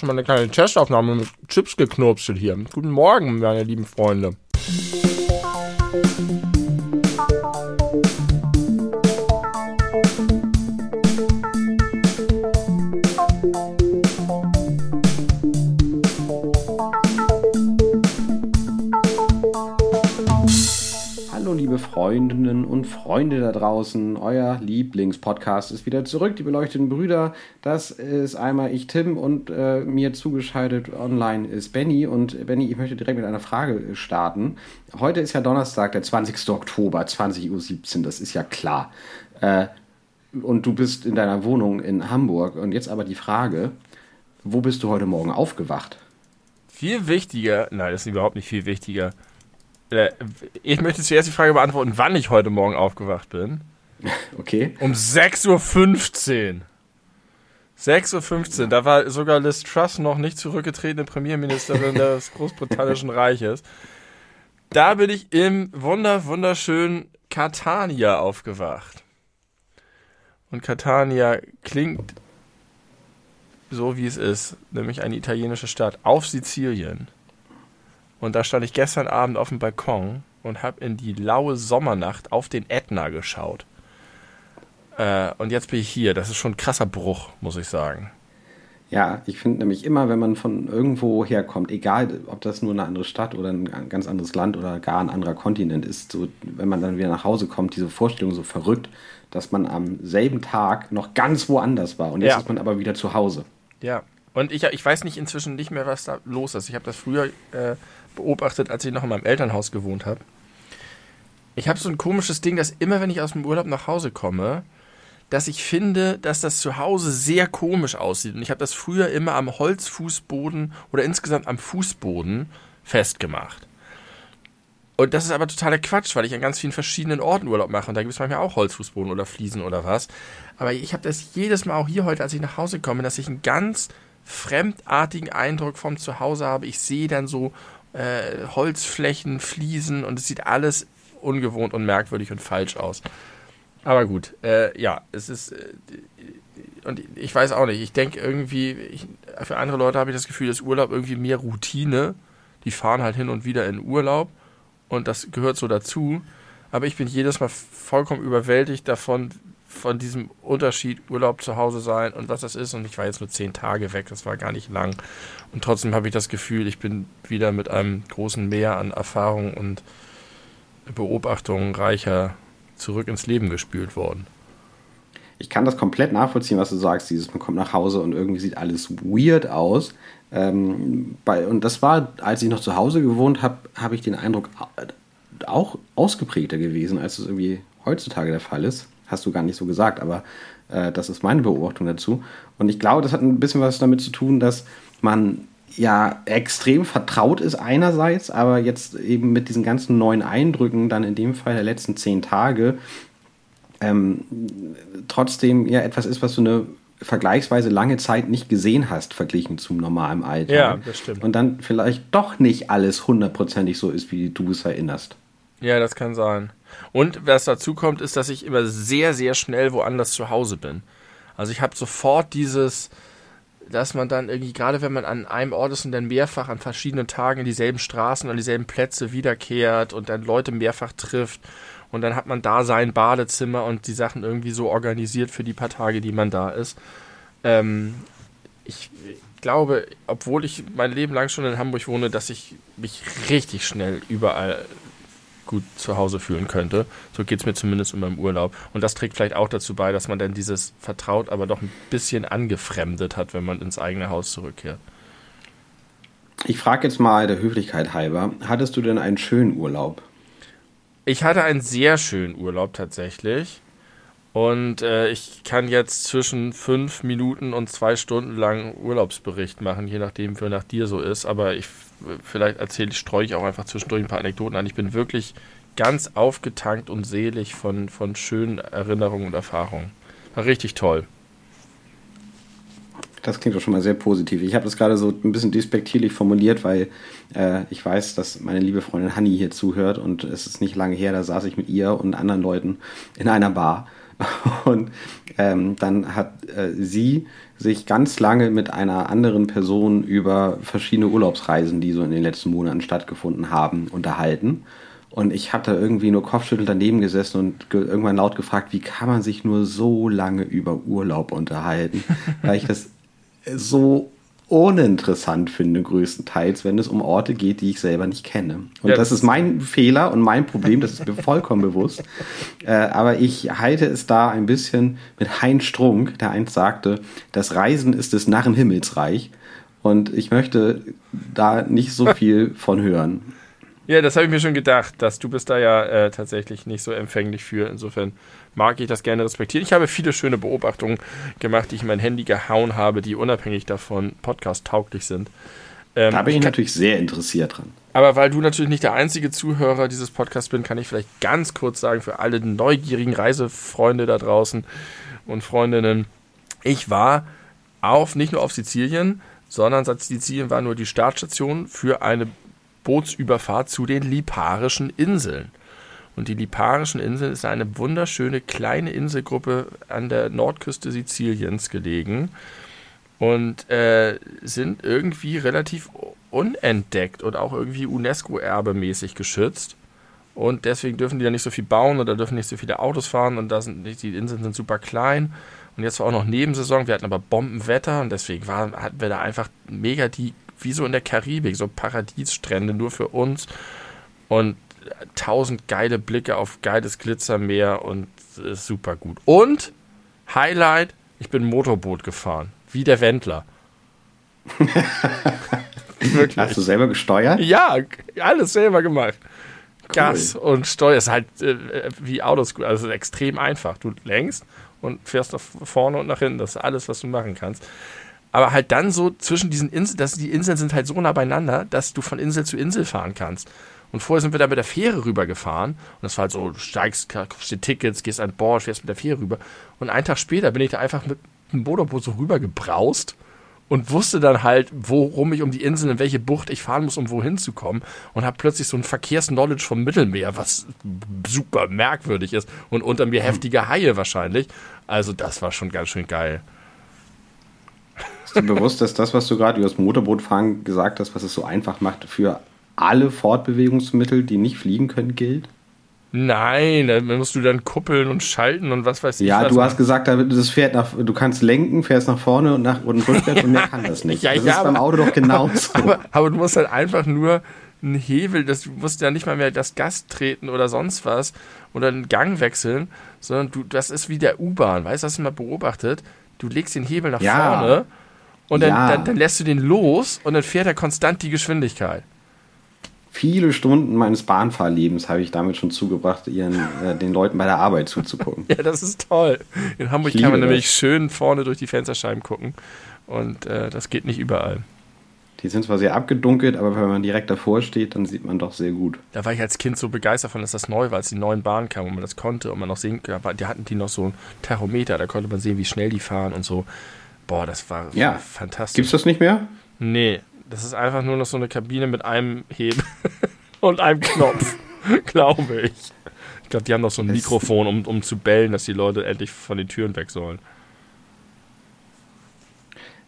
schon mal eine kleine Testaufnahme mit Chips geknurpselt hier. Guten Morgen, meine lieben Freunde. Freundinnen und Freunde da draußen. Euer Lieblingspodcast ist wieder zurück, die beleuchteten Brüder. Das ist einmal ich, Tim, und äh, mir zugeschaltet online ist Benny. Und Benny, ich möchte direkt mit einer Frage starten. Heute ist ja Donnerstag, der 20. Oktober, 20.17 Uhr, das ist ja klar. Äh, und du bist in deiner Wohnung in Hamburg. Und jetzt aber die Frage, wo bist du heute Morgen aufgewacht? Viel wichtiger, nein, das ist überhaupt nicht viel wichtiger. Äh, ich möchte zuerst die Frage beantworten, wann ich heute Morgen aufgewacht bin. Okay. Um 6.15 Uhr. 6.15 Uhr, da war sogar Liz Truss noch nicht zurückgetretene Premierministerin des Großbritannischen Reiches. Da bin ich im wunder, wunderschönen Catania aufgewacht. Und Catania klingt so, wie es ist, nämlich eine italienische Stadt auf Sizilien. Und da stand ich gestern Abend auf dem Balkon und habe in die laue Sommernacht auf den Ätna geschaut. Äh, und jetzt bin ich hier. Das ist schon ein krasser Bruch, muss ich sagen. Ja, ich finde nämlich immer, wenn man von irgendwo herkommt, egal ob das nur eine andere Stadt oder ein ganz anderes Land oder gar ein anderer Kontinent ist, so wenn man dann wieder nach Hause kommt, diese Vorstellung so verrückt, dass man am selben Tag noch ganz woanders war und jetzt ja. ist man aber wieder zu Hause. Ja, und ich, ich weiß nicht inzwischen nicht mehr, was da los ist. Ich habe das früher äh, beobachtet, als ich noch in meinem Elternhaus gewohnt habe. Ich habe so ein komisches Ding, dass immer, wenn ich aus dem Urlaub nach Hause komme, dass ich finde, dass das zu Hause sehr komisch aussieht. Und ich habe das früher immer am Holzfußboden oder insgesamt am Fußboden festgemacht. Und das ist aber totaler Quatsch, weil ich an ganz vielen verschiedenen Orten Urlaub mache. Und da gibt es manchmal auch Holzfußboden oder Fliesen oder was. Aber ich habe das jedes Mal auch hier heute, als ich nach Hause komme, dass ich einen ganz fremdartigen Eindruck vom Zuhause habe. Ich sehe dann so äh, Holzflächen, Fliesen und es sieht alles ungewohnt und merkwürdig und falsch aus. Aber gut, äh, ja, es ist. Äh, und ich weiß auch nicht, ich denke irgendwie, ich, für andere Leute habe ich das Gefühl, dass Urlaub irgendwie mehr Routine. Die fahren halt hin und wieder in Urlaub und das gehört so dazu. Aber ich bin jedes Mal vollkommen überwältigt davon, von diesem Unterschied Urlaub zu Hause sein und was das ist. Und ich war jetzt nur zehn Tage weg, das war gar nicht lang. Und trotzdem habe ich das Gefühl, ich bin wieder mit einem großen Meer an Erfahrung und Beobachtungen reicher zurück ins Leben gespült worden. Ich kann das komplett nachvollziehen, was du sagst. Dieses, man kommt nach Hause und irgendwie sieht alles weird aus. Ähm, bei, und das war, als ich noch zu Hause gewohnt habe, habe ich den Eindruck auch ausgeprägter gewesen, als es irgendwie heutzutage der Fall ist hast du gar nicht so gesagt, aber äh, das ist meine Beobachtung dazu. Und ich glaube, das hat ein bisschen was damit zu tun, dass man ja extrem vertraut ist einerseits, aber jetzt eben mit diesen ganzen neuen Eindrücken, dann in dem Fall der letzten zehn Tage, ähm, trotzdem ja etwas ist, was du eine vergleichsweise lange Zeit nicht gesehen hast, verglichen zum normalen Alter. Ja, das stimmt. Und dann vielleicht doch nicht alles hundertprozentig so ist, wie du es erinnerst. Ja, das kann sein. Und was dazu kommt, ist, dass ich immer sehr, sehr schnell woanders zu Hause bin. Also ich habe sofort dieses, dass man dann irgendwie, gerade wenn man an einem Ort ist und dann mehrfach an verschiedenen Tagen in dieselben Straßen, an dieselben Plätze wiederkehrt und dann Leute mehrfach trifft und dann hat man da sein Badezimmer und die Sachen irgendwie so organisiert für die paar Tage, die man da ist. Ähm, ich glaube, obwohl ich mein Leben lang schon in Hamburg wohne, dass ich mich richtig schnell überall gut zu Hause fühlen könnte. So geht es mir zumindest in meinem Urlaub. Und das trägt vielleicht auch dazu bei, dass man dann dieses vertraut, aber doch ein bisschen angefremdet hat, wenn man ins eigene Haus zurückkehrt. Ich frage jetzt mal der Höflichkeit halber, hattest du denn einen schönen Urlaub? Ich hatte einen sehr schönen Urlaub tatsächlich. Und äh, ich kann jetzt zwischen fünf Minuten und zwei Stunden lang Urlaubsbericht machen, je nachdem, wie nach dir so ist. Aber ich vielleicht erzähle ich, streue ich auch einfach zwischendurch ein paar Anekdoten an. Ich bin wirklich ganz aufgetankt und selig von, von schönen Erinnerungen und Erfahrungen. War richtig toll. Das klingt doch schon mal sehr positiv. Ich habe das gerade so ein bisschen despektierlich formuliert, weil äh, ich weiß, dass meine liebe Freundin Hanni hier zuhört und es ist nicht lange her, da saß ich mit ihr und anderen Leuten in einer Bar Und ähm, dann hat äh, sie sich ganz lange mit einer anderen Person über verschiedene Urlaubsreisen, die so in den letzten Monaten stattgefunden haben, unterhalten. Und ich habe da irgendwie nur kopfschüttelnd daneben gesessen und ge irgendwann laut gefragt, wie kann man sich nur so lange über Urlaub unterhalten? Weil ich das so uninteressant finde, größtenteils, wenn es um Orte geht, die ich selber nicht kenne. Und ja, das, das ist mein Fehler und mein Problem, das ist mir vollkommen bewusst. Äh, aber ich halte es da ein bisschen mit Heinz Strunk, der einst sagte, das Reisen ist des Narren Himmelsreich. Und ich möchte da nicht so viel von hören. Ja, das habe ich mir schon gedacht, dass du bist da ja äh, tatsächlich nicht so empfänglich für. Insofern mag ich das gerne respektieren. Ich habe viele schöne Beobachtungen gemacht, die ich in mein Handy gehauen habe, die unabhängig davon podcast-tauglich sind. Ähm, da bin ich, ich natürlich sehr interessiert dran. Aber weil du natürlich nicht der einzige Zuhörer dieses Podcasts bist, kann ich vielleicht ganz kurz sagen, für alle neugierigen Reisefreunde da draußen und Freundinnen, ich war auf, nicht nur auf Sizilien, sondern Sizilien war nur die Startstation für eine Bootsüberfahrt zu den Liparischen Inseln. Und die Liparischen Inseln ist eine wunderschöne kleine Inselgruppe an der Nordküste Siziliens gelegen und äh, sind irgendwie relativ unentdeckt und auch irgendwie UNESCO-erbemäßig geschützt. Und deswegen dürfen die da nicht so viel bauen oder dürfen nicht so viele Autos fahren und da sind, die Inseln sind super klein. Und jetzt war auch noch Nebensaison, wir hatten aber Bombenwetter und deswegen war, hatten wir da einfach mega die wie so in der Karibik, so Paradiesstrände nur für uns und tausend geile Blicke auf geiles Glitzermeer und ist super gut. Und Highlight, ich bin Motorboot gefahren, wie der Wendler. Hast du selber gesteuert? Ja, alles selber gemacht. Cool. Gas und Steuer ist halt äh, wie Autos, also extrem einfach. Du lenkst und fährst nach vorne und nach hinten. Das ist alles, was du machen kannst aber halt dann so zwischen diesen Inseln, dass die Inseln sind halt so nah beieinander, dass du von Insel zu Insel fahren kannst. Und vorher sind wir da mit der Fähre rübergefahren. Und das war halt so, du steigst, kaufst dir Tickets, gehst an Bord, fährst mit der Fähre rüber. Und einen Tag später bin ich da einfach mit einem Motorboot so rübergebraust und wusste dann halt, worum ich um die Insel, in welche Bucht ich fahren muss, um wohin zu kommen. Und habe plötzlich so ein Verkehrsknowledge vom Mittelmeer, was super merkwürdig ist. Und unter mir heftige Haie wahrscheinlich. Also das war schon ganz schön geil. Ist dir bewusst, dass das, was du gerade über das Motorbootfahren gesagt hast, was es so einfach macht, für alle Fortbewegungsmittel, die nicht fliegen können, gilt? Nein, da musst du dann kuppeln und schalten und was weiß ich. Ja, du hast gesagt, das fährt nach, du kannst lenken, fährst nach vorne und nach und rückwärts und mehr kann das nicht. ja, das ja, ist aber, beim Auto doch genauso. Aber, aber, du musst halt einfach nur einen Hebel, das, du musst ja nicht mal mehr das Gas treten oder sonst was oder einen Gang wechseln, sondern du, das ist wie der U-Bahn. Weißt du, hast du mal beobachtet? Du legst den Hebel nach ja. vorne und dann, dann, dann lässt du den los und dann fährt er konstant die Geschwindigkeit. Viele Stunden meines Bahnfahrlebens habe ich damit schon zugebracht, ihren, äh, den Leuten bei der Arbeit zuzugucken. ja, das ist toll. In Hamburg kann man nämlich schön vorne durch die Fensterscheiben gucken. Und äh, das geht nicht überall. Die sind zwar sehr abgedunkelt, aber wenn man direkt davor steht, dann sieht man doch sehr gut. Da war ich als Kind so begeistert von, dass das neu war, als die neuen Bahnen kamen und man das konnte und man noch sehen konnte. Die hatten die noch so ein Thermometer, da konnte man sehen, wie schnell die fahren und so. Boah, das war ja. fantastisch. Gibt's das nicht mehr? Nee, das ist einfach nur noch so eine Kabine mit einem Hebel und einem Knopf, glaube ich. Ich glaube, die haben noch so ein das Mikrofon, um, um zu bellen, dass die Leute endlich von den Türen weg sollen.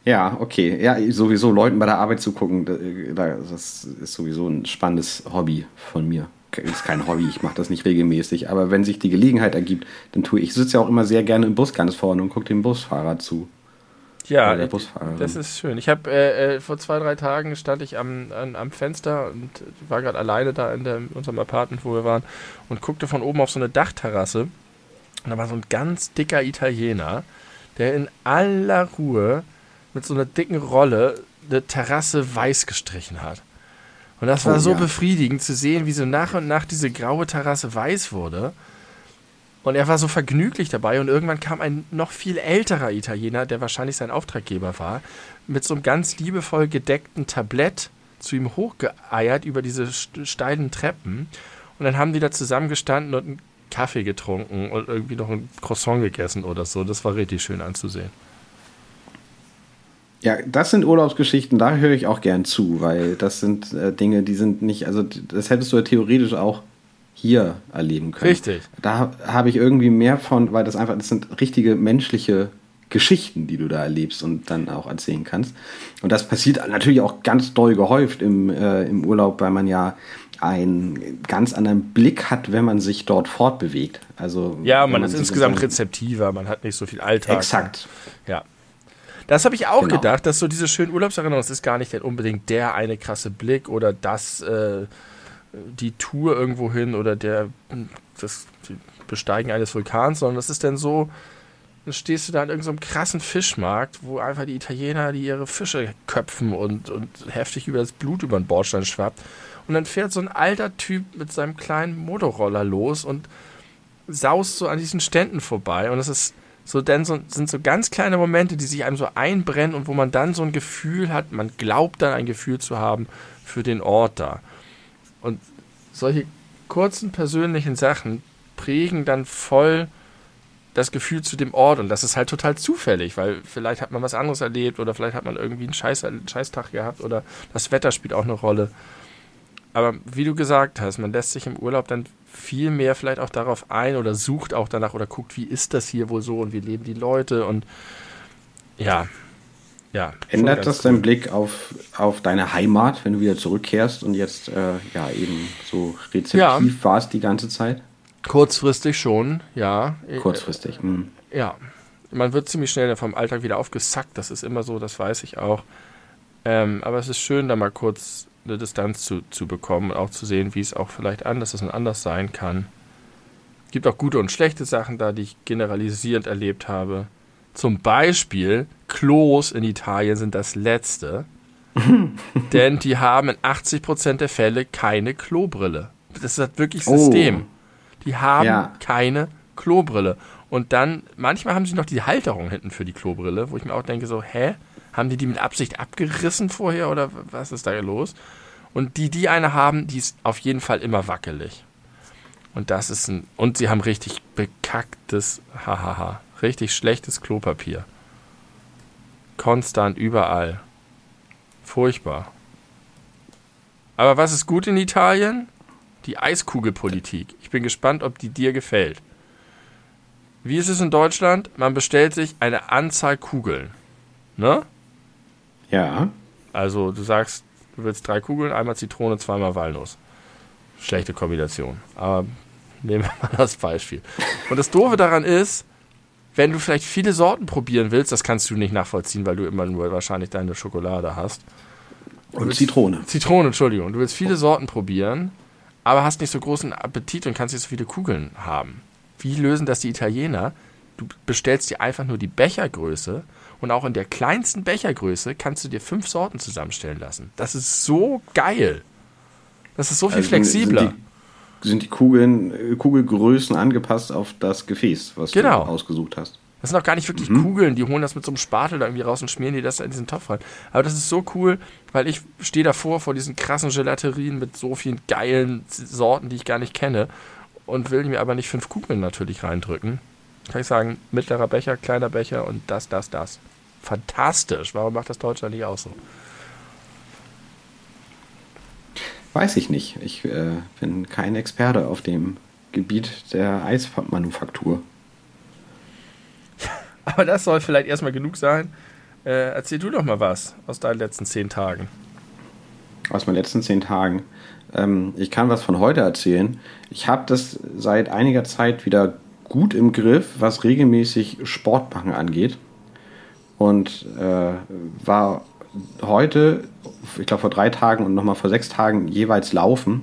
Ja, okay. Ja, sowieso Leuten bei der Arbeit zu gucken, das ist sowieso ein spannendes Hobby von mir. Ist kein Hobby, ich mache das nicht regelmäßig, aber wenn sich die Gelegenheit ergibt, dann tue ich. Ich sitze ja auch immer sehr gerne im Bus ganz vorne und gucke dem Busfahrer zu. Ja, das ist schön. Ich habe äh, äh, vor zwei, drei Tagen stand ich am, an, am Fenster und war gerade alleine da in, der, in unserem Apartment, wo wir waren, und guckte von oben auf so eine Dachterrasse. Und da war so ein ganz dicker Italiener, der in aller Ruhe mit so einer dicken Rolle eine Terrasse weiß gestrichen hat. Und das war oh, so ja. befriedigend zu sehen, wie so nach und nach diese graue Terrasse weiß wurde. Und er war so vergnüglich dabei und irgendwann kam ein noch viel älterer Italiener, der wahrscheinlich sein Auftraggeber war, mit so einem ganz liebevoll gedeckten Tablett zu ihm hochgeeiert über diese steilen Treppen. Und dann haben die da zusammengestanden und einen Kaffee getrunken und irgendwie noch ein Croissant gegessen oder so. Das war richtig schön anzusehen. Ja, das sind Urlaubsgeschichten, da höre ich auch gern zu, weil das sind äh, Dinge, die sind nicht, also das hättest du ja theoretisch auch hier erleben können. Richtig. Da habe ich irgendwie mehr von, weil das einfach, das sind richtige menschliche Geschichten, die du da erlebst und dann auch erzählen kannst. Und das passiert natürlich auch ganz doll gehäuft im, äh, im Urlaub, weil man ja einen ganz anderen Blick hat, wenn man sich dort fortbewegt. Also ja, man, man ist insgesamt rezeptiver, man hat nicht so viel Alltag. Exakt. Ja. Das habe ich auch genau. gedacht, dass so diese schönen Urlaubserinnerungen, das ist gar nicht unbedingt der eine krasse Blick oder das, äh, die Tour irgendwo hin oder der, das Besteigen eines Vulkans, sondern das ist dann so, dann stehst du da an irgendeinem so krassen Fischmarkt, wo einfach die Italiener, die ihre Fische köpfen und, und heftig über das Blut über den Bordstein schwappt. Und dann fährt so ein alter Typ mit seinem kleinen Motorroller los und saust so an diesen Ständen vorbei. Und es ist so, denn so, sind so ganz kleine Momente, die sich einem so einbrennen und wo man dann so ein Gefühl hat, man glaubt dann ein Gefühl zu haben für den Ort da. Und solche kurzen persönlichen Sachen prägen dann voll das Gefühl zu dem Ort und das ist halt total zufällig, weil vielleicht hat man was anderes erlebt oder vielleicht hat man irgendwie einen, Scheiß, einen Scheißtag gehabt oder das Wetter spielt auch eine Rolle. Aber wie du gesagt hast, man lässt sich im Urlaub dann viel mehr vielleicht auch darauf ein oder sucht auch danach oder guckt, wie ist das hier wohl so und wie leben die Leute und ja, ja. Ändert das deinen Blick auf, auf deine Heimat, wenn du wieder zurückkehrst und jetzt äh, ja eben so rezeptiv ja. warst die ganze Zeit? Kurzfristig schon, ja. Kurzfristig. Hm. Ja. Man wird ziemlich schnell vom Alltag wieder aufgesackt, das ist immer so, das weiß ich auch. Ähm, aber es ist schön, da mal kurz eine Distanz zu, zu bekommen und auch zu sehen, wie es auch vielleicht anders ist und anders sein kann. Es gibt auch gute und schlechte Sachen da, die ich generalisierend erlebt habe. Zum Beispiel, Klos in Italien sind das letzte, denn die haben in 80% der Fälle keine Klobrille. Das ist halt wirklich System. Oh. Die haben ja. keine Klobrille. Und dann, manchmal haben sie noch die Halterung hinten für die Klobrille, wo ich mir auch denke, so, hä? Haben die die mit Absicht abgerissen vorher oder was ist da los? Und die, die eine haben, die ist auf jeden Fall immer wackelig. Und das ist ein, und sie haben richtig bekacktes, hahaha, richtig schlechtes Klopapier. Konstant überall. Furchtbar. Aber was ist gut in Italien? Die Eiskugelpolitik. Ich bin gespannt, ob die dir gefällt. Wie ist es in Deutschland? Man bestellt sich eine Anzahl Kugeln. Ne? Ja. Also du sagst, du willst drei Kugeln, einmal Zitrone, zweimal Walnuss. Schlechte Kombination. Aber nehmen wir mal das Beispiel. Und das Doofe daran ist, wenn du vielleicht viele Sorten probieren willst, das kannst du nicht nachvollziehen, weil du immer nur wahrscheinlich deine Schokolade hast. Und Zitrone. Zitrone, Entschuldigung. Du willst viele Sorten probieren aber hast nicht so großen Appetit und kannst nicht so viele Kugeln haben. Wie lösen das die Italiener? Du bestellst dir einfach nur die Bechergröße und auch in der kleinsten Bechergröße kannst du dir fünf Sorten zusammenstellen lassen. Das ist so geil. Das ist so viel also flexibler. Die, sind die Kugeln, Kugelgrößen angepasst auf das Gefäß, was genau. du ausgesucht hast? Das sind auch gar nicht wirklich mhm. Kugeln, die holen das mit so einem Spatel da irgendwie raus und schmieren die das in diesen Topf rein. Aber das ist so cool, weil ich stehe davor vor diesen krassen Gelaterien mit so vielen geilen Sorten, die ich gar nicht kenne und will mir aber nicht fünf Kugeln natürlich reindrücken. Kann ich sagen, mittlerer Becher, kleiner Becher und das, das, das. Fantastisch. Warum macht das Deutschland nicht auch so? Weiß ich nicht. Ich äh, bin kein Experte auf dem Gebiet der Eismanufaktur. Aber das soll vielleicht erstmal genug sein. Äh, erzähl du doch mal was aus deinen letzten zehn Tagen. Aus meinen letzten zehn Tagen. Ähm, ich kann was von heute erzählen. Ich habe das seit einiger Zeit wieder gut im Griff, was regelmäßig Sportmachen angeht. Und äh, war heute, ich glaube vor drei Tagen und nochmal vor sechs Tagen jeweils laufen.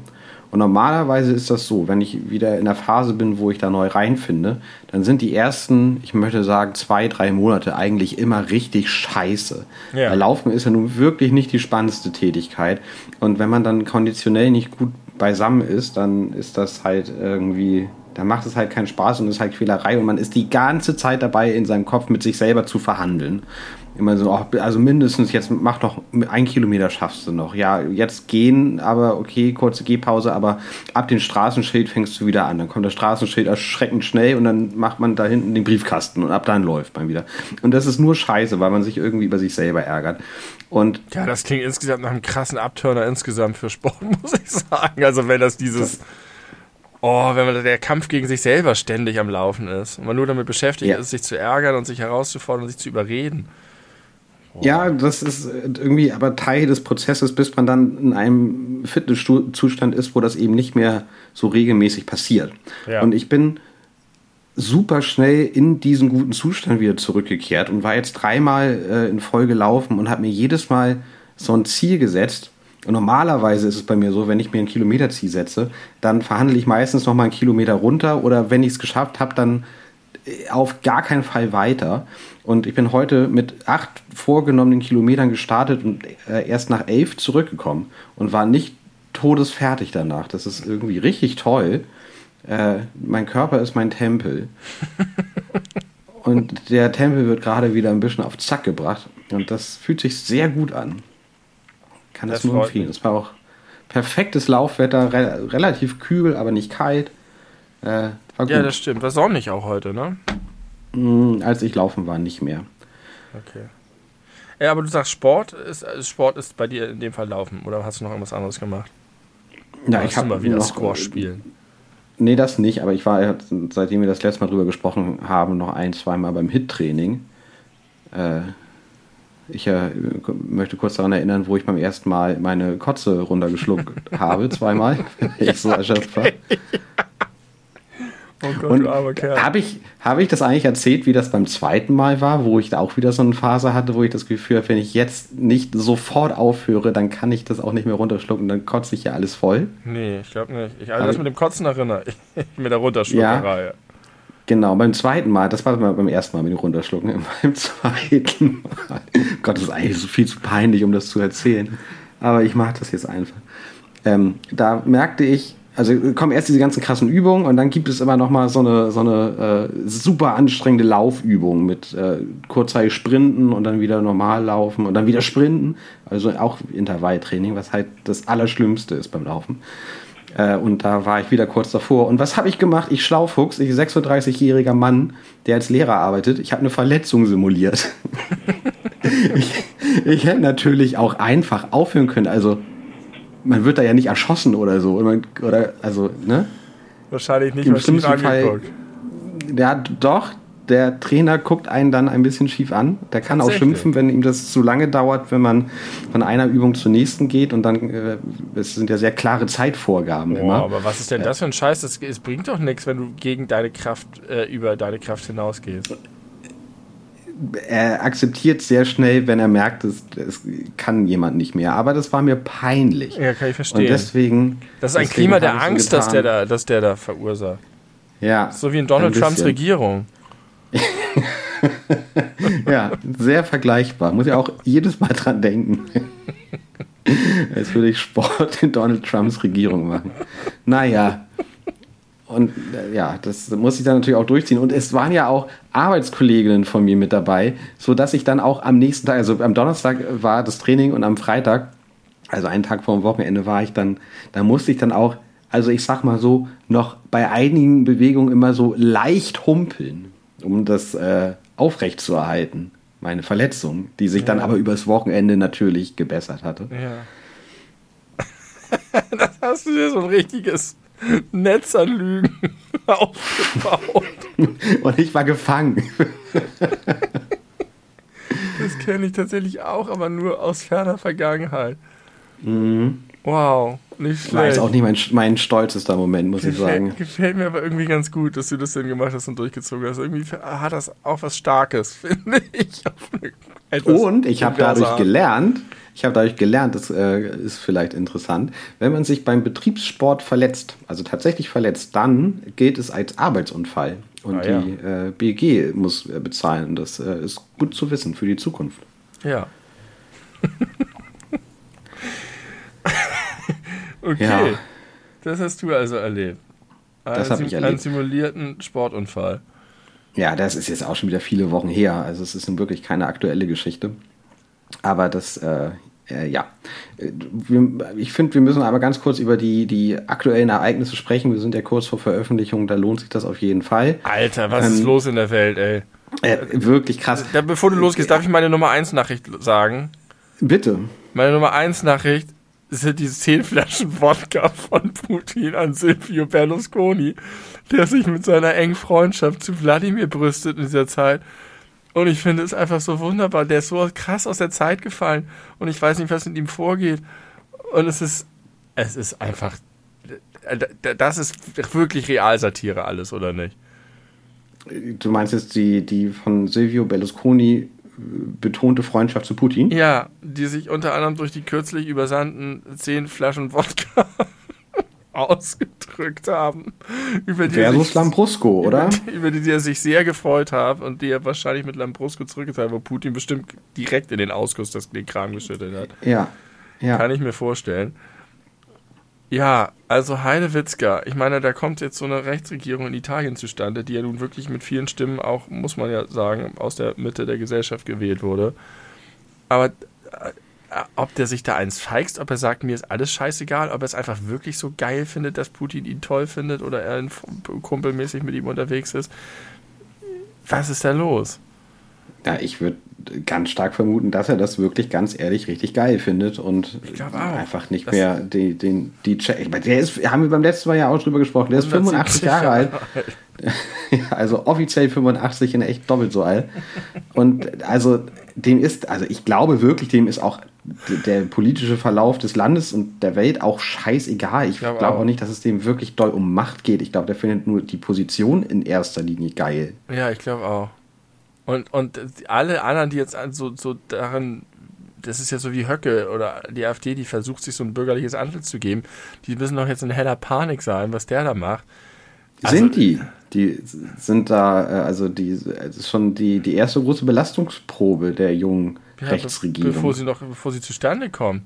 Und normalerweise ist das so, wenn ich wieder in der Phase bin, wo ich da neu reinfinde, dann sind die ersten, ich möchte sagen, zwei, drei Monate eigentlich immer richtig scheiße. Ja. Laufen ist ja nun wirklich nicht die spannendste Tätigkeit. Und wenn man dann konditionell nicht gut beisammen ist, dann ist das halt irgendwie, dann macht es halt keinen Spaß und ist halt Quälerei und man ist die ganze Zeit dabei, in seinem Kopf mit sich selber zu verhandeln immer so, also mindestens jetzt mach doch ein Kilometer schaffst du noch. Ja, jetzt gehen, aber okay, kurze Gehpause, aber ab dem Straßenschild fängst du wieder an. Dann kommt das Straßenschild erschreckend schnell und dann macht man da hinten den Briefkasten und ab dann läuft man wieder. Und das ist nur scheiße, weil man sich irgendwie über sich selber ärgert. Und ja, das klingt insgesamt nach einem krassen Abturner insgesamt für Sport, muss ich sagen. Also wenn das dieses. Oh, wenn man der Kampf gegen sich selber ständig am Laufen ist und man nur damit beschäftigt Ja. ist, sich zu ärgern und sich herauszufordern und sich zu überreden. Ja, das ist irgendwie aber Teil des Prozesses, bis man dann in einem Fitnesszustand ist, wo das eben nicht mehr so regelmäßig passiert. Ja. Und ich bin super schnell in diesen guten Zustand wieder zurückgekehrt und war jetzt dreimal äh, in Folge laufen und habe mir jedes Mal so ein Ziel gesetzt. Und normalerweise ist es bei mir so, wenn ich mir ein Kilometerziel setze, dann verhandle ich meistens noch mal einen Kilometer runter oder wenn ich es geschafft habe, dann äh, auf gar keinen Fall weiter. Und ich bin heute mit acht vorgenommenen Kilometern gestartet und äh, erst nach elf zurückgekommen und war nicht todesfertig danach. Das ist irgendwie richtig toll. Äh, mein Körper ist mein Tempel. und der Tempel wird gerade wieder ein bisschen auf Zack gebracht. Und das fühlt sich sehr gut an. Kann das, Das nur empfehlen. Es war auch perfektes Laufwetter, re relativ kühl, aber nicht kalt. Äh. Ja, das stimmt. War sonnig auch heute, ne? Mm, Als ich laufen war, nicht mehr. Okay. Ja, aber du sagst, Sport ist, äh, Sport ist bei dir in dem Fall Laufen. Oder hast du noch irgendwas anderes gemacht? Ja, ich habe mal wieder noch, Squash spielen. Nee, das nicht, aber ich war, seitdem wir das letzte Mal drüber gesprochen haben, noch ein, zweimal beim HIT-Training. Äh, ich äh, möchte kurz daran erinnern, wo ich beim ersten Mal meine Kotze runtergeschluckt habe, zweimal, ich so erschöpft war. Oh Gott, Und habe ich, hab ich das eigentlich erzählt, wie das beim zweiten Mal war, wo ich da auch wieder so eine Phase hatte, wo ich das Gefühl habe, wenn ich jetzt nicht sofort aufhöre, dann kann ich das auch nicht mehr runterschlucken, dann kotze ich ja alles voll. Nee, ich glaube nicht. Ich, also das mit dem Kotzen erinnere ich. mit der Runterschluckerei. Genau, beim zweiten Mal, das war beim ersten Mal mit dem Runterschlucken, beim zweiten Mal. Gott, das ist eigentlich so viel zu peinlich, um das zu erzählen. Aber ich mache das jetzt einfach. Ähm, da merkte ich, also kommen erst diese ganzen krassen Übungen und dann gibt es immer noch mal so eine, so eine äh, super anstrengende Laufübung mit äh, kurzzeitig Sprinten und dann wieder normal laufen und dann wieder Sprinten. Also auch Intervalltraining, was halt das Allerschlimmste ist beim Laufen. Äh, und da war ich wieder kurz davor. Und was habe ich gemacht? Ich Schlaufuchs, ich 36-jähriger Mann, der als Lehrer arbeitet. Ich habe eine Verletzung simuliert. ich, ich hätte natürlich auch einfach aufhören können. Also man wird da ja nicht erschossen oder so. Man, oder, also, ne? Wahrscheinlich nicht Im schlimmsten Fall- angeguckt. Ja, doch. Der Trainer guckt einen dann ein bisschen schief an. Der kann auch schimpfen, wenn ihm das zu lange dauert, wenn man von einer Übung zur nächsten geht. Und dann, äh, es sind ja sehr klare Zeitvorgaben Boah, immer. aber was ist denn das für ein Scheiß? Das, es bringt doch nichts, wenn du gegen deine Kraft, äh, über deine Kraft hinausgehst. Er akzeptiert sehr schnell, wenn er merkt, es, es kann jemand nicht mehr. Aber das war mir peinlich. Ja, kann ich Und verstehen. deswegen. das ist ein Klima der ich so Angst, dass der, da, dass der da verursacht. Ja. So wie in Donald Trumps. Regierung. Ja, sehr vergleichbar. Muss ja auch jedes Mal dran denken. Als würde ich Sport in Donald Trumps Regierung machen. Naja. Und äh, ja, das muss ich dann natürlich auch durchziehen. Und es waren ja auch Arbeitskolleginnen von mir mit dabei, sodass ich dann auch am nächsten Tag, also am Donnerstag war das Training und am Freitag, also einen Tag vor dem Wochenende, war ich dann, da musste ich dann auch, also ich sag mal so, noch bei einigen Bewegungen immer so leicht humpeln, um das äh, aufrechtzuerhalten. Meine Verletzung, die sich dann Ja. aber übers Wochenende natürlich gebessert hatte. Ja. das hast du dir so ein richtiges Netz an Lügen aufgebaut. Und ich war gefangen. Das kenne ich tatsächlich auch, aber nur aus ferner Vergangenheit. Wow, nicht War schlecht. jetzt auch nicht mein, mein stolzester Moment, muss ich sagen. Gefällt, gefällt mir aber irgendwie ganz gut, dass du das denn gemacht hast und durchgezogen hast. Irgendwie hat das auch was Starkes, finde ich. Und ich habe dadurch gelernt, ich habe dadurch gelernt, das äh, ist vielleicht interessant, wenn man sich beim Betriebssport verletzt, also tatsächlich verletzt, dann gilt es als Arbeitsunfall. Und Ah, ja. die äh, BG muss äh, bezahlen. Das äh, ist gut zu wissen für die Zukunft. Ja. okay. Ja. Das hast du also erlebt. Das Einen hab ich erlebt. Einen simulierten Sportunfall. Ja, das ist jetzt auch schon wieder viele Wochen her. Also es ist nun wirklich keine aktuelle Geschichte. Aber das, äh, äh, ja. Äh, Ich finde, wir müssen aber ganz kurz über die, die aktuellen Ereignisse sprechen. Wir sind ja kurz vor Veröffentlichung, da lohnt sich das auf jeden Fall. Alter, was ist Ähm, los in der Welt, ey? Äh, wirklich krass. Da, bevor du losgehst, darf ich meine Nummer 1 Nachricht sagen? Bitte. Meine Nummer 1 Nachricht sind die zehn Flaschen Wodka von Putin an Silvio Berlusconi, der sich mit seiner engen Freundschaft zu Wladimir brüstet in dieser Zeit. Und ich finde es einfach so wunderbar. Der ist so krass aus der Zeit gefallen. Und ich weiß nicht, was mit ihm vorgeht. Und es ist, es ist einfach, das ist wirklich Realsatire alles, oder nicht? Du meinst jetzt die, die von Silvio Berlusconi betonte Freundschaft zu Putin? Ja, die sich unter anderem durch die kürzlich übersandten zehn Flaschen Wodka ausgedrückt haben. Über die Versus Lambrusco, oder? Über die, über die er sich sehr gefreut hat und die er wahrscheinlich mit Lambrusco zurückgezahlt hat, wo Putin bestimmt direkt in den Ausguss das, den Kram geschüttet hat. Ja. ja. Kann ich mir vorstellen. Ja, also Heidewitzka, ich meine, da kommt jetzt so eine Rechtsregierung in Italien zustande, die ja nun wirklich mit vielen Stimmen auch, muss man ja sagen, aus der Mitte der Gesellschaft gewählt wurde. Aber äh, ob der sich da eins feigst, ob er sagt, mir ist alles scheißegal, ob er es einfach wirklich so geil findet, dass Putin ihn toll findet oder er kumpelmäßig mit ihm unterwegs ist. Was ist da los? Ja, ich würde ganz stark vermuten, dass er das wirklich ganz ehrlich richtig geil findet und einfach nicht das mehr die, den, die Check. Der ist, haben wir beim letzten Mal ja auch drüber gesprochen, der ist 85 Jahre alt. also offiziell 85 in echt doppelt so alt. Und also dem ist, also ich glaube wirklich, dem ist auch der politische Verlauf des Landes und der Welt auch scheißegal. Ich glaube glaub auch. auch nicht, dass es dem wirklich doll um Macht geht. Ich glaube, der findet nur die Position in erster Linie geil. Ja, ich glaube auch. Und, und alle anderen, die jetzt so, so darin, das ist ja so wie Höcke oder die AfD, die versucht, sich so ein bürgerliches Antlitz zu geben, die müssen doch jetzt in heller Panik sein, was der da macht. Also, sind die? Die sind da, äh, also die, das ist schon die, die erste große Belastungsprobe der jungen ja, Rechtsregierung. Bevor sie noch, bevor sie zustande kommen.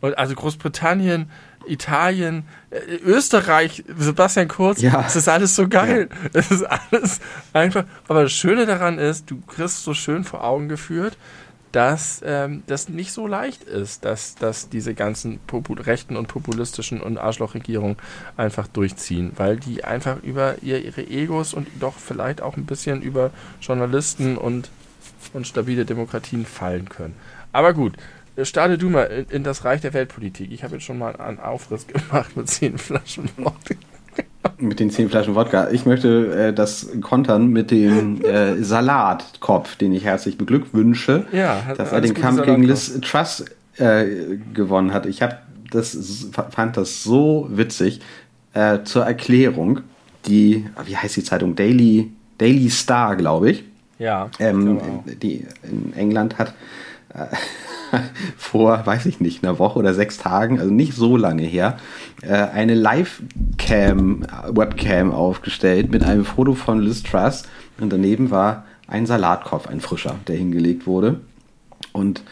Und also Großbritannien, Italien, äh, Österreich, Sebastian Kurz, ja. das ist alles so geil. Ja. Das ist alles einfach. Aber das Schöne daran ist, du kriegst so schön vor Augen geführt, dass ähm, das nicht so leicht ist, dass, dass diese ganzen Popul rechten und populistischen und Arschlochregierungen einfach durchziehen, weil die einfach über ihr, ihre Egos und doch vielleicht auch ein bisschen über Journalisten und, und stabile Demokratien fallen können. Aber gut, starte du mal in, in, das Reich der Weltpolitik. Ich habe jetzt schon mal einen Aufriss gemacht mit zehn Flaschen Wodka. Mit den zehn Flaschen Wodka. Ich möchte äh, das kontern mit dem äh, Salatkopf, den ich herzlich beglückwünsche, ja, dass er den Kampf gegen Liz Truss äh, gewonnen hat. Ich habe das fand das so witzig. Äh, zur Erklärung, die, wie heißt die Zeitung? Daily, Daily Star, glaube ich. Ja. Ähm, die in England hat äh, vor, weiß ich nicht, einer Woche oder sechs Tagen, also nicht so lange her, äh, eine Live-Cam, Webcam aufgestellt mit einem Foto von Liz Truss und daneben war ein Salatkopf, ein frischer, der hingelegt wurde. Und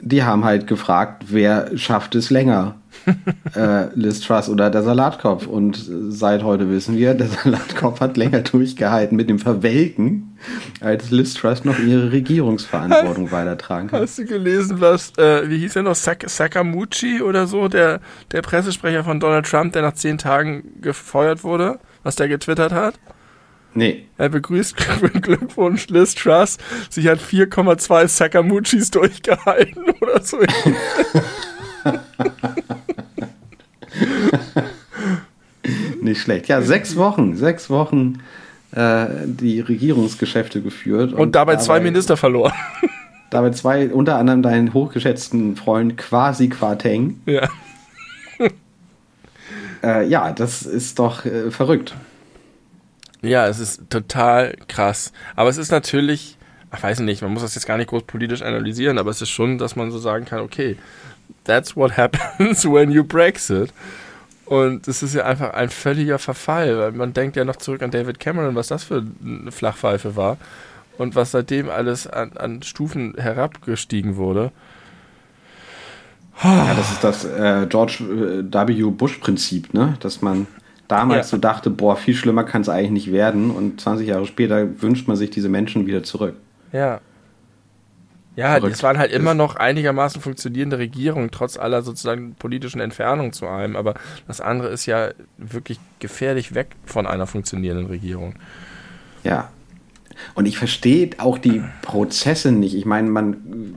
die haben halt gefragt, wer schafft es länger? äh, Liz Truss oder der Salatkopf. Und seit heute wissen wir, der Salatkopf hat länger durchgehalten mit dem Verwelken, als Liz Truss noch ihre Regierungsverantwortung weitertragen kann. Hast du gelesen, was, äh, wie hieß er noch, Sak Sakamuchi oder so, der, der Pressesprecher von Donald Trump, der nach zehn Tagen gefeuert wurde, was der getwittert hat? Nee. Er begrüßt Glückwunsch Liz Truss. Sie hat 4,2 Sakamuchis durchgehalten oder so. Nicht schlecht. Ja, sechs Wochen, sechs Wochen äh, die Regierungsgeschäfte geführt. Und, und dabei, dabei zwei Minister verloren. dabei zwei, unter anderem deinen hochgeschätzten Freund Quasi Quarteng. Ja. Äh, ja, das ist doch äh, verrückt. Ja, es ist total krass. Aber es ist natürlich, ich weiß nicht, man muss das jetzt gar nicht groß politisch analysieren, aber es ist schon, dass man so sagen kann, okay, that's what happens when you Brexit. Und es ist ja einfach ein völliger Verfall, weil man denkt ja noch zurück an David Cameron, was das für eine Flachpfeife war und was seitdem alles an, an Stufen herabgestiegen wurde. Ja, das ist das äh, George äh, W. Bush-Prinzip, ne? Dass man damals ja. so dachte, boah, viel schlimmer kann es eigentlich nicht werden und 20 Jahre später wünscht man sich diese Menschen wieder zurück. Ja. Ja, es waren halt immer noch einigermaßen funktionierende Regierungen, trotz aller sozusagen politischen Entfernung zu einem. Aber das andere ist ja wirklich gefährlich weg von einer funktionierenden Regierung. Ja. Und ich verstehe auch die Prozesse nicht. Ich meine, man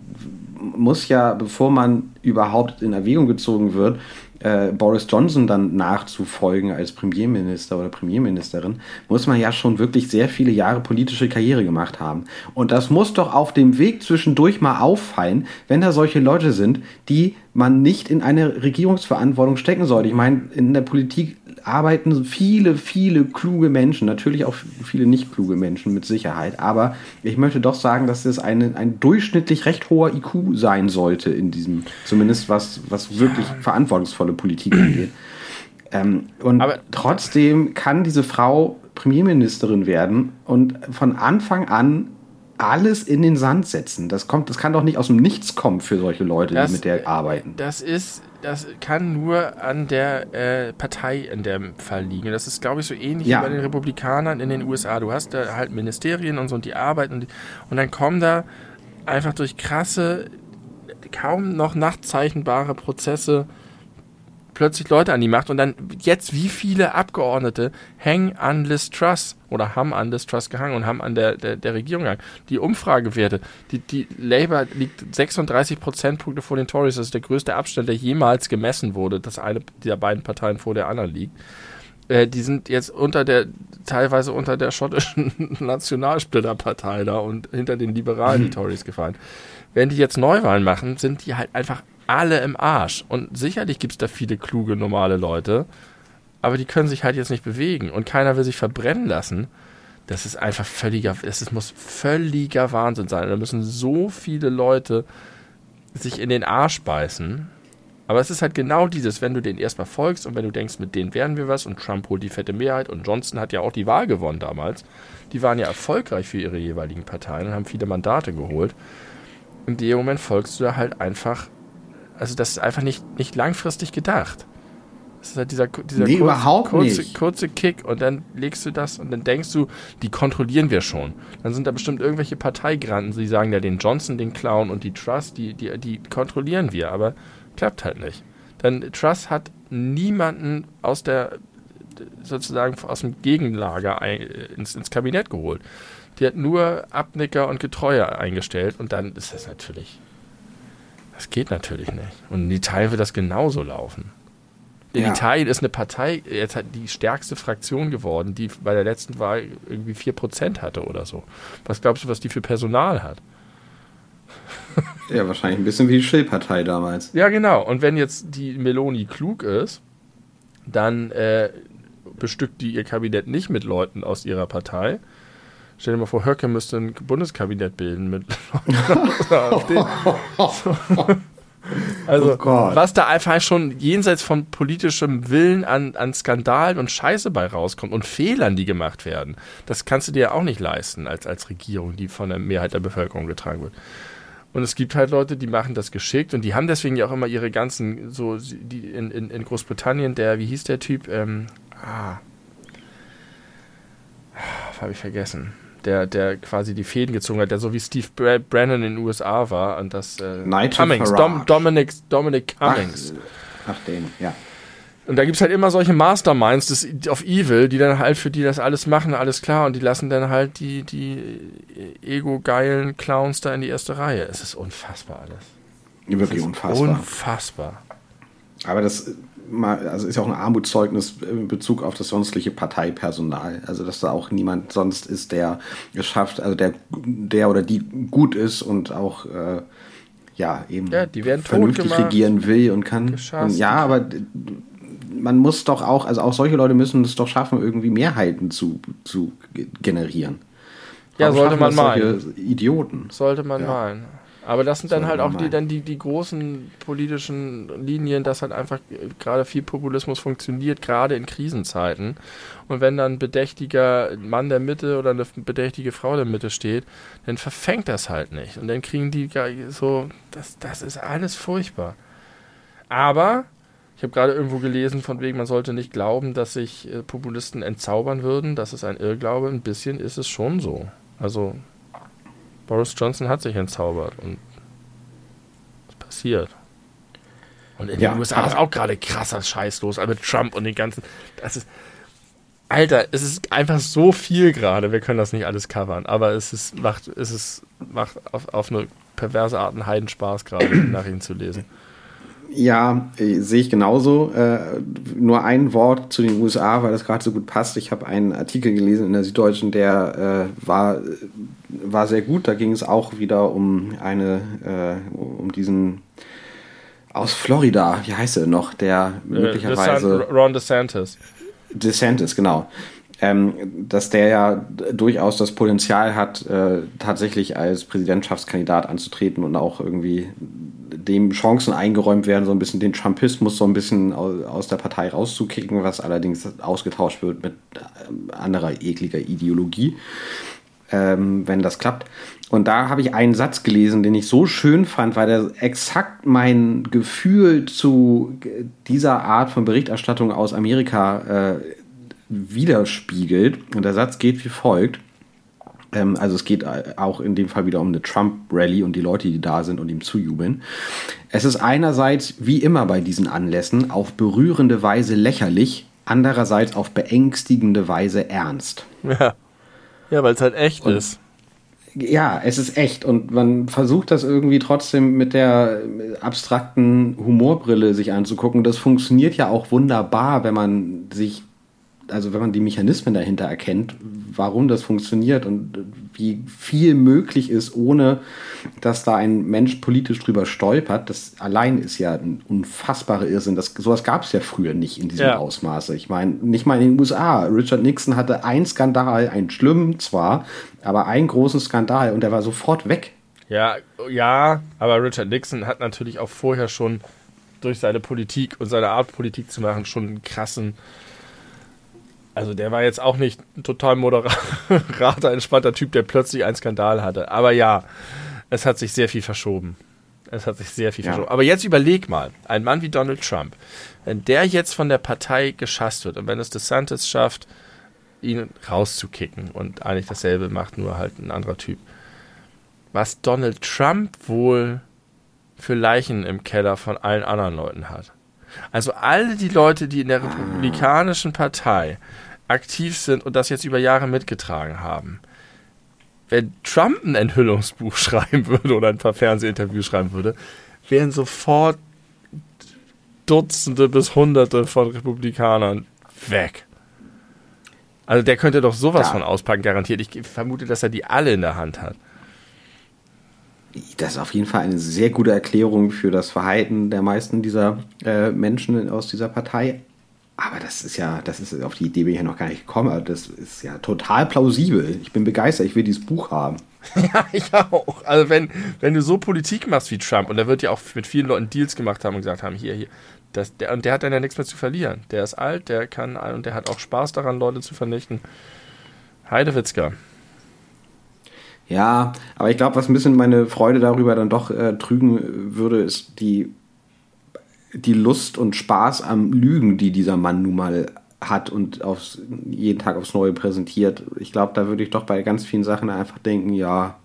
muss ja, bevor man überhaupt in Erwägung gezogen wird, äh, Boris Johnson dann nachzufolgen als Premierminister oder Premierministerin, muss man ja schon wirklich sehr viele Jahre politische Karriere gemacht haben. Und das muss doch auf dem Weg zwischendurch mal auffallen, wenn da solche Leute sind, die man nicht in eine Regierungsverantwortung stecken sollte. Ich meine, in der Politik arbeiten viele, viele kluge Menschen, natürlich auch viele nicht kluge Menschen mit Sicherheit, aber ich möchte doch sagen, dass es eine, ein durchschnittlich recht hoher IQ sein sollte in diesem, zumindest was, was wirklich verantwortungsvolle Politik angeht. Ähm, und aber, trotzdem kann diese Frau Premierministerin werden und von Anfang an alles in den Sand setzen. Das kommt, das kann doch nicht aus dem Nichts kommen für solche Leute, das, die mit der arbeiten. Das ist, das kann nur an der äh, Partei in dem Fall liegen. Das ist, glaube ich, so ähnlich ja. wie bei den Republikanern in den USA. Du hast da halt Ministerien und so und die arbeiten und, die, und dann kommen da einfach durch krasse, kaum noch nachzeichnbare Prozesse plötzlich Leute an die Macht und dann jetzt wie viele Abgeordnete hängen an Liz Truss oder haben an Liz Truss gehangen und haben an der, der, der Regierung gehangen. Die Umfragewerte, die, die Labour liegt 36 Prozentpunkte vor den Tories, das ist der größte Abstand, der jemals gemessen wurde, dass eine dieser beiden Parteien vor der anderen liegt. Äh, die sind jetzt unter der, teilweise unter der schottischen Nationalsplitterpartei da und hinter den Liberalen, die. Tories gefallen. Wenn die jetzt Neuwahlen machen, sind die halt einfach alle im Arsch. Und sicherlich gibt es da viele kluge, normale Leute, aber die können sich halt jetzt nicht bewegen und keiner will sich verbrennen lassen. Das ist einfach völliger, es muss völliger Wahnsinn sein. Da müssen so viele Leute sich in den Arsch beißen. Aber es ist halt genau dieses, wenn du denen erstmal folgst und wenn du denkst, mit denen werden wir was und Trump holt die fette Mehrheit und Johnson hat ja auch die Wahl gewonnen damals. Die waren ja erfolgreich für ihre jeweiligen Parteien und haben viele Mandate geholt. In dem Moment folgst du da halt einfach also das ist einfach nicht, nicht langfristig gedacht. Das ist halt dieser, dieser nee, kurz, kurze, kurze Kick und dann legst du das und dann denkst du, die kontrollieren wir schon. Dann sind da bestimmt irgendwelche Parteigranten, die sagen ja den Johnson, den Clown und die Trust, die, die, die kontrollieren wir, aber klappt halt nicht. Dann Trust hat niemanden aus der sozusagen aus dem Gegenlager ein, ins, ins Kabinett geholt. Die hat nur Abnicker und Getreue eingestellt und dann ist das natürlich das geht natürlich nicht. Und in Italien wird das genauso laufen. In ja. Italien ist eine Partei jetzt hat die stärkste Fraktion geworden, die bei der letzten Wahl irgendwie 4% hatte oder so. Was glaubst du, was die für Personal hat? Ja, wahrscheinlich ein bisschen wie die Schill-Partei damals. Ja, genau. Und wenn jetzt die Meloni klug ist, dann äh, bestückt die ihr Kabinett nicht mit Leuten aus ihrer Partei, Stell dir mal vor, Höcke müsste ein Bundeskabinett bilden mit Also, oh was da einfach schon jenseits von politischem Willen an, an Skandalen und Scheiße bei rauskommt und Fehlern, die gemacht werden, das kannst du dir ja auch nicht leisten als, als Regierung, die von der Mehrheit der Bevölkerung getragen wird. Und es gibt halt Leute, die machen das geschickt und die haben deswegen ja auch immer ihre ganzen, so, die in, in, in Großbritannien, der, wie hieß der Typ? Ähm, ah. Habe ich vergessen der, der quasi die Fäden gezogen hat, der so wie Steve Brennan in den USA war und das äh, Cummings, Dom, Dominic, Dominic Cummings. Ach, ach den, ja. Und da gibt es halt immer solche Masterminds des, of Evil, die dann halt für die das alles machen, alles klar, und die lassen dann halt die, die ego-geilen Clowns da in die erste Reihe. Es ist unfassbar alles. Wirklich unfassbar. Unfassbar. Aber das mal, also ist ja auch ein Armutszeugnis in Bezug auf das sonstliche Parteipersonal. Also dass da auch niemand sonst ist, der es schafft, also der, der oder die gut ist und auch äh, ja eben ja, vernünftig regieren will und kann. Und ja, aber man muss doch auch, also auch solche Leute müssen es doch schaffen, irgendwie Mehrheiten zu, zu generieren. Ja, Warum sollte man malen. Idioten. Sollte man ja. malen. Aber das sind dann halt auch die, dann die, die großen politischen Linien, dass halt einfach gerade viel Populismus funktioniert, gerade in Krisenzeiten. Und wenn dann ein bedächtiger Mann der Mitte oder eine bedächtige Frau der Mitte steht, dann verfängt das halt nicht. Und dann kriegen die so, das, das ist alles furchtbar. Aber ich habe gerade irgendwo gelesen, von wegen, man sollte nicht glauben, dass sich äh, Populisten entzaubern würden. Das ist ein Irrglaube. Ein bisschen ist es schon so. Also Boris Johnson hat sich entzaubert und es passiert. Und in ja, den USA ist auch gerade krasser Scheiß los, also mit Trump und den ganzen. Das ist. Alter, es ist einfach so viel gerade. Wir können das nicht alles covern, aber es ist, macht, es ist, macht auf, auf eine perverse Art einen Heidenspaß gerade, Nachrichten zu lesen. Ja, äh, sehe ich genauso. Äh, nur ein Wort zu den USA, weil das gerade so gut passt. Ich habe einen Artikel gelesen in der Süddeutschen, der äh, war, war sehr gut. Da ging es auch wieder um eine, äh, um diesen aus Florida, wie heißt er noch, der äh, möglicherweise. Ron DeSantis. DeSantis, genau. Ähm, dass der ja durchaus das Potenzial hat, äh, tatsächlich als Präsidentschaftskandidat anzutreten und auch irgendwie dem Chancen eingeräumt werden, so ein bisschen den Trumpismus so ein bisschen aus der Partei rauszukicken, was allerdings ausgetauscht wird mit äh, anderer ekliger Ideologie, ähm, wenn das klappt. Und da habe ich einen Satz gelesen, den ich so schön fand, weil er exakt mein Gefühl zu dieser Art von Berichterstattung aus Amerika äh, widerspiegelt. Und der Satz geht wie folgt. Ähm, also es geht auch in dem Fall wieder um eine Trump-Rally und die Leute, die da sind und ihm zujubeln. Es ist einerseits, wie immer bei diesen Anlässen, auf berührende Weise lächerlich, andererseits auf beängstigende Weise ernst. Ja, ja weil es halt echt und ist ja, es ist echt und man versucht das irgendwie trotzdem mit der abstrakten Humorbrille sich anzugucken. Das funktioniert ja auch wunderbar, wenn man sich also wenn man die Mechanismen dahinter erkennt, warum das funktioniert und wie viel möglich ist, ohne dass da ein Mensch politisch drüber stolpert, das allein ist ja ein unfassbarer Irrsinn. Das, sowas gab es ja früher nicht in diesem ja. Ausmaße. Ich meine, nicht mal in den USA. Richard Nixon hatte einen Skandal, einen schlimmen zwar, aber einen großen Skandal und der war sofort weg. Ja, ja, aber Richard Nixon hat natürlich auch vorher schon durch seine Politik und seine Art Politik zu machen schon einen krassen also der war jetzt auch nicht ein total moderater, entspannter Typ, der plötzlich einen Skandal hatte. Aber ja, es hat sich sehr viel verschoben. Es hat sich sehr viel ja. verschoben. Aber jetzt überleg mal, ein Mann wie Donald Trump, wenn der jetzt von der Partei geschasst wird und wenn es DeSantis schafft, ihn rauszukicken und eigentlich dasselbe macht, nur halt ein anderer Typ. Was Donald Trump wohl für Leichen im Keller von allen anderen Leuten hat. Also alle die Leute, die in der Republikanischen Partei aktiv sind und das jetzt über Jahre mitgetragen haben. Wenn Trump ein Enthüllungsbuch schreiben würde oder ein paar Fernsehinterviews schreiben würde, wären sofort Dutzende bis Hunderte von Republikanern weg. Also der könnte doch sowas ja. von auspacken, garantiert. Ich vermute, dass er die alle in der Hand hat. Das ist auf jeden Fall eine sehr gute Erklärung für das Verhalten der meisten dieser äh, Menschen aus dieser Partei. Aber das ist ja, das ist auf die Idee bin ich ja noch gar nicht gekommen. Das ist ja total plausibel. Ich bin begeistert, ich will dieses Buch haben. Ja, ich auch. Also wenn, wenn du so Politik machst wie Trump, und er wird ja auch mit vielen Leuten Deals gemacht haben und gesagt haben, hier, hier, das, der, und der hat dann ja nichts mehr zu verlieren. Der ist alt, der kann und der hat auch Spaß daran, Leute zu vernichten. Heidewitzka. Ja, aber ich glaube, was ein bisschen meine Freude darüber dann doch äh, trügen würde, ist die die Lust und Spaß am Lügen, die dieser Mann nun mal hat und aufs, jeden Tag aufs Neue präsentiert. Ich glaube, da würde ich doch bei ganz vielen Sachen einfach denken, ja,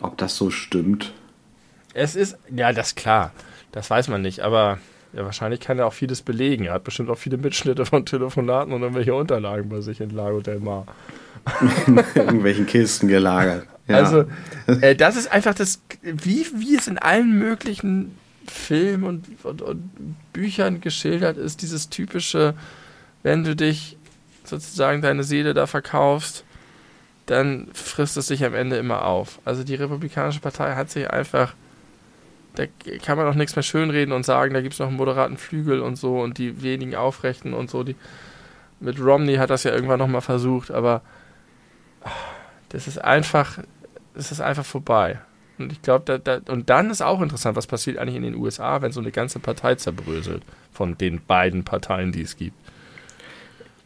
ob das so stimmt. Es ist, ja, das ist klar. Das weiß man nicht, aber ja, wahrscheinlich kann er auch vieles belegen. Er hat bestimmt auch viele Mitschnitte von Telefonaten und irgendwelche Unterlagen bei sich in Lago del Mar. in irgendwelchen Kisten gelagert. Ja. Also, äh, das ist einfach das, wie, wie es in allen möglichen Film und, und, und Büchern geschildert ist, dieses typische, wenn du dich sozusagen deine Seele da verkaufst, dann frisst es sich am Ende immer auf. Also die Republikanische Partei hat sich einfach, da kann man auch nichts mehr schönreden und sagen, da gibt es noch einen moderaten Flügel und so und die wenigen Aufrechten und so. Die, mit Romney hat das ja irgendwann nochmal versucht, aber das ist einfach, das ist einfach vorbei. Und ich glaube, da, da, und dann ist auch interessant, was passiert eigentlich in den USA, wenn so eine ganze Partei zerbröselt von den beiden Parteien, die es gibt.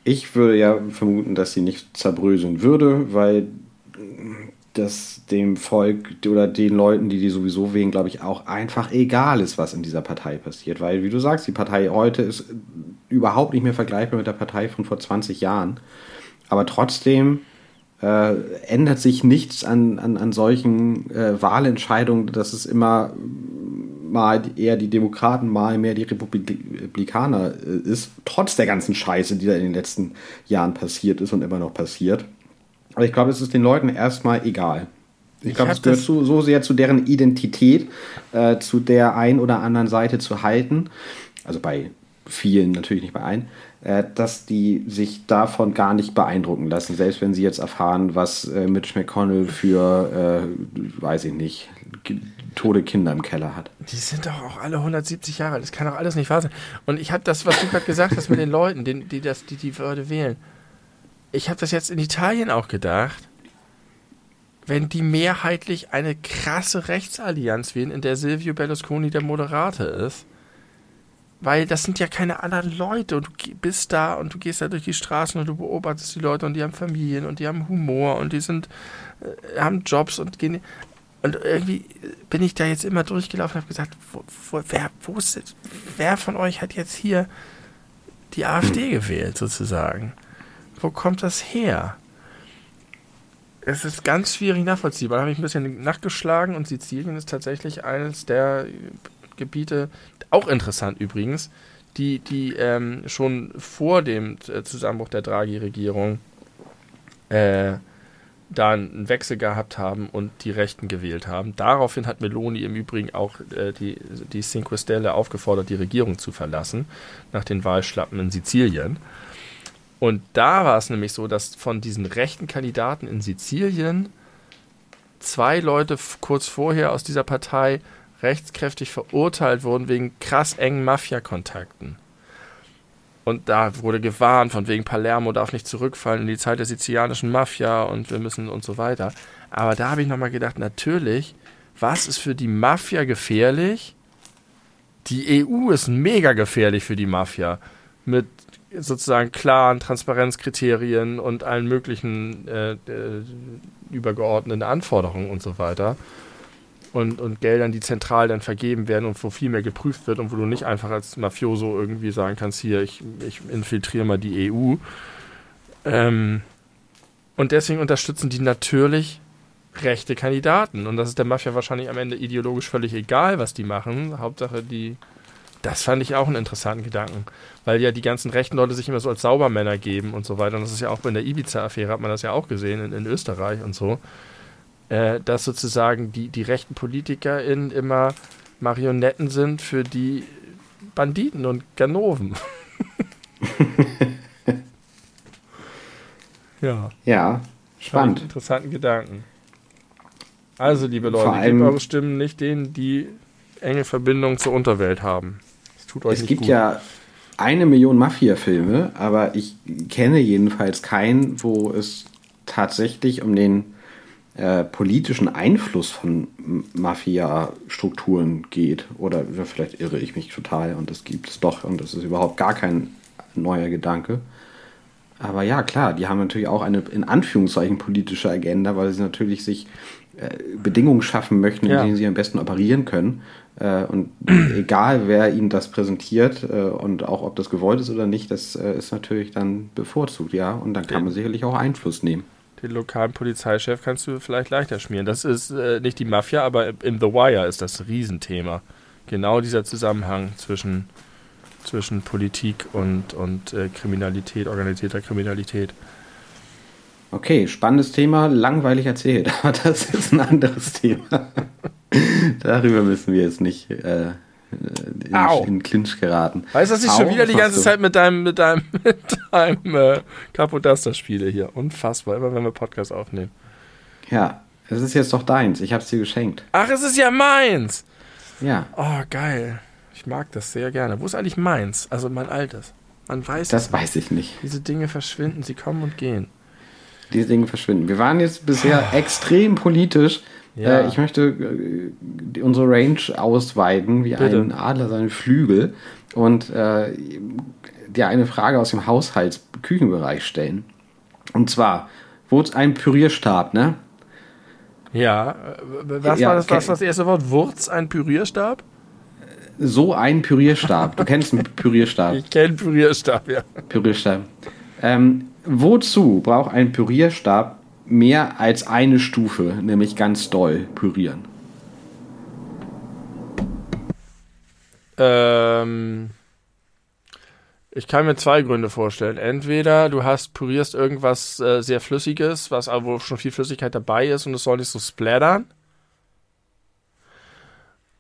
Ich würde ja vermuten, dass sie nicht zerbröseln würde, weil das dem Volk oder den Leuten, die die sowieso wählen, glaube ich, auch einfach egal ist, was in dieser Partei passiert. Weil, wie du sagst, die Partei heute ist überhaupt nicht mehr vergleichbar mit der Partei von vor 20 Jahren. Aber trotzdem äh, ändert sich nichts an, an, an solchen äh, Wahlentscheidungen, dass es immer mal eher die Demokraten, mal mehr die Republikaner äh, ist, trotz der ganzen Scheiße, die da in den letzten Jahren passiert ist und immer noch passiert. Aber ich glaube, es ist den Leuten erstmal egal. Ich, glaube, es gehört zu, so sehr zu deren Identität, äh, zu der ein oder anderen Seite zu halten. Also bei vielen, natürlich nicht bei allen, dass die sich davon gar nicht beeindrucken lassen, selbst wenn sie jetzt erfahren, was äh, Mitch McConnell für, äh, weiß ich nicht, tote Kinder im Keller hat. Die sind doch auch alle 170 Jahre alt. Das kann doch alles nicht wahr sein. Und ich habe das, was du gerade gesagt hast mit den Leuten, die, die, das, die die Würde wählen. Ich habe das jetzt in Italien auch gedacht. Wenn die mehrheitlich eine krasse Rechtsallianz wählen, in der Silvio Berlusconi der Moderator ist, weil das sind ja keine anderen Leute und du bist da und du gehst da durch die Straßen und du beobachtest die Leute und die haben Familien und die haben Humor und die sind, äh, haben Jobs und gehen. Und irgendwie bin ich da jetzt immer durchgelaufen und habe gesagt, wo, wo, wer, wo ist, wer von euch hat jetzt hier die AfD gewählt, sozusagen? Wo kommt das her? Es ist ganz schwierig nachvollziehbar. Da habe ich ein bisschen nachgeschlagen und Sizilien ist tatsächlich eines der Gebiete, auch interessant übrigens, die, die ähm, schon vor dem äh, Zusammenbruch der Draghi-Regierung äh, da einen Wechsel gehabt haben und die Rechten gewählt haben. Daraufhin hat Meloni im Übrigen auch äh, die, die Cinque Stelle aufgefordert, die Regierung zu verlassen, nach den Wahlschlappen in Sizilien. Und da war es nämlich so, dass von diesen rechten Kandidaten in Sizilien zwei Leute kurz vorher aus dieser Partei rechtskräftig verurteilt wurden wegen krass engen Mafia-Kontakten. Und da wurde gewarnt, von wegen Palermo darf nicht zurückfallen in die Zeit der sizilianischen Mafia und wir müssen und so weiter. Aber da habe ich nochmal gedacht, natürlich, was ist für die Mafia gefährlich? Die EU ist mega gefährlich für die Mafia. Mit sozusagen klaren Transparenzkriterien und allen möglichen äh, äh, übergeordneten Anforderungen und so weiter und, und Geldern, die zentral dann vergeben werden und wo viel mehr geprüft wird und wo du nicht einfach als Mafioso irgendwie sagen kannst, hier, ich, ich infiltriere mal die EU. Ähm, und deswegen unterstützen die natürlich rechte Kandidaten. Und das ist der Mafia wahrscheinlich am Ende ideologisch völlig egal, was die machen. Hauptsache, die. Das fand ich auch einen interessanten Gedanken. Weil ja die ganzen rechten Leute sich immer so als Saubermänner geben und so weiter. Und das ist ja auch in der Ibiza-Affäre, hat man das ja auch gesehen, in, in Österreich und so äh, dass sozusagen die, die rechten PolitikerInnen immer Marionetten sind für die Banditen und Ganoven. ja. Ja, spannend. Interessanten Gedanken. Also, liebe Leute, gebt eure Stimmen nicht denen, die enge Verbindungen zur Unterwelt haben. Es tut euch es nicht gibt gut. ja eine Million Mafia-Filme, aber ich kenne jedenfalls keinen, wo es tatsächlich um den äh, politischen Einfluss von Mafia-Strukturen geht. Oder vielleicht irre ich mich total und das gibt es doch und das ist überhaupt gar kein neuer Gedanke. Aber ja, klar, die haben natürlich auch eine in Anführungszeichen politische Agenda, weil sie natürlich sich äh, Bedingungen schaffen möchten, in ja. denen sie am besten operieren können. Äh, und egal, wer ihnen das präsentiert äh, und auch ob das gewollt ist oder nicht, das äh, ist natürlich dann bevorzugt, ja. Und dann kann man sicherlich auch Einfluss nehmen. Den lokalen Polizeichef kannst du vielleicht leichter schmieren. Das ist äh, nicht die Mafia, aber in The Wire ist das Riesenthema. Genau dieser Zusammenhang zwischen, zwischen Politik und, und äh, Kriminalität, organisierter Kriminalität. Okay, spannendes Thema, langweilig erzählt, aber das ist ein anderes Thema. Darüber müssen wir jetzt nicht äh, in, Au. in Clinch geraten. Weißt du, dass ich Au, schon wieder die ganze Zeit mit deinem, mit deinem, mit deinem äh, Capodaster spiele hier? Unfassbar, immer wenn wir Podcast aufnehmen. Ja, es ist jetzt doch deins. Ich hab's dir geschenkt. Ach, es ist ja meins. Ja. Oh, geil. Ich mag das sehr gerne. Wo ist eigentlich meins? Also mein altes. Man weiß Das weiß ich nicht. Diese Dinge verschwinden, sie kommen und gehen. Diese Dinge verschwinden. Wir waren jetzt bisher oh. extrem politisch. Ja. Äh, ich möchte äh, unsere Range ausweiten, wie Bitte. ein Adler seine Flügel. Und äh, dir eine Frage aus dem Haushaltsküchenbereich stellen. Und zwar, ist ein Pürierstab, ne? Ja, äh, was ja, war das, was das erste Wort? Wurz, ein Pürierstab? So ein Pürierstab. Du kennst einen Pürierstab. Ich kenne Pürierstab, ja. Pürierstab. Ähm, wozu braucht ein Pürierstab mehr als eine Stufe, nämlich ganz doll pürieren. Ähm, ich kann mir zwei Gründe vorstellen. Entweder du hast pürierst irgendwas äh, sehr Flüssiges, was wo schon viel Flüssigkeit dabei ist und es soll nicht so splattern.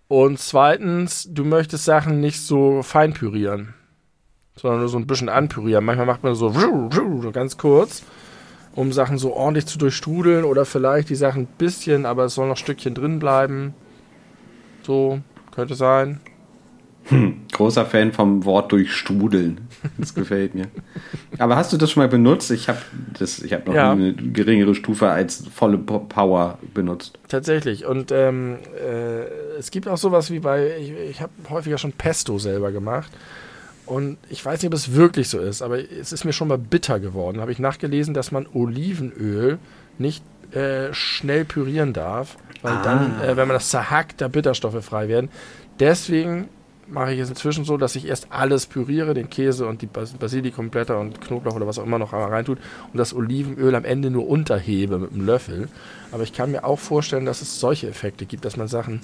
Und zweitens, du möchtest Sachen nicht so fein pürieren, sondern nur so ein bisschen anpürieren. Manchmal macht man so ganz kurz, um Sachen so ordentlich zu durchstrudeln oder vielleicht die Sachen ein bisschen, aber es soll noch ein Stückchen drin bleiben. So, könnte sein. Hm, großer Fan vom Wort durchstrudeln. Das gefällt mir. Aber hast du das schon mal benutzt? Ich habe hab noch ja. eine geringere Stufe als volle Power benutzt. Tatsächlich. Und ähm, äh, es gibt auch sowas wie bei, ich, ich habe häufiger schon Pesto selber gemacht. Und ich weiß nicht, ob es wirklich so ist, aber es ist mir schon mal bitter geworden. Habe ich nachgelesen, dass man Olivenöl nicht äh, schnell pürieren darf, weil ah. dann, äh, wenn man das zerhackt, da Bitterstoffe frei werden. Deswegen mache ich es inzwischen so, dass ich erst alles püriere, den Käse und die Basilikumblätter und Knoblauch oder was auch immer noch reintut und das Olivenöl am Ende nur unterhebe mit einem Löffel. Aber ich kann mir auch vorstellen, dass es solche Effekte gibt, dass man Sachen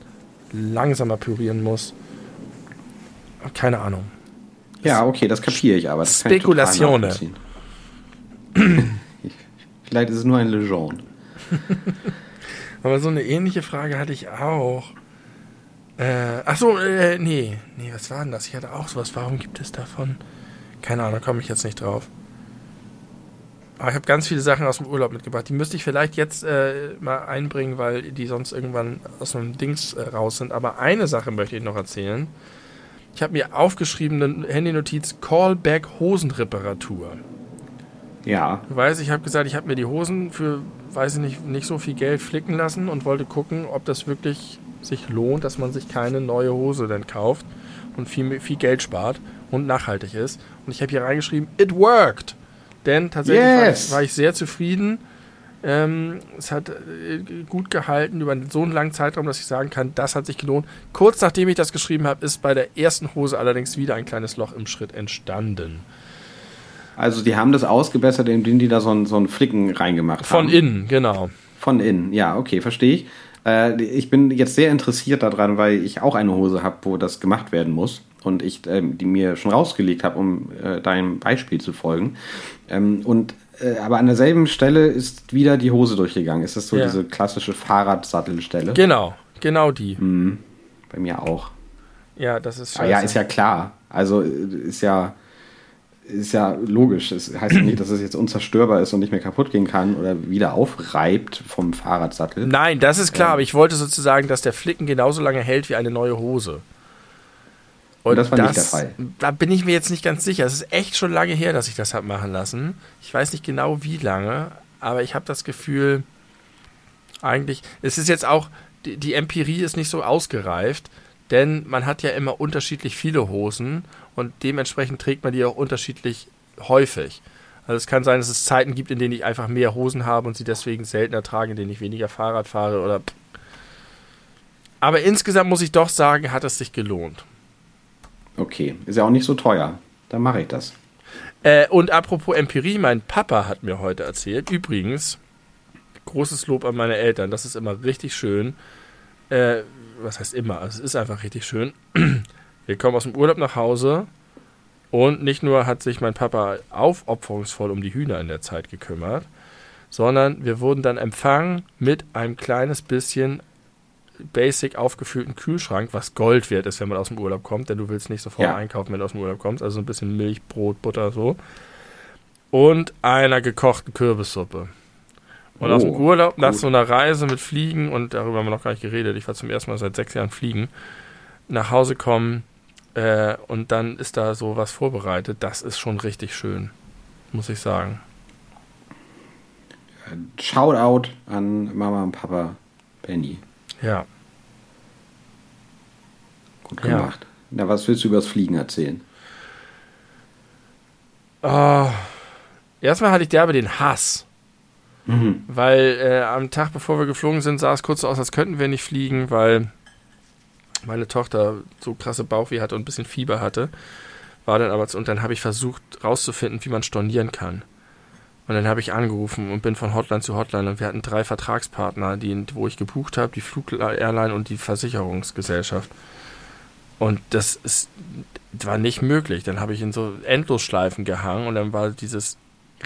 langsamer pürieren muss. Keine Ahnung. Ja, okay, das kapiere ich aber. Spekulation. Vielleicht ist es nur ein Legende. aber so eine ähnliche Frage hatte ich auch. Äh, ach so, äh, nee. Nee, was war denn das? Ich hatte auch sowas. Warum gibt es davon? Keine Ahnung, da komme ich jetzt nicht drauf. Aber ich habe ganz viele Sachen aus dem Urlaub mitgebracht. Die müsste ich vielleicht jetzt äh, mal einbringen, weil die sonst irgendwann aus einem Dings äh, raus sind. Aber eine Sache möchte ich noch erzählen. Ich habe mir aufgeschrieben, eine Handynotiz Callback Hosenreparatur. Ja. Du weißt, ich habe gesagt, ich habe mir die Hosen für, weiß ich nicht, nicht so viel Geld flicken lassen und wollte gucken, ob das wirklich sich lohnt, dass man sich keine neue Hose dann kauft und viel, viel Geld spart und nachhaltig ist. Und ich habe hier reingeschrieben, it worked. Denn tatsächlich yes. war, ich, war, ich, sehr zufrieden. Ähm, es hat äh, gut gehalten über so einen langen Zeitraum, dass ich sagen kann, das hat sich gelohnt. Kurz nachdem ich das geschrieben habe, ist bei der ersten Hose allerdings wieder ein kleines Loch im Schritt entstanden. Also die haben das ausgebessert, indem die da so einen, so einen Flicken reingemacht Von haben. Von innen, genau. Von innen, ja, okay, verstehe ich. Äh, ich bin jetzt sehr interessiert daran, weil ich auch eine Hose habe, wo das gemacht werden muss und ich äh, die mir schon rausgelegt habe, um äh, deinem Beispiel zu folgen. Ähm, und aber an derselben Stelle ist wieder die Hose durchgegangen. Ist das so ja. diese klassische Fahrradsattelstelle? Genau, genau die. Mhm. Bei mir auch. Ja, das ist scheiße. Ah, ja, ist ja klar. Also äh, ist ja ist ja logisch. Es das heißt ja nicht, dass es jetzt unzerstörbar ist und nicht mehr kaputt gehen kann oder wieder aufreibt vom Fahrradsattel. Nein, das ist klar, ähm. aber ich wollte sozusagen, dass der Flicken genauso lange hält wie eine neue Hose. Und, das war das, nicht der Fall. Da bin ich mir jetzt nicht ganz sicher. Es ist echt schon lange her, dass ich das habe machen lassen. Ich weiß nicht genau wie lange, aber ich habe das Gefühl, eigentlich, es ist jetzt auch, die, die Empirie ist nicht so ausgereift, denn man hat ja immer unterschiedlich viele Hosen und dementsprechend trägt man die auch unterschiedlich häufig. Also es kann sein, dass es Zeiten gibt, in denen ich einfach mehr Hosen habe und sie deswegen seltener trage, in denen ich weniger Fahrrad fahre oder. Aber insgesamt muss ich doch sagen, hat es sich gelohnt. Okay, ist ja auch nicht so teuer. Dann mache ich das. Äh, und apropos Empirie, mein Papa hat mir heute erzählt, übrigens, großes Lob an meine Eltern, das ist immer richtig schön. Äh, was heißt immer? Also es ist einfach richtig schön. Wir kommen aus dem Urlaub nach Hause und nicht nur hat sich mein Papa aufopferungsvoll um die Hühner in der Zeit gekümmert, sondern wir wurden dann empfangen mit einem kleines bisschen basic aufgefüllten Kühlschrank, was Gold wert ist, wenn man aus dem Urlaub kommt, denn du willst nicht sofort ja. einkaufen, wenn du aus dem Urlaub kommst. Also ein bisschen Milch, Brot, Butter, so. Und einer gekochten Kürbissuppe. Und oh, aus dem oh, Urlaub, nach so einer Reise mit Fliegen, und darüber haben wir noch gar nicht geredet, ich war zum ersten Mal seit sechs Jahren fliegen, nach Hause kommen, äh, und dann ist da so was vorbereitet. Das ist schon richtig schön, muss ich sagen. Shoutout an Mama und Papa Benny. Ja. Gut gemacht. Ja. Na, was willst du über das Fliegen erzählen? Uh, erstmal hatte ich derbe den Hass. Mhm. Weil äh, am Tag, bevor wir geflogen sind, sah es kurz so aus, als könnten wir nicht fliegen, weil meine Tochter so krasse Bauchweh hatte und ein bisschen Fieber hatte, war dann aber und dann habe ich versucht rauszufinden, wie man stornieren kann. Und dann habe ich angerufen und bin von Hotline zu Hotline und wir hatten drei Vertragspartner, die, wo ich gebucht habe, die Flug-Airline und die Versicherungsgesellschaft. Und das ist, war nicht möglich. Dann habe ich in so Endlosschleifen gehangen und dann war dieses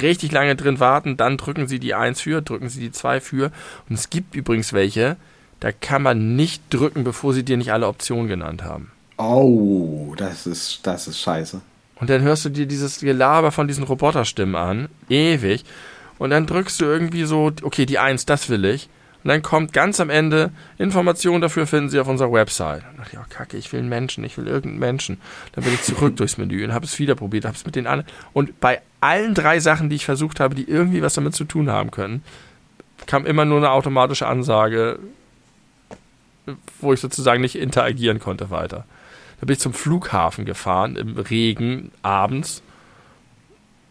richtig lange drin warten, dann drücken Sie die 1 für, drücken Sie die 2 für. Und es gibt übrigens welche, da kann man nicht drücken, bevor sie dir nicht alle Optionen genannt haben. Oh, das ist, das ist scheiße. Und dann hörst du dir dieses Gelaber von diesen Roboterstimmen an, ewig. Und dann drückst du irgendwie so, okay, die 1, das will ich. Und dann kommt ganz am Ende, Informationen dafür finden Sie auf unserer Website. Und dachte ich, oh kacke, ich will einen Menschen, ich will irgendeinen Menschen. Dann bin ich zurück durchs Menü und habe es wieder probiert, habe es mit den anderen. Und bei allen drei Sachen, die ich versucht habe, die irgendwie was damit zu tun haben können, kam immer nur eine automatische Ansage, wo ich sozusagen nicht interagieren konnte weiter. Da bin ich zum Flughafen gefahren, im Regen, abends.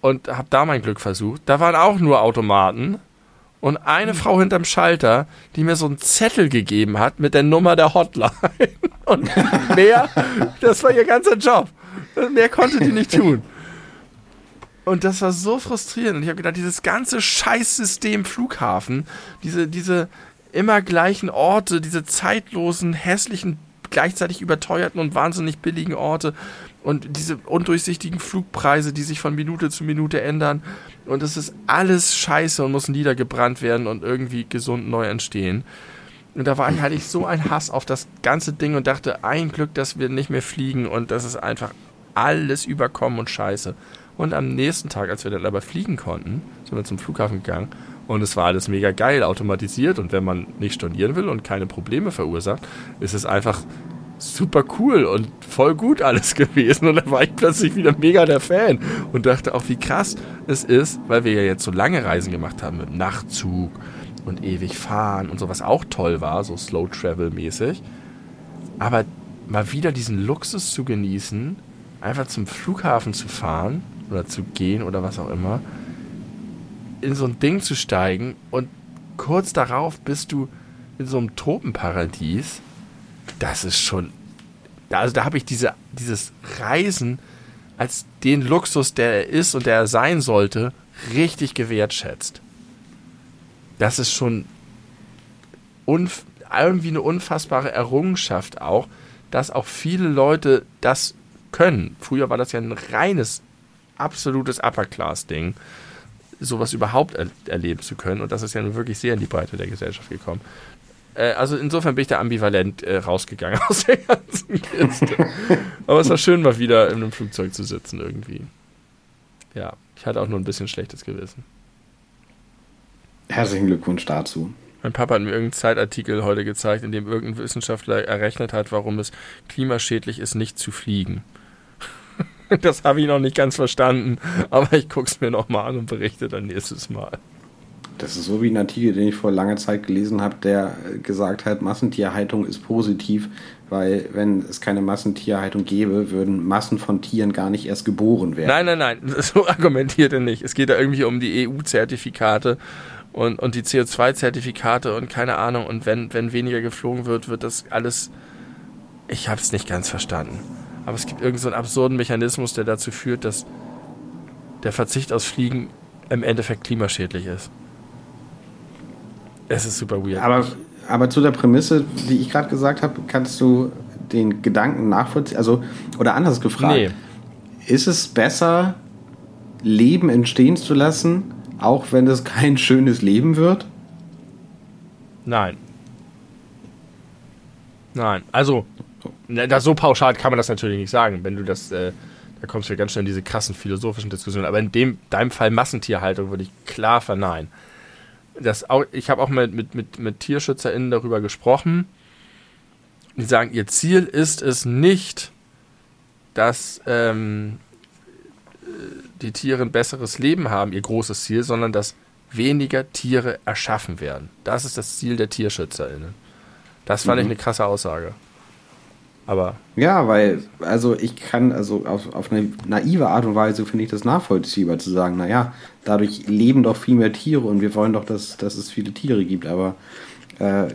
Und habe da mein Glück versucht. Da waren auch nur Automaten. Und eine Frau hinterm Schalter, die mir so einen Zettel gegeben hat mit der Nummer der Hotline. Und mehr, das war ihr ganzer Job. Mehr konnte die nicht tun. Und das war so frustrierend. Und ich habe gedacht, dieses ganze Scheißsystem Flughafen, diese, diese immer gleichen Orte, diese zeitlosen, hässlichen gleichzeitig überteuerten und wahnsinnig billigen Orte und diese undurchsichtigen Flugpreise, die sich von Minute zu Minute ändern. Und es ist alles scheiße und muss niedergebrannt werden und irgendwie gesund neu entstehen. Und da war hatte ich so ein Hass auf das ganze Ding und dachte, ein Glück, dass wir nicht mehr fliegen und das ist einfach alles überkommen und scheiße. Und am nächsten Tag, als wir dann aber fliegen konnten, sind wir zum Flughafen gegangen und es war alles mega geil, automatisiert. Und wenn man nicht stornieren will und keine Probleme verursacht, ist es einfach super cool und voll gut alles gewesen. Und dann war ich plötzlich wieder mega der Fan und dachte auch, wie krass es ist, weil wir ja jetzt so lange Reisen gemacht haben mit Nachtzug und ewig fahren und sowas auch toll war, so Slow Travel mäßig. Aber mal wieder diesen Luxus zu genießen, einfach zum Flughafen zu fahren oder zu gehen oder was auch immer in so ein Ding zu steigen und kurz darauf bist du in so einem Tropenparadies. Das ist schon. Also da habe ich diese, dieses Reisen als den Luxus, der er ist und der er sein sollte, richtig gewertschätzt. Das ist schon irgendwie eine unfassbare Errungenschaft auch, dass auch viele Leute das können. Früher war das ja ein reines, absolutes Upper-Class-Ding sowas überhaupt er erleben zu können. Und das ist ja nun wirklich sehr in die Breite der Gesellschaft gekommen. Äh, also insofern bin ich da ambivalent äh, rausgegangen aus der ganzen Kiste. Aber es war schön, mal wieder in einem Flugzeug zu sitzen irgendwie. Ja, ich hatte auch nur ein bisschen schlechtes Gewissen. Herzlichen Glückwunsch dazu. Mein Papa hat mir irgendeinen Zeitartikel heute gezeigt, in dem irgendein Wissenschaftler errechnet hat, warum es klimaschädlich ist, nicht zu fliegen. Das habe ich noch nicht ganz verstanden, aber ich gucke es mir nochmal an und berichte dann nächstes Mal. Das ist so wie ein Artikel, den ich vor langer Zeit gelesen habe, der gesagt hat, Massentierhaltung ist positiv, weil wenn es keine Massentierhaltung gäbe, würden Massen von Tieren gar nicht erst geboren werden. Nein, nein, nein, so argumentiert er nicht. Es geht da irgendwie um die EU-Zertifikate und, und die CO2-Zertifikate und keine Ahnung. Und wenn, wenn weniger geflogen wird, wird das alles... Ich habe es nicht ganz verstanden. Aber es gibt irgendeinen so absurden Mechanismus, der dazu führt, dass der Verzicht aus Fliegen im Endeffekt klimaschädlich ist. Es ist super weird. Aber, aber zu der Prämisse, die ich gerade gesagt habe, kannst du den Gedanken nachvollziehen? Also, oder anders gefragt, nee. ist es besser, Leben entstehen zu lassen, auch wenn es kein schönes Leben wird? Nein. Nein. Also, das, so pauschal kann man das natürlich nicht sagen. Wenn du das, äh, da kommst du ja ganz schnell in diese krassen philosophischen Diskussionen. Aber in dem, deinem Fall Massentierhaltung würde ich klar verneinen. Das auch, ich habe auch mit, mit, mit, mit TierschützerInnen darüber gesprochen. Die sagen, ihr Ziel ist es nicht, dass ähm, die Tiere ein besseres Leben haben, ihr großes Ziel, sondern dass weniger Tiere erschaffen werden. Das ist das Ziel der TierschützerInnen. Das fand mhm. ich eine krasse Aussage. Aber. Ja, weil, also ich kann, also auf, auf eine naive Art und Weise finde ich das nachvollziehbar zu sagen, naja, dadurch leben doch viel mehr Tiere und wir wollen doch, dass, dass es viele Tiere gibt, aber äh,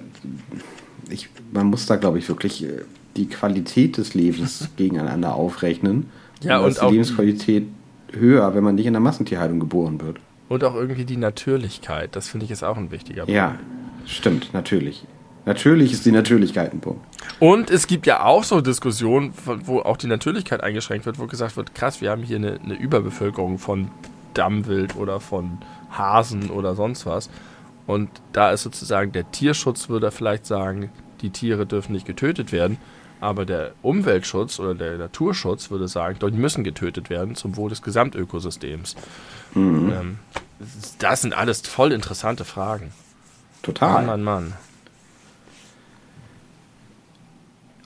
ich, man muss da, glaube ich, wirklich äh, die Qualität des Lebens gegeneinander aufrechnen. Ja, und, und auch die Lebensqualität höher, wenn man nicht in der Massentierhaltung geboren wird. Und auch irgendwie die Natürlichkeit, das finde ich ist auch ein wichtiger Punkt. Ja, stimmt, natürlich. Natürlich ist die Natürlichkeit ein Punkt. Und es gibt ja auch so Diskussionen, wo auch die Natürlichkeit eingeschränkt wird, wo gesagt wird, krass, wir haben hier eine, eine Überbevölkerung von Dammwild oder von Hasen oder sonst was. Und da ist sozusagen der Tierschutz, würde vielleicht sagen, die Tiere dürfen nicht getötet werden. Aber der Umweltschutz oder der Naturschutz würde sagen, die müssen getötet werden zum Wohl des Gesamtökosystems. Mhm. Ähm, das sind alles voll interessante Fragen. Total. Mann, Mann, Mann.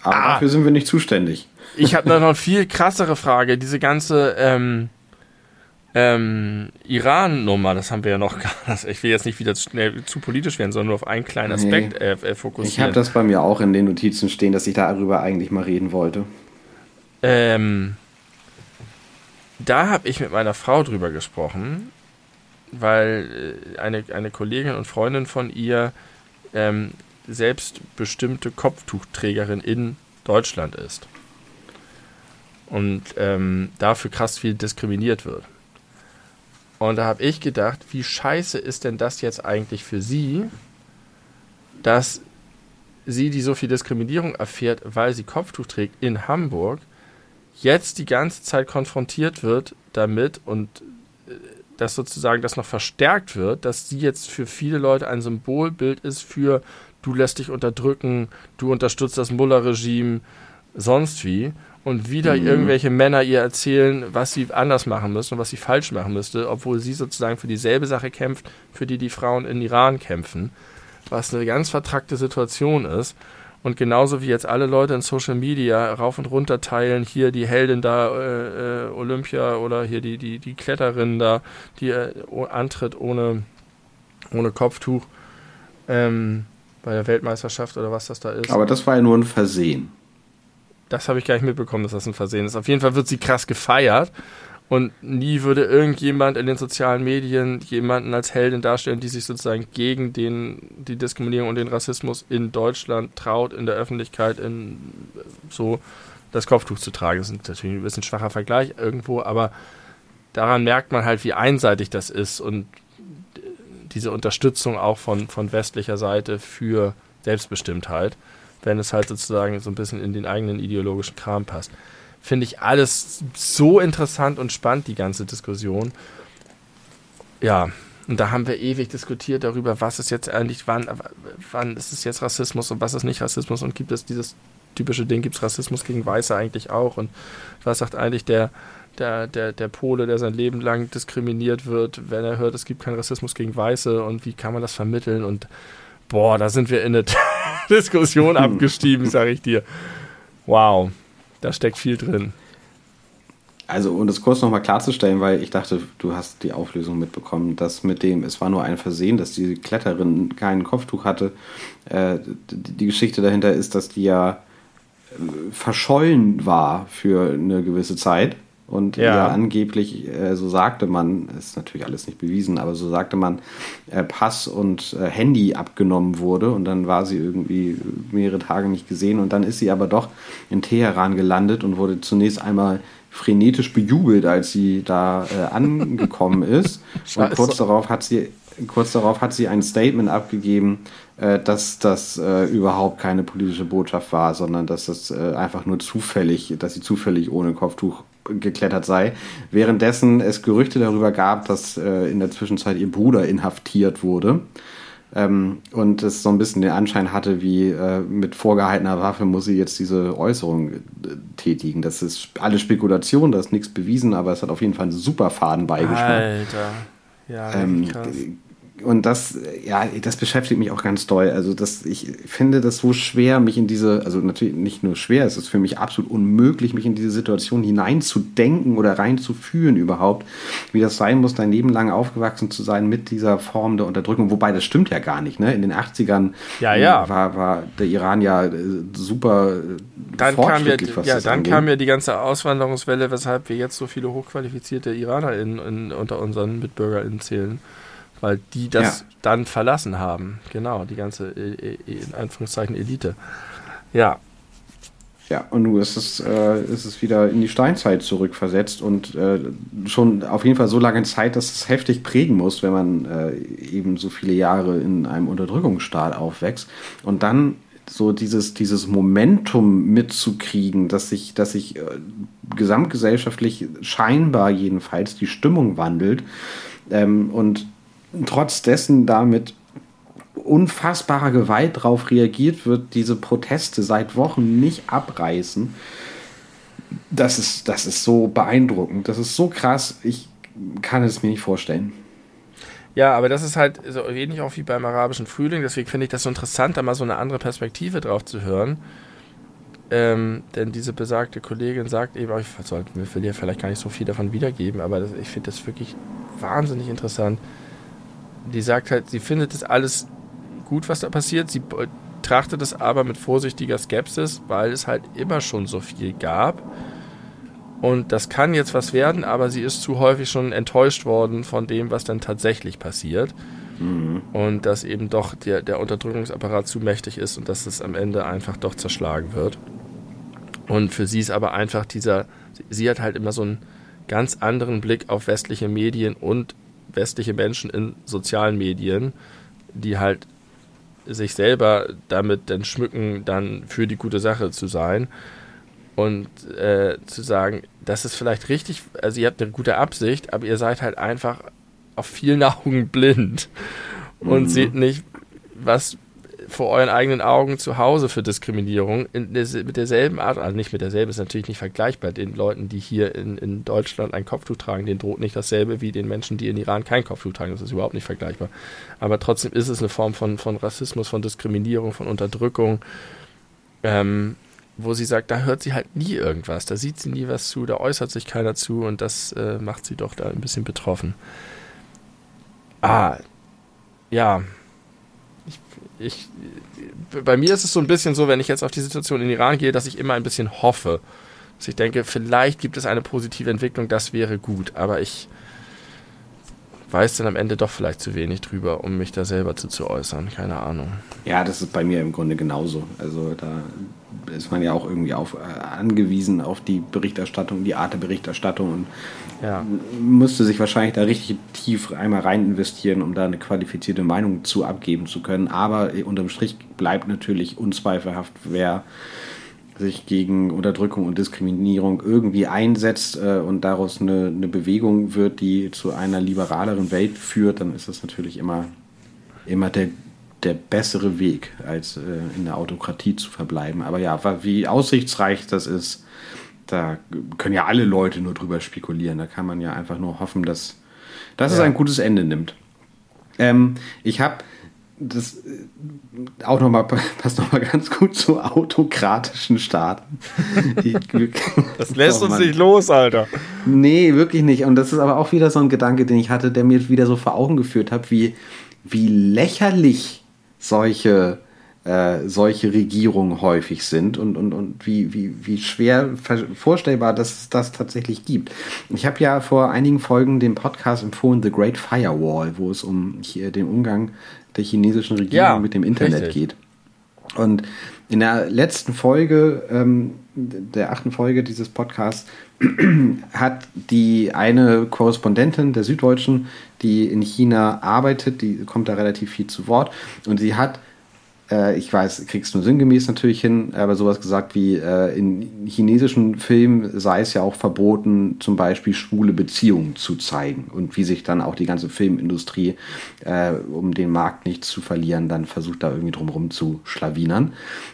Aber ah, dafür sind wir nicht zuständig. Ich habe noch eine viel krassere Frage. Diese ganze ähm, ähm, Iran-Nummer, das haben wir ja noch gar nicht. Ich will jetzt nicht wieder zu, schnell zu politisch werden, sondern nur auf einen kleinen Aspekt nee. äh, fokussieren. Ich habe das bei mir auch in den Notizen stehen, dass ich darüber eigentlich mal reden wollte. Ähm, da habe ich mit meiner Frau drüber gesprochen, weil äh, eine, eine Kollegin und Freundin von ihr ähm, selbstbestimmte Kopftuchträgerin in Deutschland ist. Und ähm, dafür krass viel diskriminiert wird. Und da habe ich gedacht, wie scheiße ist denn das jetzt eigentlich für sie, dass sie, die so viel Diskriminierung erfährt, weil sie Kopftuch trägt in Hamburg, jetzt die ganze Zeit konfrontiert wird damit und äh, dass sozusagen das noch verstärkt wird, dass sie jetzt für viele Leute ein Symbolbild ist für du lässt dich unterdrücken, du unterstützt das Muller-Regime, sonst wie. Und wieder mhm. irgendwelche Männer ihr erzählen, was sie anders machen müssen und was sie falsch machen müsste, obwohl sie sozusagen für dieselbe Sache kämpft, für die die Frauen in Iran kämpfen. Was eine ganz vertrackte Situation ist. Und genauso wie jetzt alle Leute in Social Media rauf und runter teilen, hier die Heldin da, äh, äh, Olympia oder hier die, die, die Kletterin da, die äh, antritt ohne, ohne Kopftuch. Ähm, bei der Weltmeisterschaft oder was das da ist. Aber das war ja nur ein Versehen. Das habe ich gar nicht mitbekommen, dass das ein Versehen ist. Auf jeden Fall wird sie krass gefeiert. Und nie würde irgendjemand in den sozialen Medien jemanden als Heldin darstellen, die sich sozusagen gegen den, die Diskriminierung und den Rassismus in Deutschland traut, in der Öffentlichkeit, in so das Kopftuch zu tragen. Das ist natürlich ein bisschen schwacher Vergleich irgendwo, aber daran merkt man halt, wie einseitig das ist und diese Unterstützung auch von, von westlicher Seite für Selbstbestimmtheit, wenn es halt sozusagen so ein bisschen in den eigenen ideologischen Kram passt. Finde ich alles so interessant und spannend, die ganze Diskussion. Ja, und da haben wir ewig diskutiert darüber, was ist jetzt eigentlich, wann, wann ist es jetzt Rassismus und was ist nicht Rassismus und gibt es dieses typische Ding, gibt es Rassismus gegen Weiße eigentlich auch und was sagt eigentlich der, der, der, der Pole, der sein Leben lang diskriminiert wird, wenn er hört, es gibt keinen Rassismus gegen Weiße und wie kann man das vermitteln und boah, da sind wir in eine Diskussion abgestiegen, sage ich dir. Wow, da steckt viel drin. Also, um das kurz nochmal klarzustellen, weil ich dachte, du hast die Auflösung mitbekommen, dass mit dem, es war nur ein Versehen, dass die Kletterin kein Kopftuch hatte. Äh, die Geschichte dahinter ist, dass die ja äh, verschollen war für eine gewisse Zeit und ja, ja angeblich, äh, so sagte man, ist natürlich alles nicht bewiesen, aber so sagte man, äh, Pass und äh, Handy abgenommen wurde und dann war sie irgendwie mehrere Tage nicht gesehen und dann ist sie aber doch in Teheran gelandet und wurde zunächst einmal frenetisch bejubelt, als sie da äh, angekommen ist. und kurz darauf hat sie kurz darauf hat sie ein Statement abgegeben, äh, dass das äh, überhaupt keine politische Botschaft war, sondern dass das einfach nur zufällig, dass sie zufällig ohne Kopftuch geklettert sei. Währenddessen es Gerüchte darüber gab, dass äh, in der Zwischenzeit ihr Bruder inhaftiert wurde. Ähm, und es so ein bisschen den Anschein hatte, wie äh, mit vorgehaltener Waffe muss sie jetzt diese Äußerung äh, tätigen. Das ist alles Spekulation, da ist nichts bewiesen, aber es hat auf jeden Fall einen super Fadenbeigeschmack. Alter. Ja, ähm, krass und das, ja, das beschäftigt mich auch ganz doll. Also das, ich finde das so schwer, mich in diese, also natürlich nicht nur schwer, es ist für mich absolut unmöglich, mich in diese Situation hineinzudenken oder reinzufühlen überhaupt, wie das sein muss, dein Leben lang aufgewachsen zu sein mit dieser Form der Unterdrückung. Wobei das stimmt ja gar nicht. Ne? In den 80ern ja, ja. War, war der Iran ja äh, super äh, dann fortschrittlich, kam ja, ja, dann angeht. kam ja die ganze Auswanderungswelle, weshalb wir jetzt so viele hochqualifizierte IranerInnen in, unter unseren MitbürgerInnen zählen weil die das ja. dann verlassen haben. Genau, die ganze, in Anführungszeichen, Elite. Ja. Ja, und nun ist es, äh, ist es wieder in die Steinzeit zurückversetzt und äh, schon auf jeden Fall so lange Zeit, dass es heftig prägen muss, wenn man äh, eben so viele Jahre in einem Unterdrückungsstaat aufwächst. Und dann so dieses, dieses Momentum mitzukriegen, dass sich, dass sich äh, gesamtgesellschaftlich scheinbar jedenfalls die Stimmung wandelt ähm, und trotz dessen damit unfassbarer Gewalt darauf reagiert wird, diese Proteste seit Wochen nicht abreißen. Das ist, das ist so beeindruckend. Das ist so krass. Ich kann es mir nicht vorstellen. Ja, aber das ist halt so ähnlich auch wie beim arabischen Frühling. Deswegen finde ich das so interessant, da mal so eine andere Perspektive drauf zu hören. Ähm, denn diese besagte Kollegin sagt eben, ich will dir vielleicht gar nicht so viel davon wiedergeben, aber das, ich finde das wirklich wahnsinnig interessant. Die sagt halt, sie findet das alles gut, was da passiert. Sie betrachtet es aber mit vorsichtiger Skepsis, weil es halt immer schon so viel gab. Und das kann jetzt was werden, aber sie ist zu häufig schon enttäuscht worden von dem, was dann tatsächlich passiert. Mhm. Und dass eben doch der, der Unterdrückungsapparat zu mächtig ist und dass es am Ende einfach doch zerschlagen wird. Und für sie ist aber einfach dieser, sie hat halt immer so einen ganz anderen Blick auf westliche Medien und westliche Menschen in sozialen Medien, die halt sich selber damit dann schmücken, dann für die gute Sache zu sein und äh, zu sagen, das ist vielleicht richtig, also ihr habt eine gute Absicht, aber ihr seid halt einfach auf vielen Augen blind und mhm. seht nicht, was vor euren eigenen Augen zu Hause für Diskriminierung in, mit derselben Art, also nicht mit derselben, ist natürlich nicht vergleichbar. Den Leuten, die hier in, in Deutschland ein Kopftuch tragen, denen droht nicht dasselbe wie den Menschen, die in Iran kein Kopftuch tragen. Das ist überhaupt nicht vergleichbar. Aber trotzdem ist es eine Form von, von Rassismus, von Diskriminierung, von Unterdrückung, ähm, wo sie sagt, da hört sie halt nie irgendwas, da sieht sie nie was zu, da äußert sich keiner zu und das äh, macht sie doch da ein bisschen betroffen. Ah, ja, ich, bei mir ist es so ein bisschen so, wenn ich jetzt auf die Situation in Iran gehe, dass ich immer ein bisschen hoffe. Dass ich denke, vielleicht gibt es eine positive Entwicklung, das wäre gut. Aber ich weiß dann am Ende doch vielleicht zu wenig drüber, um mich da selber zu, zu äußern. Keine Ahnung. Ja, das ist bei mir im Grunde genauso. Also da ist man ja auch irgendwie auf, äh, angewiesen auf die Berichterstattung, die Art der Berichterstattung und ja. müsste sich wahrscheinlich da richtig tief einmal rein investieren, um da eine qualifizierte Meinung zu abgeben zu können. Aber unterm Strich bleibt natürlich unzweifelhaft, wer sich gegen Unterdrückung und Diskriminierung irgendwie einsetzt äh, und daraus eine, eine Bewegung wird, die zu einer liberaleren Welt führt, dann ist das natürlich immer, immer der der bessere Weg, als äh, in der Autokratie zu verbleiben. Aber ja, wie aussichtsreich das ist, da können ja alle Leute nur drüber spekulieren. Da kann man ja einfach nur hoffen, dass, dass ja. es ein gutes Ende nimmt. Ähm, ich habe das äh, auch nochmal, passt nochmal ganz gut zu autokratischen Staaten. das lässt oh, uns nicht los, Alter. Nee, wirklich nicht. Und das ist aber auch wieder so ein Gedanke, den ich hatte, der mir wieder so vor Augen geführt hat, wie, wie lächerlich solche, äh, solche Regierungen häufig sind und, und, und wie, wie, wie schwer vorstellbar dass es das tatsächlich gibt. Ich habe ja vor einigen Folgen den Podcast empfohlen, The Great Firewall, wo es um hier den Umgang der chinesischen Regierung ja, mit dem Internet richtig. geht. Und in der letzten Folge, ähm, der achten Folge dieses Podcasts, hat die eine Korrespondentin der Süddeutschen, die in China arbeitet, die kommt da relativ viel zu Wort und sie hat äh, ich weiß, kriegst du sinngemäß natürlich hin, aber sowas gesagt wie äh, in chinesischen Filmen sei es ja auch verboten, zum Beispiel schwule Beziehungen zu zeigen und wie sich dann auch die ganze Filmindustrie, äh, um den Markt nicht zu verlieren, dann versucht da irgendwie drumherum zu schlawinern.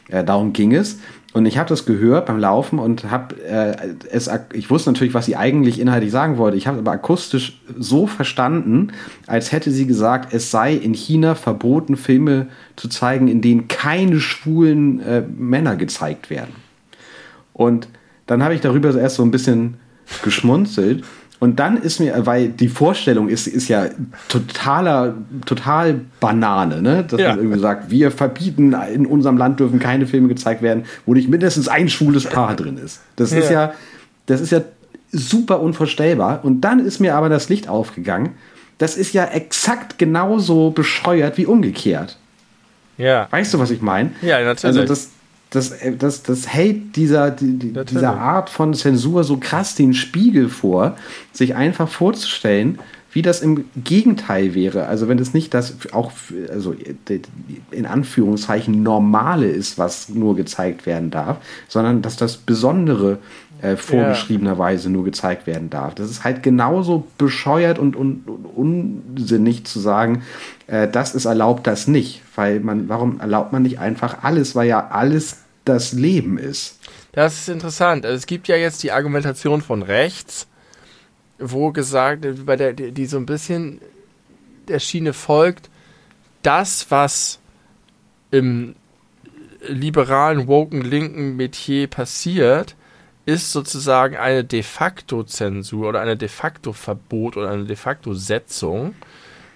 Äh, darum ging es. Und ich habe das gehört beim Laufen und habe äh, es, ich wusste natürlich, was sie eigentlich inhaltlich sagen wollte. Ich habe aber akustisch so verstanden, als hätte sie gesagt, es sei in China verboten, Filme zu zeigen, in denen keine schwulen äh, Männer gezeigt werden. Und dann habe ich darüber erst so ein bisschen geschmunzelt und dann ist mir, weil die Vorstellung ist, ist ja totaler, total Banane, ne? Dass ja. man irgendwie sagt, wir verbieten, in unserem Land dürfen keine Filme gezeigt werden, wo nicht mindestens ein schwules Paar drin ist. Das ja. ist ja, das ist ja super unvorstellbar. Und dann ist mir aber das Licht aufgegangen. Das ist ja exakt genauso bescheuert wie umgekehrt. Ja. Weißt du, was ich meine? Ja, natürlich. Also das, das, äh, das, das hält dieser, die, dieser Art von Zensur so krass den Spiegel vor, sich einfach vorzustellen, wie das im Gegenteil wäre. Also wenn es nicht das auch also in Anführungszeichen normale ist, was nur gezeigt werden darf, sondern dass das Besondere äh, vorgeschriebenerweise nur gezeigt werden darf. Das ist halt genauso bescheuert und, und, und unsinnig zu sagen, äh, das ist erlaubt, das nicht. Weil man, warum erlaubt man nicht einfach alles, weil ja alles das Leben ist. Das ist interessant. Also es gibt ja jetzt die Argumentation von rechts, wo gesagt, bei der, die so ein bisschen der Schiene folgt, das, was im liberalen, woken, linken Metier passiert, ist sozusagen eine de facto Zensur oder eine de facto Verbot oder eine de facto Setzung,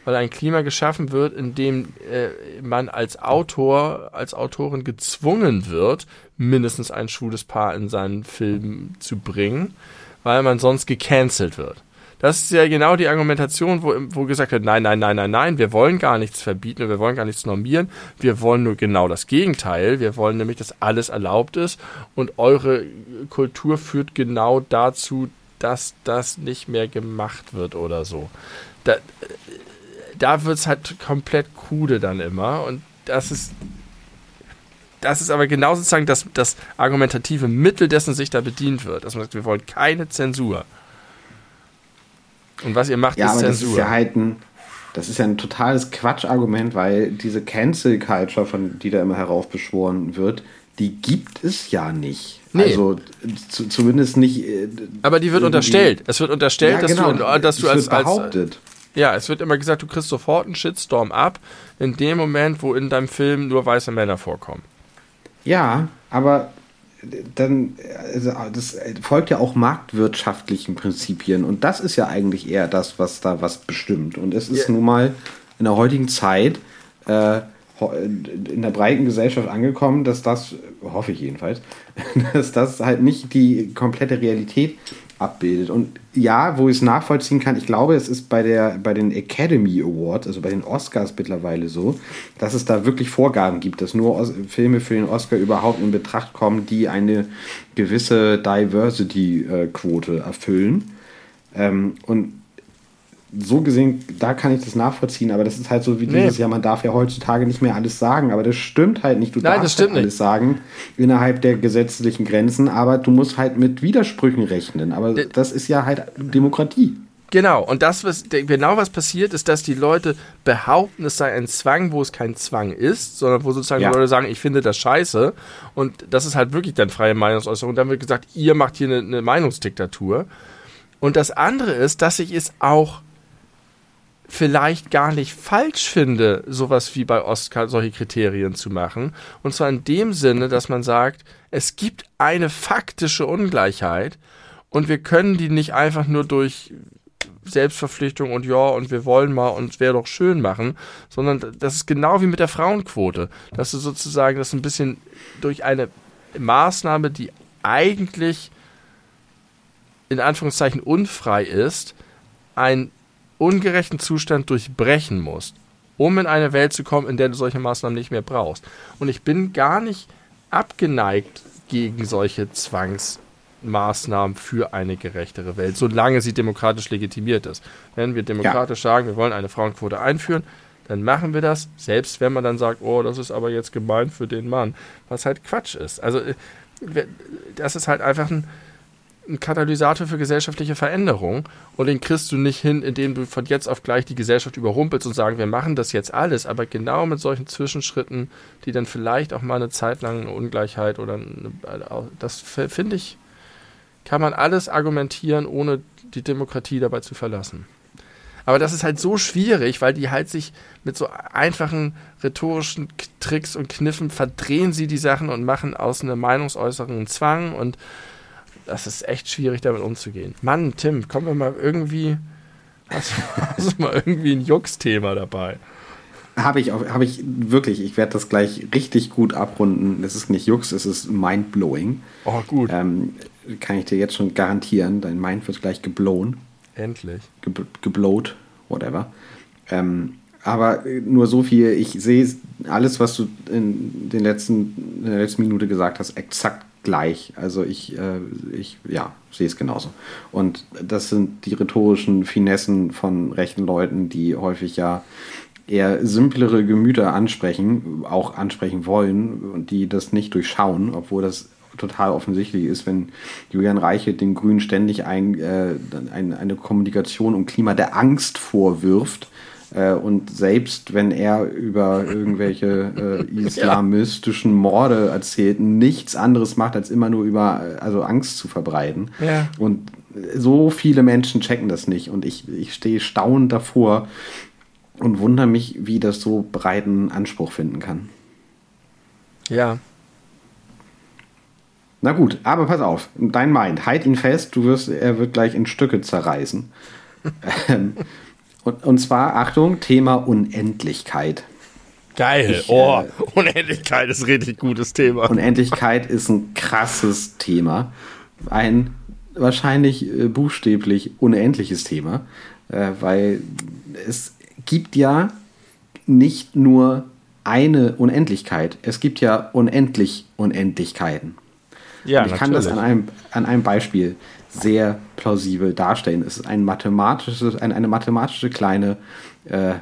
weil ein Klima geschaffen wird, in dem äh, man als Autor, als Autorin gezwungen wird, mindestens ein schwules Paar in seinen Film zu bringen, weil man sonst gecancelt wird. Das ist ja genau die Argumentation, wo, wo gesagt wird, nein, nein, nein, nein, nein, wir wollen gar nichts verbieten, wir wollen gar nichts normieren, wir wollen nur genau das Gegenteil, wir wollen nämlich, dass alles erlaubt ist und eure Kultur führt genau dazu, dass das nicht mehr gemacht wird oder so. Da, da wird es halt komplett krude dann immer und das ist das ist aber genau sozusagen das, das argumentative Mittel, dessen sich da bedient wird. Dass man sagt, wir wollen keine Zensur. Und was ihr macht, ja, ist aber Zensur. Das ist ja halt ein, das ist ja ein totales Quatschargument, weil diese Cancel Culture, von die da immer heraufbeschworen wird, die gibt es ja nicht. Nee. Also zu, zumindest nicht. Äh, aber die wird unterstellt. Es wird unterstellt, ja, genau. dass du, dass du als, behauptet. Als, ja, es wird immer gesagt, du kriegst sofort einen Shitstorm ab, in dem Moment, wo in deinem Film nur weiße Männer vorkommen. Ja, aber dann, also das folgt ja auch marktwirtschaftlichen Prinzipien und das ist ja eigentlich eher das, was da was bestimmt. Und es ist yeah. nun mal in der heutigen Zeit äh, in der breiten Gesellschaft angekommen, dass das, hoffe ich jedenfalls, dass das halt nicht die komplette Realität abbildet. Und ja, wo ich es nachvollziehen kann, ich glaube, es ist bei, der, bei den Academy Awards, also bei den Oscars mittlerweile so, dass es da wirklich Vorgaben gibt, dass nur Os Filme für den Oscar überhaupt in Betracht kommen, die eine gewisse Diversity-Quote erfüllen. Ähm, und so gesehen, da kann ich das nachvollziehen, aber das ist halt so wie nee. dieses Jahr, man darf ja heutzutage nicht mehr alles sagen, aber das stimmt halt nicht. Du Nein, darfst halt alles nicht. sagen innerhalb der gesetzlichen Grenzen, aber du musst halt mit Widersprüchen rechnen. Aber D das ist ja halt Demokratie. Genau, und das, was genau was passiert, ist, dass die Leute behaupten, es sei ein Zwang, wo es kein Zwang ist, sondern wo sozusagen ja. die Leute sagen, ich finde das scheiße. Und das ist halt wirklich dann freie Meinungsäußerung. Und dann wird gesagt, ihr macht hier eine, eine Meinungsdiktatur. Und das andere ist, dass ich es auch vielleicht gar nicht falsch finde, sowas wie bei Oscar solche Kriterien zu machen. Und zwar in dem Sinne, dass man sagt, es gibt eine faktische Ungleichheit und wir können die nicht einfach nur durch Selbstverpflichtung und ja, und wir wollen mal und wäre doch schön machen, sondern das ist genau wie mit der Frauenquote, dass du sozusagen das ein bisschen durch eine Maßnahme, die eigentlich in Anführungszeichen unfrei ist, ein ungerechten Zustand durchbrechen musst, um in eine Welt zu kommen, in der du solche Maßnahmen nicht mehr brauchst. Und ich bin gar nicht abgeneigt gegen solche Zwangsmaßnahmen für eine gerechtere Welt, solange sie demokratisch legitimiert ist. Wenn wir demokratisch ja. sagen, wir wollen eine Frauenquote einführen, dann machen wir das, selbst wenn man dann sagt, oh, das ist aber jetzt gemein für den Mann, was halt Quatsch ist. Also äh, das ist halt einfach ein, ein Katalysator für gesellschaftliche Veränderung und den kriegst du nicht hin, indem du von jetzt auf gleich die Gesellschaft überrumpelst und sagen, wir machen das jetzt alles, aber genau mit solchen Zwischenschritten, die dann vielleicht auch mal eine Zeit lang eine Ungleichheit oder eine, das finde ich, kann man alles argumentieren, ohne die Demokratie dabei zu verlassen. Aber das ist halt so schwierig, weil die halt sich mit so einfachen rhetorischen Tricks und Kniffen verdrehen sie die Sachen und machen aus einer Meinungsäußerung einen Zwang und das ist echt schwierig, damit umzugehen. Mann, Tim, kommen wir mal irgendwie. Hast, hast du mal irgendwie ein Jux-Thema dabei? Habe ich, hab ich wirklich. Ich werde das gleich richtig gut abrunden. Das ist nicht Jux, es ist mindblowing. Oh, gut. Ähm, kann ich dir jetzt schon garantieren. Dein Mind wird gleich geblown. Endlich. Ge geblowt, whatever. Ähm, aber nur so viel, ich sehe alles, was du in, den letzten, in der letzten Minute gesagt hast, exakt gleich. Also ich, äh, ich ja, sehe es genauso. Und das sind die rhetorischen Finessen von rechten Leuten, die häufig ja eher simplere Gemüter ansprechen, auch ansprechen wollen und die das nicht durchschauen, obwohl das total offensichtlich ist, wenn Julian Reiche den Grünen ständig ein, äh, ein, eine Kommunikation um Klima der Angst vorwirft. Äh, und selbst wenn er über irgendwelche äh, islamistischen Morde erzählt, nichts anderes macht, als immer nur über also Angst zu verbreiten. Ja. Und so viele Menschen checken das nicht. Und ich, ich stehe staunend davor und wundere mich, wie das so breiten Anspruch finden kann. Ja, na gut, aber pass auf, dein Mind, halt ihn fest, du wirst, er wird gleich in Stücke zerreißen. und, und zwar, Achtung, Thema Unendlichkeit. Geil, ich, oh, äh, Unendlichkeit ist ein richtig gutes Thema. Unendlichkeit ist ein krasses Thema. Ein wahrscheinlich äh, buchstäblich unendliches Thema, äh, weil es gibt ja nicht nur eine Unendlichkeit, es gibt ja unendlich Unendlichkeiten. Ja, Und ich natürlich. kann das an einem, an einem Beispiel sehr plausibel darstellen. Es ist ein mathematisches, ein, eine mathematische kleine äh,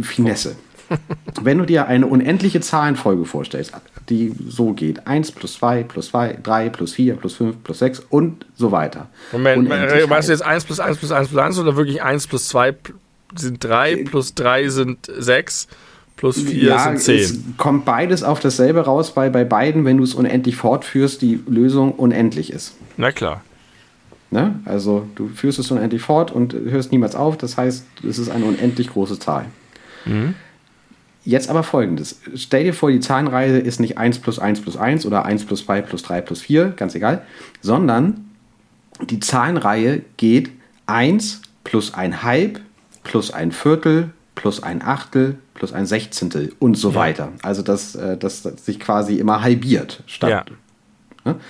Finesse. Wenn du dir eine unendliche Zahlenfolge vorstellst, die so geht, 1 plus 2 plus 2, 3 plus 4 plus 5 plus 6 und so weiter. Moment, weißt du jetzt 1 plus 1 plus 1 plus 1 oder wirklich 1 plus 2 sind 3 äh, plus 3 sind 6? Plus 4 ja, sind 10. Es kommt beides auf dasselbe raus, weil bei beiden, wenn du es unendlich fortführst, die Lösung unendlich ist. Na klar. Ne? Also du führst es unendlich fort und hörst niemals auf. Das heißt, es ist eine unendlich große Zahl. Mhm. Jetzt aber folgendes. Stell dir vor, die Zahlenreihe ist nicht 1 plus 1 plus 1 oder 1 plus 2 plus 3 plus 4, ganz egal, sondern die Zahlenreihe geht 1 plus ein Halb plus ein Viertel plus ein Achtel plus ein Sechzehntel und so ja. weiter. Also dass äh, das sich quasi immer halbiert statt. Ja. Ne?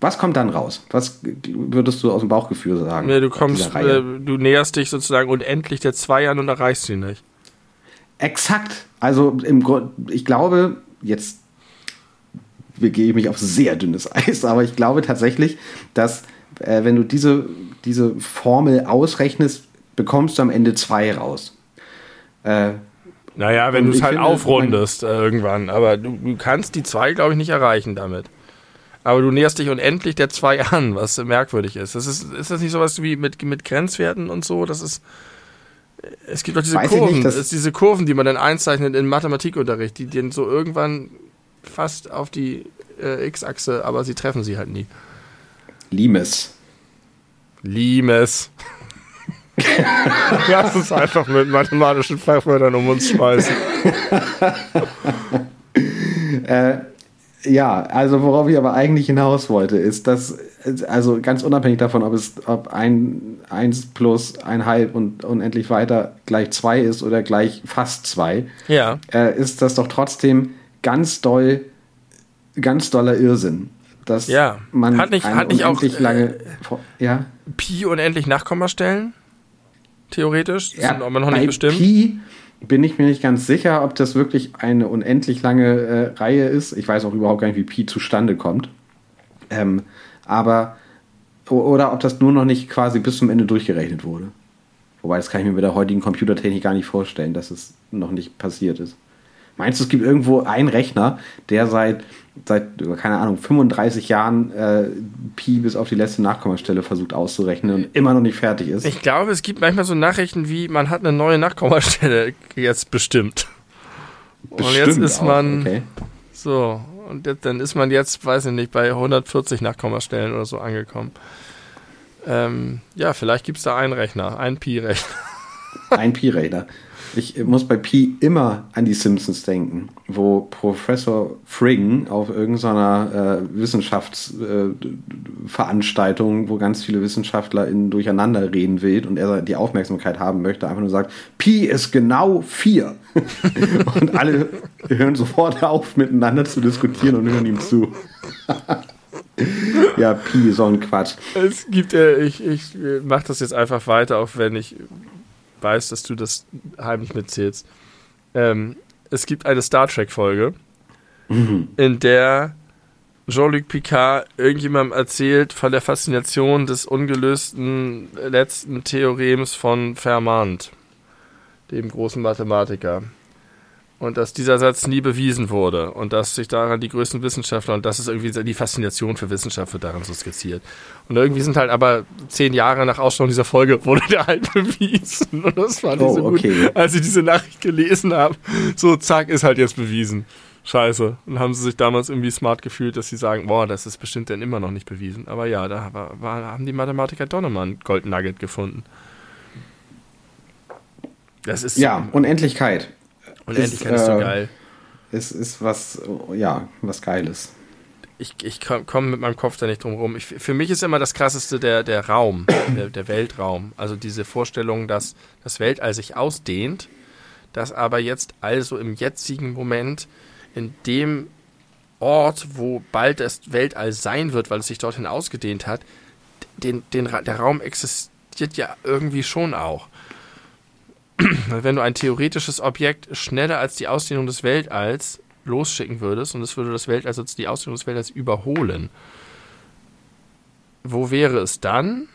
Was kommt dann raus? Was würdest du aus dem Bauchgefühl sagen? Nee, du kommst, äh, du näherst dich sozusagen unendlich der zwei an und erreichst sie nicht. Exakt. Also im Grund, ich glaube, jetzt begebe ich mich auf sehr dünnes Eis, aber ich glaube tatsächlich, dass äh, wenn du diese, diese Formel ausrechnest, bekommst du am Ende zwei raus. Äh, naja, wenn du es halt finde, aufrundest äh, irgendwann. Aber du, du kannst die zwei, glaube ich, nicht erreichen damit. Aber du näherst dich unendlich der zwei an, was merkwürdig ist. Das ist, ist das nicht sowas wie mit, mit Grenzwerten und so? Das ist. Es gibt doch diese Weiß Kurven, nicht, das ist diese Kurven, die man dann einzeichnet in Mathematikunterricht, die dann so irgendwann fast auf die äh, X-Achse, aber sie treffen sie halt nie. Limes. Limes. Lass uns einfach mit mathematischen Fachwörtern um uns schmeißen. äh, ja, also worauf ich aber eigentlich hinaus wollte, ist, dass, also ganz unabhängig davon, ob es ob ein 1 plus ein halb und unendlich weiter gleich 2 ist oder gleich fast 2, ja. äh, ist das doch trotzdem ganz doll, ganz doller Irrsinn. Dass ja. man hat nicht, hat nicht auch lange, äh, ja? Pi unendlich Nachkommastellen? theoretisch. Ja, sind aber noch nicht bestimmt. Pi bin ich mir nicht ganz sicher, ob das wirklich eine unendlich lange äh, Reihe ist. Ich weiß auch überhaupt gar nicht, wie Pi zustande kommt. Ähm, aber oder ob das nur noch nicht quasi bis zum Ende durchgerechnet wurde. Wobei, das kann ich mir mit der heutigen Computertechnik gar nicht vorstellen, dass es noch nicht passiert ist. Meinst du, es gibt irgendwo einen Rechner, der seit seit, keine Ahnung, 35 Jahren äh, Pi bis auf die letzte Nachkommastelle versucht auszurechnen und immer noch nicht fertig ist. Ich glaube, es gibt manchmal so Nachrichten wie, man hat eine neue Nachkommastelle jetzt bestimmt. bestimmt und jetzt ist man okay. so, und dann ist man jetzt, weiß ich nicht, bei 140 Nachkommastellen oder so angekommen. Ähm, ja, vielleicht gibt es da einen Rechner, einen Pi-Rechner. Ein Pi-Rechner. Ich muss bei Pi immer an die Simpsons denken, wo Professor Friggen auf irgendeiner äh, Wissenschaftsveranstaltung, äh, wo ganz viele Wissenschaftler in durcheinander reden will und er die Aufmerksamkeit haben möchte, einfach nur sagt, Pi ist genau vier. und alle hören sofort auf, miteinander zu diskutieren und hören ihm zu. ja, Pi, so ein Quatsch. Es gibt, äh, ich, ich mache das jetzt einfach weiter, auch wenn ich weiß, dass du das heimlich mitzählst. Ähm, es gibt eine Star Trek-Folge, Mhm. in der Jean-Luc Picard irgendjemandem erzählt von der Faszination des ungelösten letzten Theorems von Fermat, dem großen Mathematiker. Und dass dieser Satz nie bewiesen wurde und dass sich daran die größten Wissenschaftler und das ist irgendwie die Faszination für Wissenschaft wird daran so skizziert. Und irgendwie sind halt aber zehn Jahre nach Ausstrahlung dieser Folge wurde der halt bewiesen. Und das fand ich Oh, so gut, okay. als ich diese Nachricht gelesen habe. So, zack, ist halt jetzt bewiesen. Scheiße. Und haben sie sich damals irgendwie smart gefühlt, dass sie sagen, boah, das ist bestimmt dann immer noch nicht bewiesen. Aber ja, da war, war, haben die Mathematiker doch nochmal ein Gold Nugget gefunden. Das ist Ja, Unendlichkeit. Unendlichkeit ist, ist so äh, geil. Ist, ist was, ja, was Geiles. Ich, ich komme komm mit meinem Kopf da nicht drum rum. Ich, für mich ist immer das krasseste der, der Raum, der, der Weltraum. Also diese Vorstellung, dass das Weltall sich ausdehnt, dass aber jetzt also im jetzigen Moment in dem Ort, wo bald das Weltall sein wird, weil es sich dorthin ausgedehnt hat, den, den, der Raum existiert ja irgendwie schon auch. Wenn du ein theoretisches Objekt schneller als die Ausdehnung des Weltalls losschicken würdest und es würde das Weltall sonst die Ausdehnung des Weltalls überholen, wo wäre es dann?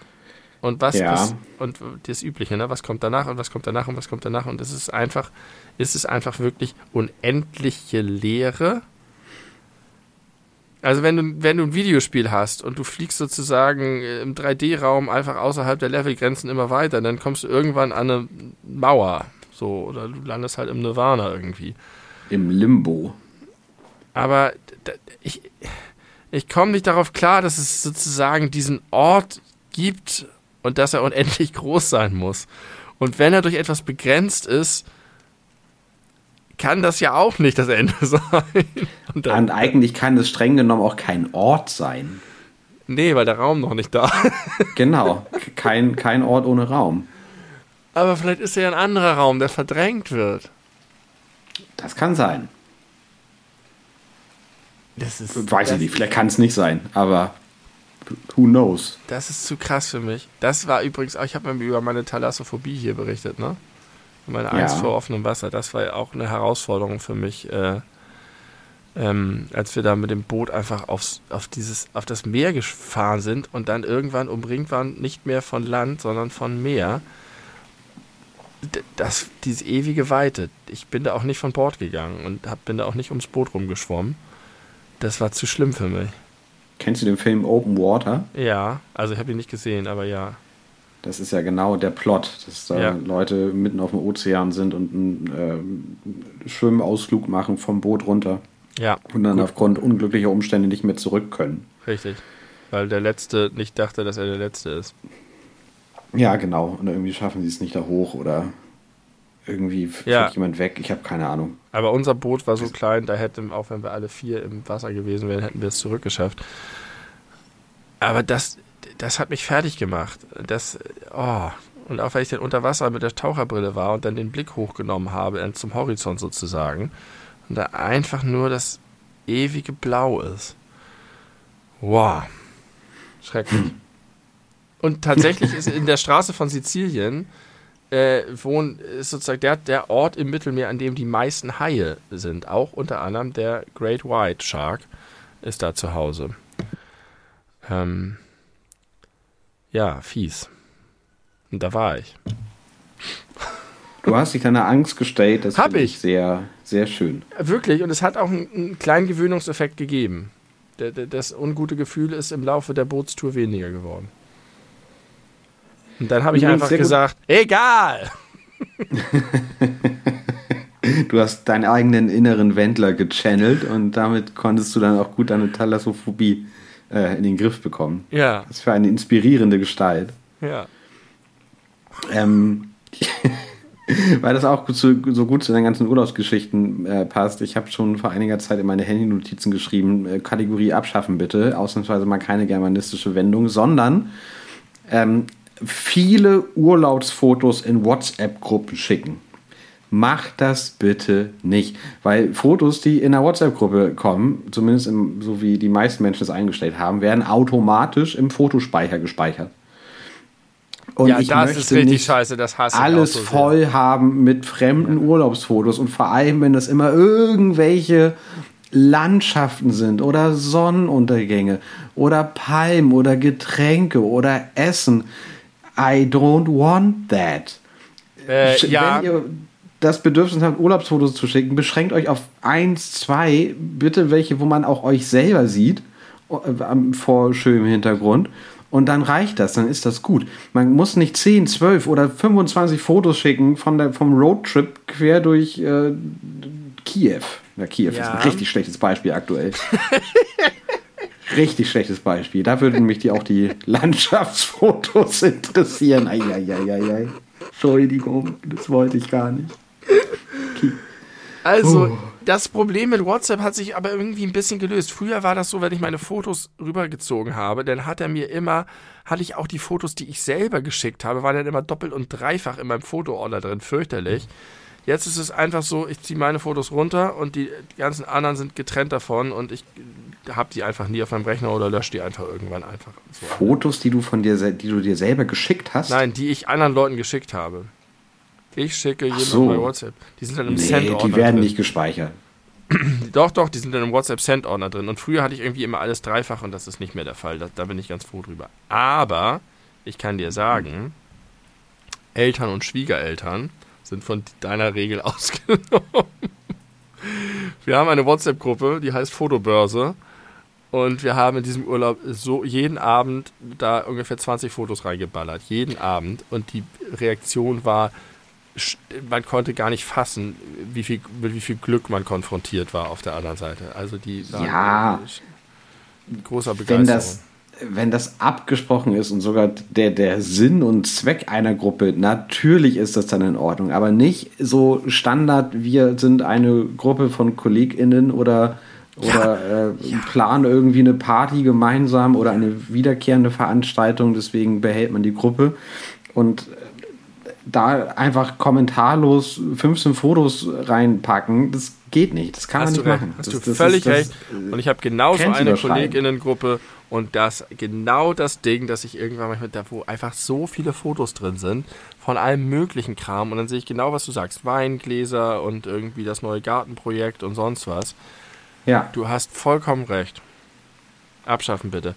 Und was Ja. pass- und das Übliche, ne? Was kommt danach und was kommt danach und was kommt danach? Und es ist einfach, ist es einfach wirklich unendliche Leere. Also wenn du, wenn du ein Videospiel hast und du fliegst sozusagen äh, im 3D-Raum einfach außerhalb der Levelgrenzen immer weiter, dann kommst du irgendwann an eine Mauer. So, oder du landest halt im Nirvana irgendwie. Im Limbo. Aber ich, ich komme nicht darauf klar, dass es sozusagen diesen Ort gibt und dass er unendlich groß sein muss. Und wenn er durch etwas begrenzt ist, kann das ja auch nicht das Ende sein. Und Und eigentlich kann es streng genommen auch kein Ort sein. nee, weil der Raum noch nicht da. Genau. Kein, kein Ort ohne Raum. Aber vielleicht ist er ja ein anderer Raum, der verdrängt wird. Das kann sein. Das ist, Weiß ich nicht, vielleicht kann es nicht sein, aber who knows? Das ist zu krass für mich. Das war übrigens, auch- ich habe mir über meine Thalassophobie hier berichtet, ne? Meine Angst Ja. vor offenem Wasser. Das war ja auch eine Herausforderung für mich, äh, ähm, als wir da mit dem Boot einfach aufs, auf, dieses, auf das Meer gefahren sind und dann irgendwann umringt waren, nicht mehr von Land, sondern von Meer. D- Das, diese ewige Weite. Ich bin da auch nicht von Bord gegangen und hab, bin da auch nicht ums Boot rumgeschwommen. Das war zu schlimm für mich. Kennst du den Film Open Water? Ja, also ich habe ihn nicht gesehen, aber ja. Das ist ja genau der Plot, dass da Ja. Leute mitten auf dem Ozean sind und einen ähm, Schwimmausflug machen vom Boot runter Ja, und dann gut. aufgrund unglücklicher Umstände nicht mehr zurück können. Richtig. Weil der Letzte nicht dachte, dass er der Letzte ist. Ja, genau. Und irgendwie schaffen sie es nicht da hoch oder irgendwie fliegt Ja. jemand weg. Ich habe keine Ahnung. Aber unser Boot war so klein, da hätten, auch wenn wir alle vier im Wasser gewesen wären, hätten wir es zurückgeschafft. Aber das, das hat mich fertig gemacht. Das, oh. Und auch weil ich dann unter Wasser mit der Taucherbrille war und dann den Blick hochgenommen habe, zum Horizont sozusagen. Und da einfach nur das ewige Blau ist. Wow. Schrecklich. Und tatsächlich ist in der Straße von Sizilien äh, wohnen, ist sozusagen der, der Ort im Mittelmeer, an dem die meisten Haie sind. Auch unter anderem der Great White Shark ist da zu Hause. Ähm, ja, fies. Und da war ich. Du hast dich deiner Angst gestellt. Das Hab finde ich. Sehr, sehr schön. Wirklich, und es hat auch einen, einen kleinen Gewöhnungseffekt gegeben. Das ungute Gefühl ist im Laufe der Bootstour weniger geworden. Und dann habe ich einfach gut- gesagt, egal. Du hast deinen eigenen inneren Wendler gechannelt und damit konntest du dann auch gut deine Thalassophobie äh, in den Griff bekommen. Ja, Das ist für eine inspirierende Gestalt. ja. Ähm, weil das auch zu, so gut zu den ganzen Urlaubsgeschichten äh, passt. Ich habe schon vor einiger Zeit in meine Handynotizen geschrieben, äh, Kategorie abschaffen bitte. Ausnahmsweise mal keine germanistische Wendung, sondern ähm, viele Urlaubsfotos in WhatsApp-Gruppen schicken. Macht das bitte nicht. Weil Fotos, die in einer WhatsApp-Gruppe kommen, zumindest im, so wie die meisten Menschen es eingestellt haben, werden automatisch im Fotospeicher gespeichert. Und ja, ich das möchte ist richtig nicht scheiße, das hasse alles so sehr. voll haben mit fremden Urlaubsfotos und vor allem, wenn das immer irgendwelche Landschaften sind oder Sonnenuntergänge oder Palmen oder Getränke oder Essen. I don't want that. Äh, ja, Wenn ihr das Bedürfnis habt, Urlaubsfotos zu schicken, beschränkt euch auf eins, zwei, bitte welche, wo man auch euch selber sieht, äh, vor schönem Hintergrund. Und dann reicht das, dann ist das gut. Man muss nicht 10, 12 oder 25 Fotos schicken von der, vom Roadtrip quer durch äh, Kiew. Ja, Kiew ist Ja. ein richtig schlechtes Beispiel aktuell. richtig schlechtes Beispiel. Da würden mich die, auch die Landschaftsfotos interessieren. Eieieiei. Entschuldigung, das wollte ich gar nicht. Also, das Problem mit WhatsApp hat sich aber irgendwie ein bisschen gelöst. Früher war das so, wenn ich meine Fotos rübergezogen habe, dann hat er mir immer, hatte ich auch die Fotos, die ich selber geschickt habe, waren dann immer doppelt und dreifach in meinem Foto-Order drin. Fürchterlich. Jetzt ist es einfach so, ich ziehe meine Fotos runter und die, ganzen anderen sind getrennt davon und ich habe die einfach nie auf meinem Rechner oder lösche die einfach irgendwann einfach. So. Fotos, die du von dir, sel- die du dir selber geschickt hast? Nein, die ich anderen Leuten geschickt habe. Ich schicke jemandem so. bei WhatsApp. Die sind dann im Nee, Send-Ordner die werden drin. nicht gespeichert. Doch, doch, die sind dann im WhatsApp-Send-Ordner drin. Und früher hatte ich irgendwie immer alles dreifach und das ist nicht mehr der Fall. Da, da bin ich ganz froh drüber. Aber ich kann dir sagen, Eltern und Schwiegereltern sind von deiner Regel ausgenommen. Wir haben eine WhatsApp-Gruppe, die heißt Fotobörse. Und wir haben in diesem Urlaub so jeden Abend da ungefähr 20 Fotos reingeballert. Jeden Abend. Und die Reaktion war, man konnte gar nicht fassen, wie viel, mit wie viel Glück man konfrontiert war auf der anderen Seite. Also die waren Ja. großer Wenn Begeisterung. das, wenn das abgesprochen ist und sogar der, der Sinn und Zweck einer Gruppe, natürlich ist das dann in Ordnung, aber nicht so Standard, wir sind eine Gruppe von KollegInnen oder, oder äh, planen irgendwie eine Party gemeinsam oder eine wiederkehrende Veranstaltung, deswegen behält man die Gruppe und da einfach kommentarlos 15 Fotos reinpacken, das geht nicht. Das kann Hast man du nicht recht, machen. hast das, du das ist- völlig das recht. ist, Und ich habe genauso eine. Kolleginnengruppe und das genau das Ding, dass ich irgendwann manchmal da, wo einfach so viele Fotos drin sind von allem möglichen Kram und dann sehe ich genau, was du sagst, Weingläser und irgendwie das neue Gartenprojekt und sonst was. Ja. Du hast vollkommen recht. Abschaffen bitte.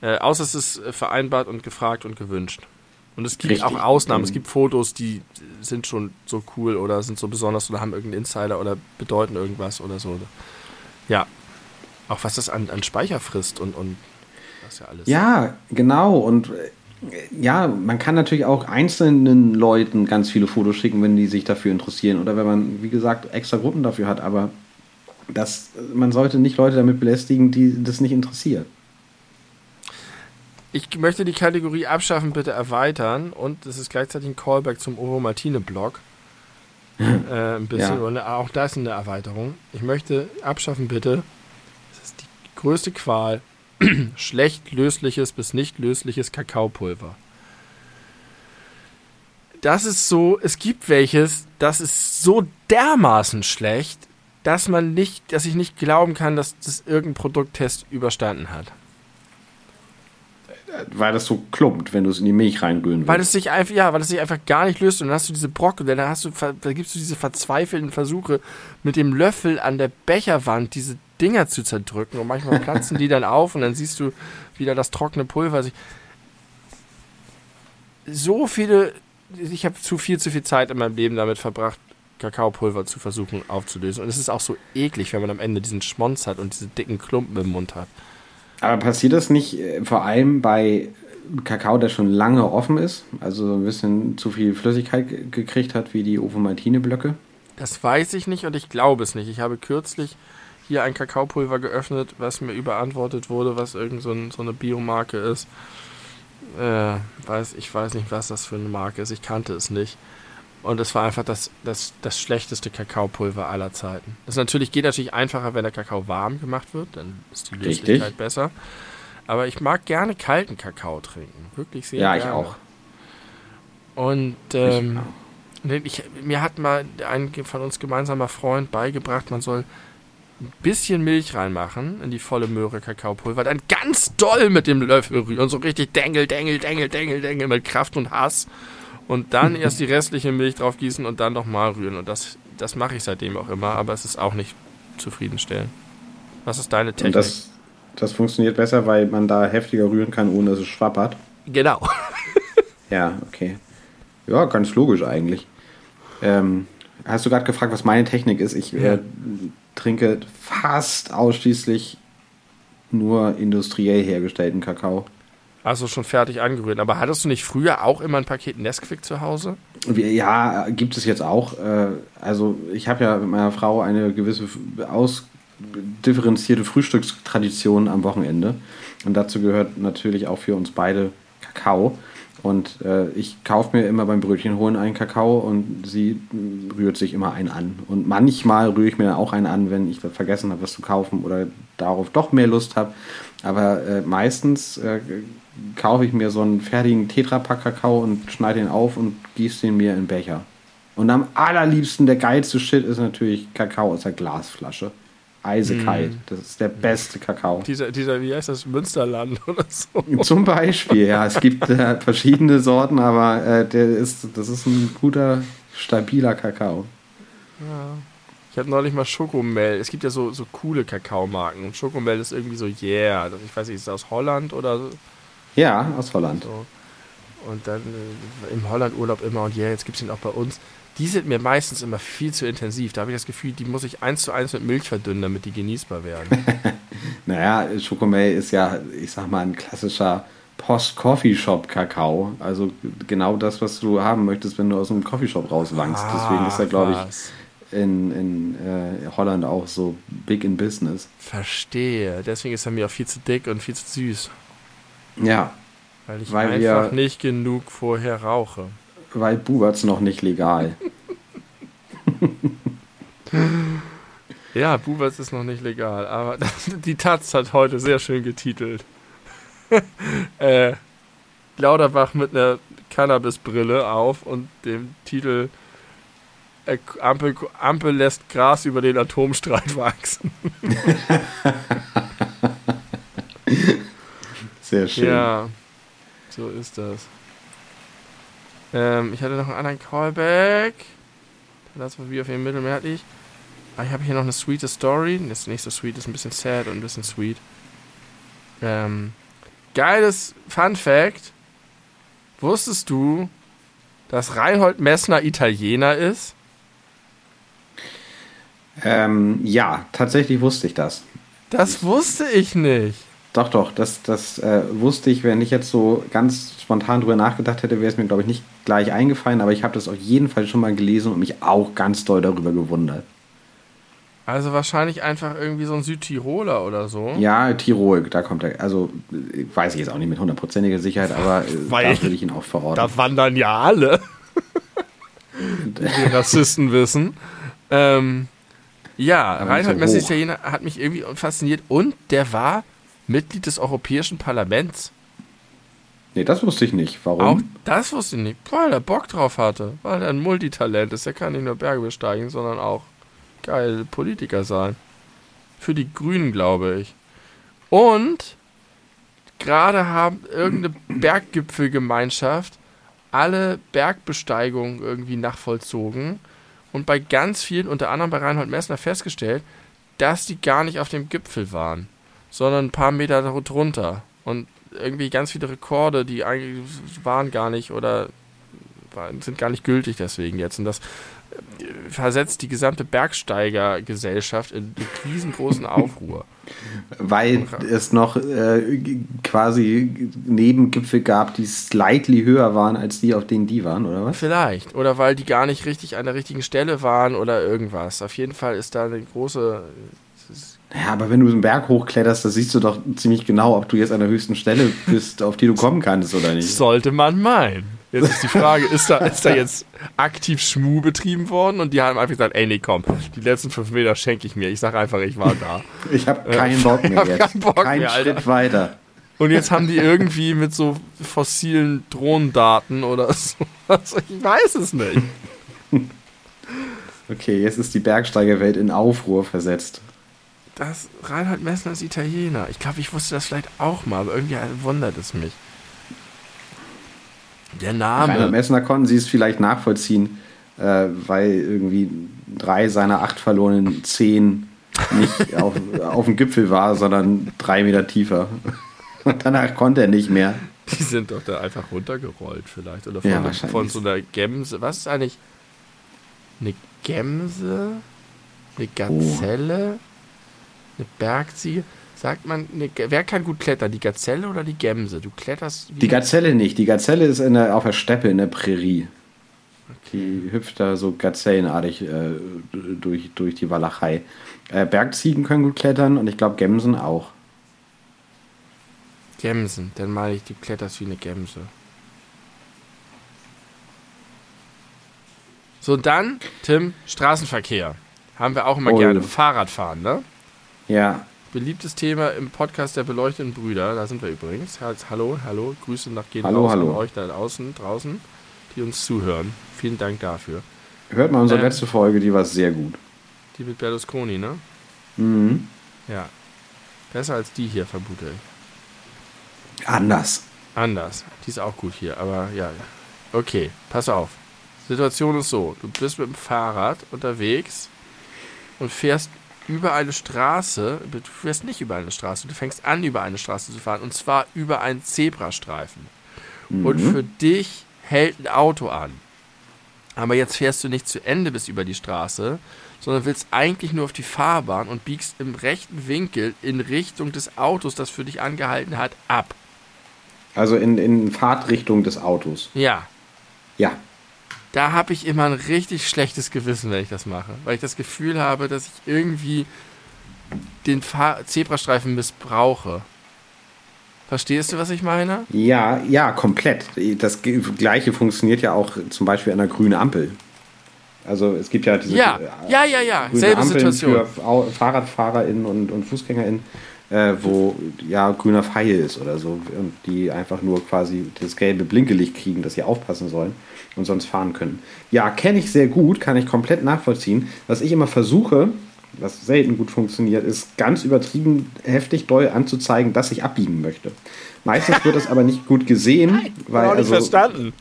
Äh, außer es ist vereinbart und gefragt und gewünscht. Und es gibt Richtig. auch Ausnahmen. Es Mhm. gibt Fotos, die sind schon so cool oder sind so besonders oder haben irgendeinen Insider oder bedeuten irgendwas oder so. Ja. Auch was das an, an Speicher frisst und, und das ja alles. Ja, genau. Und äh, ja, man kann natürlich auch einzelnen Leuten ganz viele Fotos schicken, wenn die sich dafür interessieren. Oder wenn man, wie gesagt, extra Gruppen dafür hat. Aber das, man sollte nicht Leute damit belästigen, die das nicht interessiert. Ich möchte die Kategorie Abschaffen bitte erweitern und das ist gleichzeitig ein Callback zum Ovo Martine Blog. äh, ein bisschen, Ja. eine, auch das ist eine Erweiterung. Ich möchte abschaffen bitte, das ist die größte Qual, schlecht lösliches bis nicht lösliches Kakaopulver. Das ist so, es gibt welches, das ist so dermaßen schlecht, dass man nicht, dass ich nicht glauben kann, dass das irgendein Produkttest überstanden hat. Weil das so klumpt, wenn du es in die Milch reingülen willst. Weil es sich einfach, ja, weil es sich einfach gar nicht löst und dann hast du diese Brocken, dann hast du, da gibst du diese verzweifelten Versuche, mit dem Löffel an der Becherwand diese Dinger zu zerdrücken und manchmal platzen die dann auf und dann siehst du wieder das trockene Pulver. sich- So viele, ich habe zu viel, zu viel Zeit in meinem Leben damit verbracht, Kakaopulver zu versuchen aufzulösen und es ist auch so eklig, wenn man am Ende diesen Schmonz hat und diese dicken Klumpen im Mund hat. Aber passiert das nicht äh, vor allem bei Kakao, der schon lange offen ist, also so ein bisschen zu viel Flüssigkeit ge- gekriegt hat, wie die Ovomaltine-Blöcke? Das weiß ich nicht und ich glaube es nicht. Ich habe kürzlich hier ein Kakaopulver geöffnet, was mir überantwortet wurde, was irgend so, ein, so eine Biomarke ist. Äh, weiß, ich weiß nicht, was das für eine Marke ist. Ich kannte es nicht. Und es war einfach das, das, das schlechteste Kakaopulver aller Zeiten. Das natürlich geht natürlich einfacher, wenn der Kakao warm gemacht wird, dann ist die Richtig. Löslichkeit besser. Aber ich mag gerne kalten Kakao trinken. Wirklich sehr Ja, gerne. ich auch. Und ähm, ich, mir hat mal ein von uns gemeinsamer Freund beigebracht, man soll ein bisschen Milch reinmachen in die volle Möhre Kakaopulver, dann ganz doll mit dem Löffel rühren, so richtig dengel, dengel, dengel, dengel, dengel mit Kraft und Hass und dann erst die restliche Milch drauf gießen und dann nochmal rühren und das, das mache ich seitdem auch immer, aber es ist auch nicht zufriedenstellend. Was ist deine Technik? Und das, das funktioniert besser, weil man da heftiger rühren kann, ohne dass es schwappert. Genau. ja, okay. Ja, ganz logisch eigentlich. Ähm, hast du gerade gefragt, was meine Technik ist? Ich ja. äh, trinke fast ausschließlich nur industriell hergestellten Kakao. Also schon fertig angerührt. Aber hattest du nicht früher auch immer ein Paket Nesquik zu Hause? Ja, gibt es jetzt auch. Äh, also ich habe ja mit meiner Frau eine gewisse ausdifferenzierte Frühstückstradition am Wochenende. Und dazu gehört natürlich auch für uns beide Kakao. Und äh, ich kaufe mir immer beim Brötchen holen einen Kakao und sie rührt sich immer einen an. Und manchmal rühre ich mir auch einen an, wenn ich vergessen habe, was zu kaufen oder darauf doch mehr Lust habe. Aber äh, meistens äh, kaufe ich mir so einen fertigen Tetrapack Kakao und schneide ihn auf und gieße den mir in Becher. Und am allerliebsten der geilste Shit ist natürlich Kakao aus der Glasflasche eisekalt. Mm. Das ist der beste Kakao. Dieser, dieser, wie heißt das, Münsterland oder so? Zum Beispiel, ja. Es gibt äh, verschiedene Sorten, aber äh, der ist, das ist ein guter, stabiler Kakao. Ja. Ich habe neulich mal Schokomel. Es gibt ja so, so coole Kakaomarken. Und Schokomel ist irgendwie so, yeah. Ich weiß nicht, ist das aus Holland oder so? Ja, aus Holland. So. Und dann äh, im Holland-Urlaub immer und ja, yeah, jetzt gibt es ihn auch bei uns die sind mir meistens immer viel zu intensiv. Da habe ich das Gefühl, die muss ich eins zu eins mit Milch verdünnen, damit die genießbar werden. naja, Schokomel ist ja, ich sag mal, ein klassischer Post-Coffeeshop-Kakao. Also genau das, was du haben möchtest, wenn du aus einem Coffeeshop rauswankst. Ah, Deswegen ist er, glaube ich, in, in äh, Holland auch so big in business. Verstehe. Deswegen ist er mir auch viel zu dick und viel zu süß. Ja. Weil ich weil einfach nicht genug vorher rauche weil Buberts noch nicht legal. ja, Buberts ist noch nicht legal, aber die Taz hat heute sehr schön getitelt. äh, Lauterbach mit einer Cannabisbrille auf und dem Titel äh, Ampel, Ampel lässt Gras über den Atomstreit wachsen. Sehr schön. Ja, so ist das. Ähm, ich hatte noch einen anderen Callback. Das war wie auf jeden mittelmeerlich. Ah, ich habe hier noch eine sweete Story. Das ist nicht so sweet, ist ein bisschen sad und ein bisschen sweet. Ähm, geiles Fun Fact. Wusstest du, dass Reinhold Messner Italiener ist? Ähm, ja, tatsächlich wusste ich das. Das wusste ich nicht. Doch, doch, das, das äh, wusste ich, wenn ich jetzt so ganz spontan drüber nachgedacht hätte, wäre es mir, glaube ich, nicht gleich eingefallen, aber ich habe das auf jeden Fall schon mal gelesen und mich auch ganz doll darüber gewundert. Also wahrscheinlich einfach irgendwie so ein Südtiroler oder so. Ja, Tirol, da kommt er. Also weiß ich jetzt auch nicht mit hundertprozentiger Sicherheit, aber äh, Weil da würde ich ihn auch verorten. Da wandern ja alle. die Rassisten wissen. Ähm, ja, Reinhard Messi Italiener hat mich irgendwie fasziniert und der war Mitglied des Europäischen Parlaments. Nee, das wusste ich nicht. Warum? Auch das wusste ich nicht. Weil er Bock drauf hatte. Weil er ein Multitalent ist. Er kann nicht nur Berge besteigen, sondern auch geil Politiker sein. Für die Grünen, glaube ich. Und gerade haben irgendeine Berggipfelgemeinschaft alle Bergbesteigungen irgendwie nachvollzogen und bei ganz vielen, unter anderem bei Reinhold Messner, festgestellt, dass die gar nicht auf dem Gipfel waren sondern ein paar Meter drunter. Und irgendwie ganz viele Rekorde, die eigentlich waren gar nicht oder sind gar nicht gültig deswegen jetzt. Und das äh, versetzt die gesamte Bergsteigergesellschaft in riesengroßen Aufruhr. Weil es noch äh, quasi Nebengipfel gab, die slightly höher waren als die, auf denen die waren, oder was? Vielleicht. Oder weil die gar nicht richtig an der richtigen Stelle waren oder irgendwas. Auf jeden Fall ist da eine große naja, aber wenn du einen Berg hochkletterst, da siehst du doch ziemlich genau, ob du jetzt an der höchsten Stelle bist, auf die du kommen kannst oder nicht. Sollte man meinen. Jetzt ist die Frage, ist da, ist da jetzt aktiv Schmu betrieben worden und die haben einfach gesagt, ey, nee, komm, die letzten fünf Meter schenke ich mir. Ich sag einfach, ich war da. Ich habe keinen Bock mehr ich jetzt. Keinen Bock Kein mehr, Schritt weiter. Und jetzt haben die irgendwie mit so fossilen Drohnendaten oder so. Ich weiß es nicht. Okay, jetzt ist die Bergsteigerwelt in Aufruhr versetzt. Das Reinhard Messner ist Italiener. Ich glaube, ich wusste das vielleicht auch mal, aber irgendwie wundert es mich. Der Name. Reinhard Messner konnten Sie es vielleicht nachvollziehen, äh, weil irgendwie drei seiner acht verlorenen Zehen nicht auf, auf dem Gipfel war, sondern drei Meter tiefer. Und danach konnte er nicht mehr. Die sind doch da einfach runtergerollt vielleicht. Oder Ja, von, wahrscheinlich. von so einer Gemse. Was ist eigentlich eine Gemse? Eine Gazelle? Eine Bergziege? Sagt man, eine, wer kann gut klettern? Die Gazelle oder die Gemse? Du kletterst Die Gazelle nicht. Die Gazelle ist in der, auf der Steppe in der Prärie. Die hüpft da so gazellenartig äh, durch, durch die Walachei. Äh, Bergziegen können gut klettern und ich glaube Gemsen auch. Gemsen. Dann meine ich, du kletterst wie eine Gemse. So, dann, Tim, Straßenverkehr. Haben wir auch immer Oh. gerne. Fahrradfahren, ne? Ja, Beliebtes Thema im Podcast der beleuchteten Brüder. Da sind wir übrigens. Hallo, hallo. Grüße nach gehen Hallo, hallo. an euch da draußen, draußen, die uns zuhören. Vielen Dank dafür. hört mal unsere Ähm. letzte Folge, die war sehr gut. Die mit Berlusconi, ne? Mhm. Ja. Besser als die hier, vermute ich. Anders. Anders. Die ist auch gut hier, aber ja. Okay, pass auf. Situation ist so: Du bist mit dem Fahrrad unterwegs und fährst über eine Straße. Du fährst nicht über eine Straße, du fängst an, über eine Straße zu fahren und zwar über einen Zebrastreifen. Und für dich hält ein Auto an. Aber jetzt fährst du nicht zu Ende bis über die Straße, sondern willst eigentlich nur auf die Fahrbahn und biegst im rechten Winkel in Richtung des Autos, das für dich angehalten hat, ab. Also in, in Fahrtrichtung des Autos. Ja, Ja. Da habe ich immer ein richtig schlechtes Gewissen, wenn ich das mache. Weil ich das Gefühl habe, dass ich irgendwie den Fahr Zebrastreifen missbrauche. Verstehst du, was ich meine? Ja, ja, komplett. Das Gleiche funktioniert ja auch zum Beispiel an einer grünen Ampel. Also es gibt ja diese Ja, äh, ja, ja, ja. Selbe Ampeln Situation. für FahrradfahrerInnen und, und FußgängerInnen, äh, wo ja grüner Pfeil ist oder so und die einfach nur quasi das gelbe Blinkelicht kriegen, dass sie aufpassen sollen und sonst fahren können. Ja, kenne ich sehr gut, kann ich komplett nachvollziehen. Was ich immer versuche, was selten gut funktioniert, ist ganz übertrieben heftig doll anzuzeigen, dass ich abbiegen möchte. Meistens wird das aber nicht gut gesehen, weil Auch nicht also, verstanden.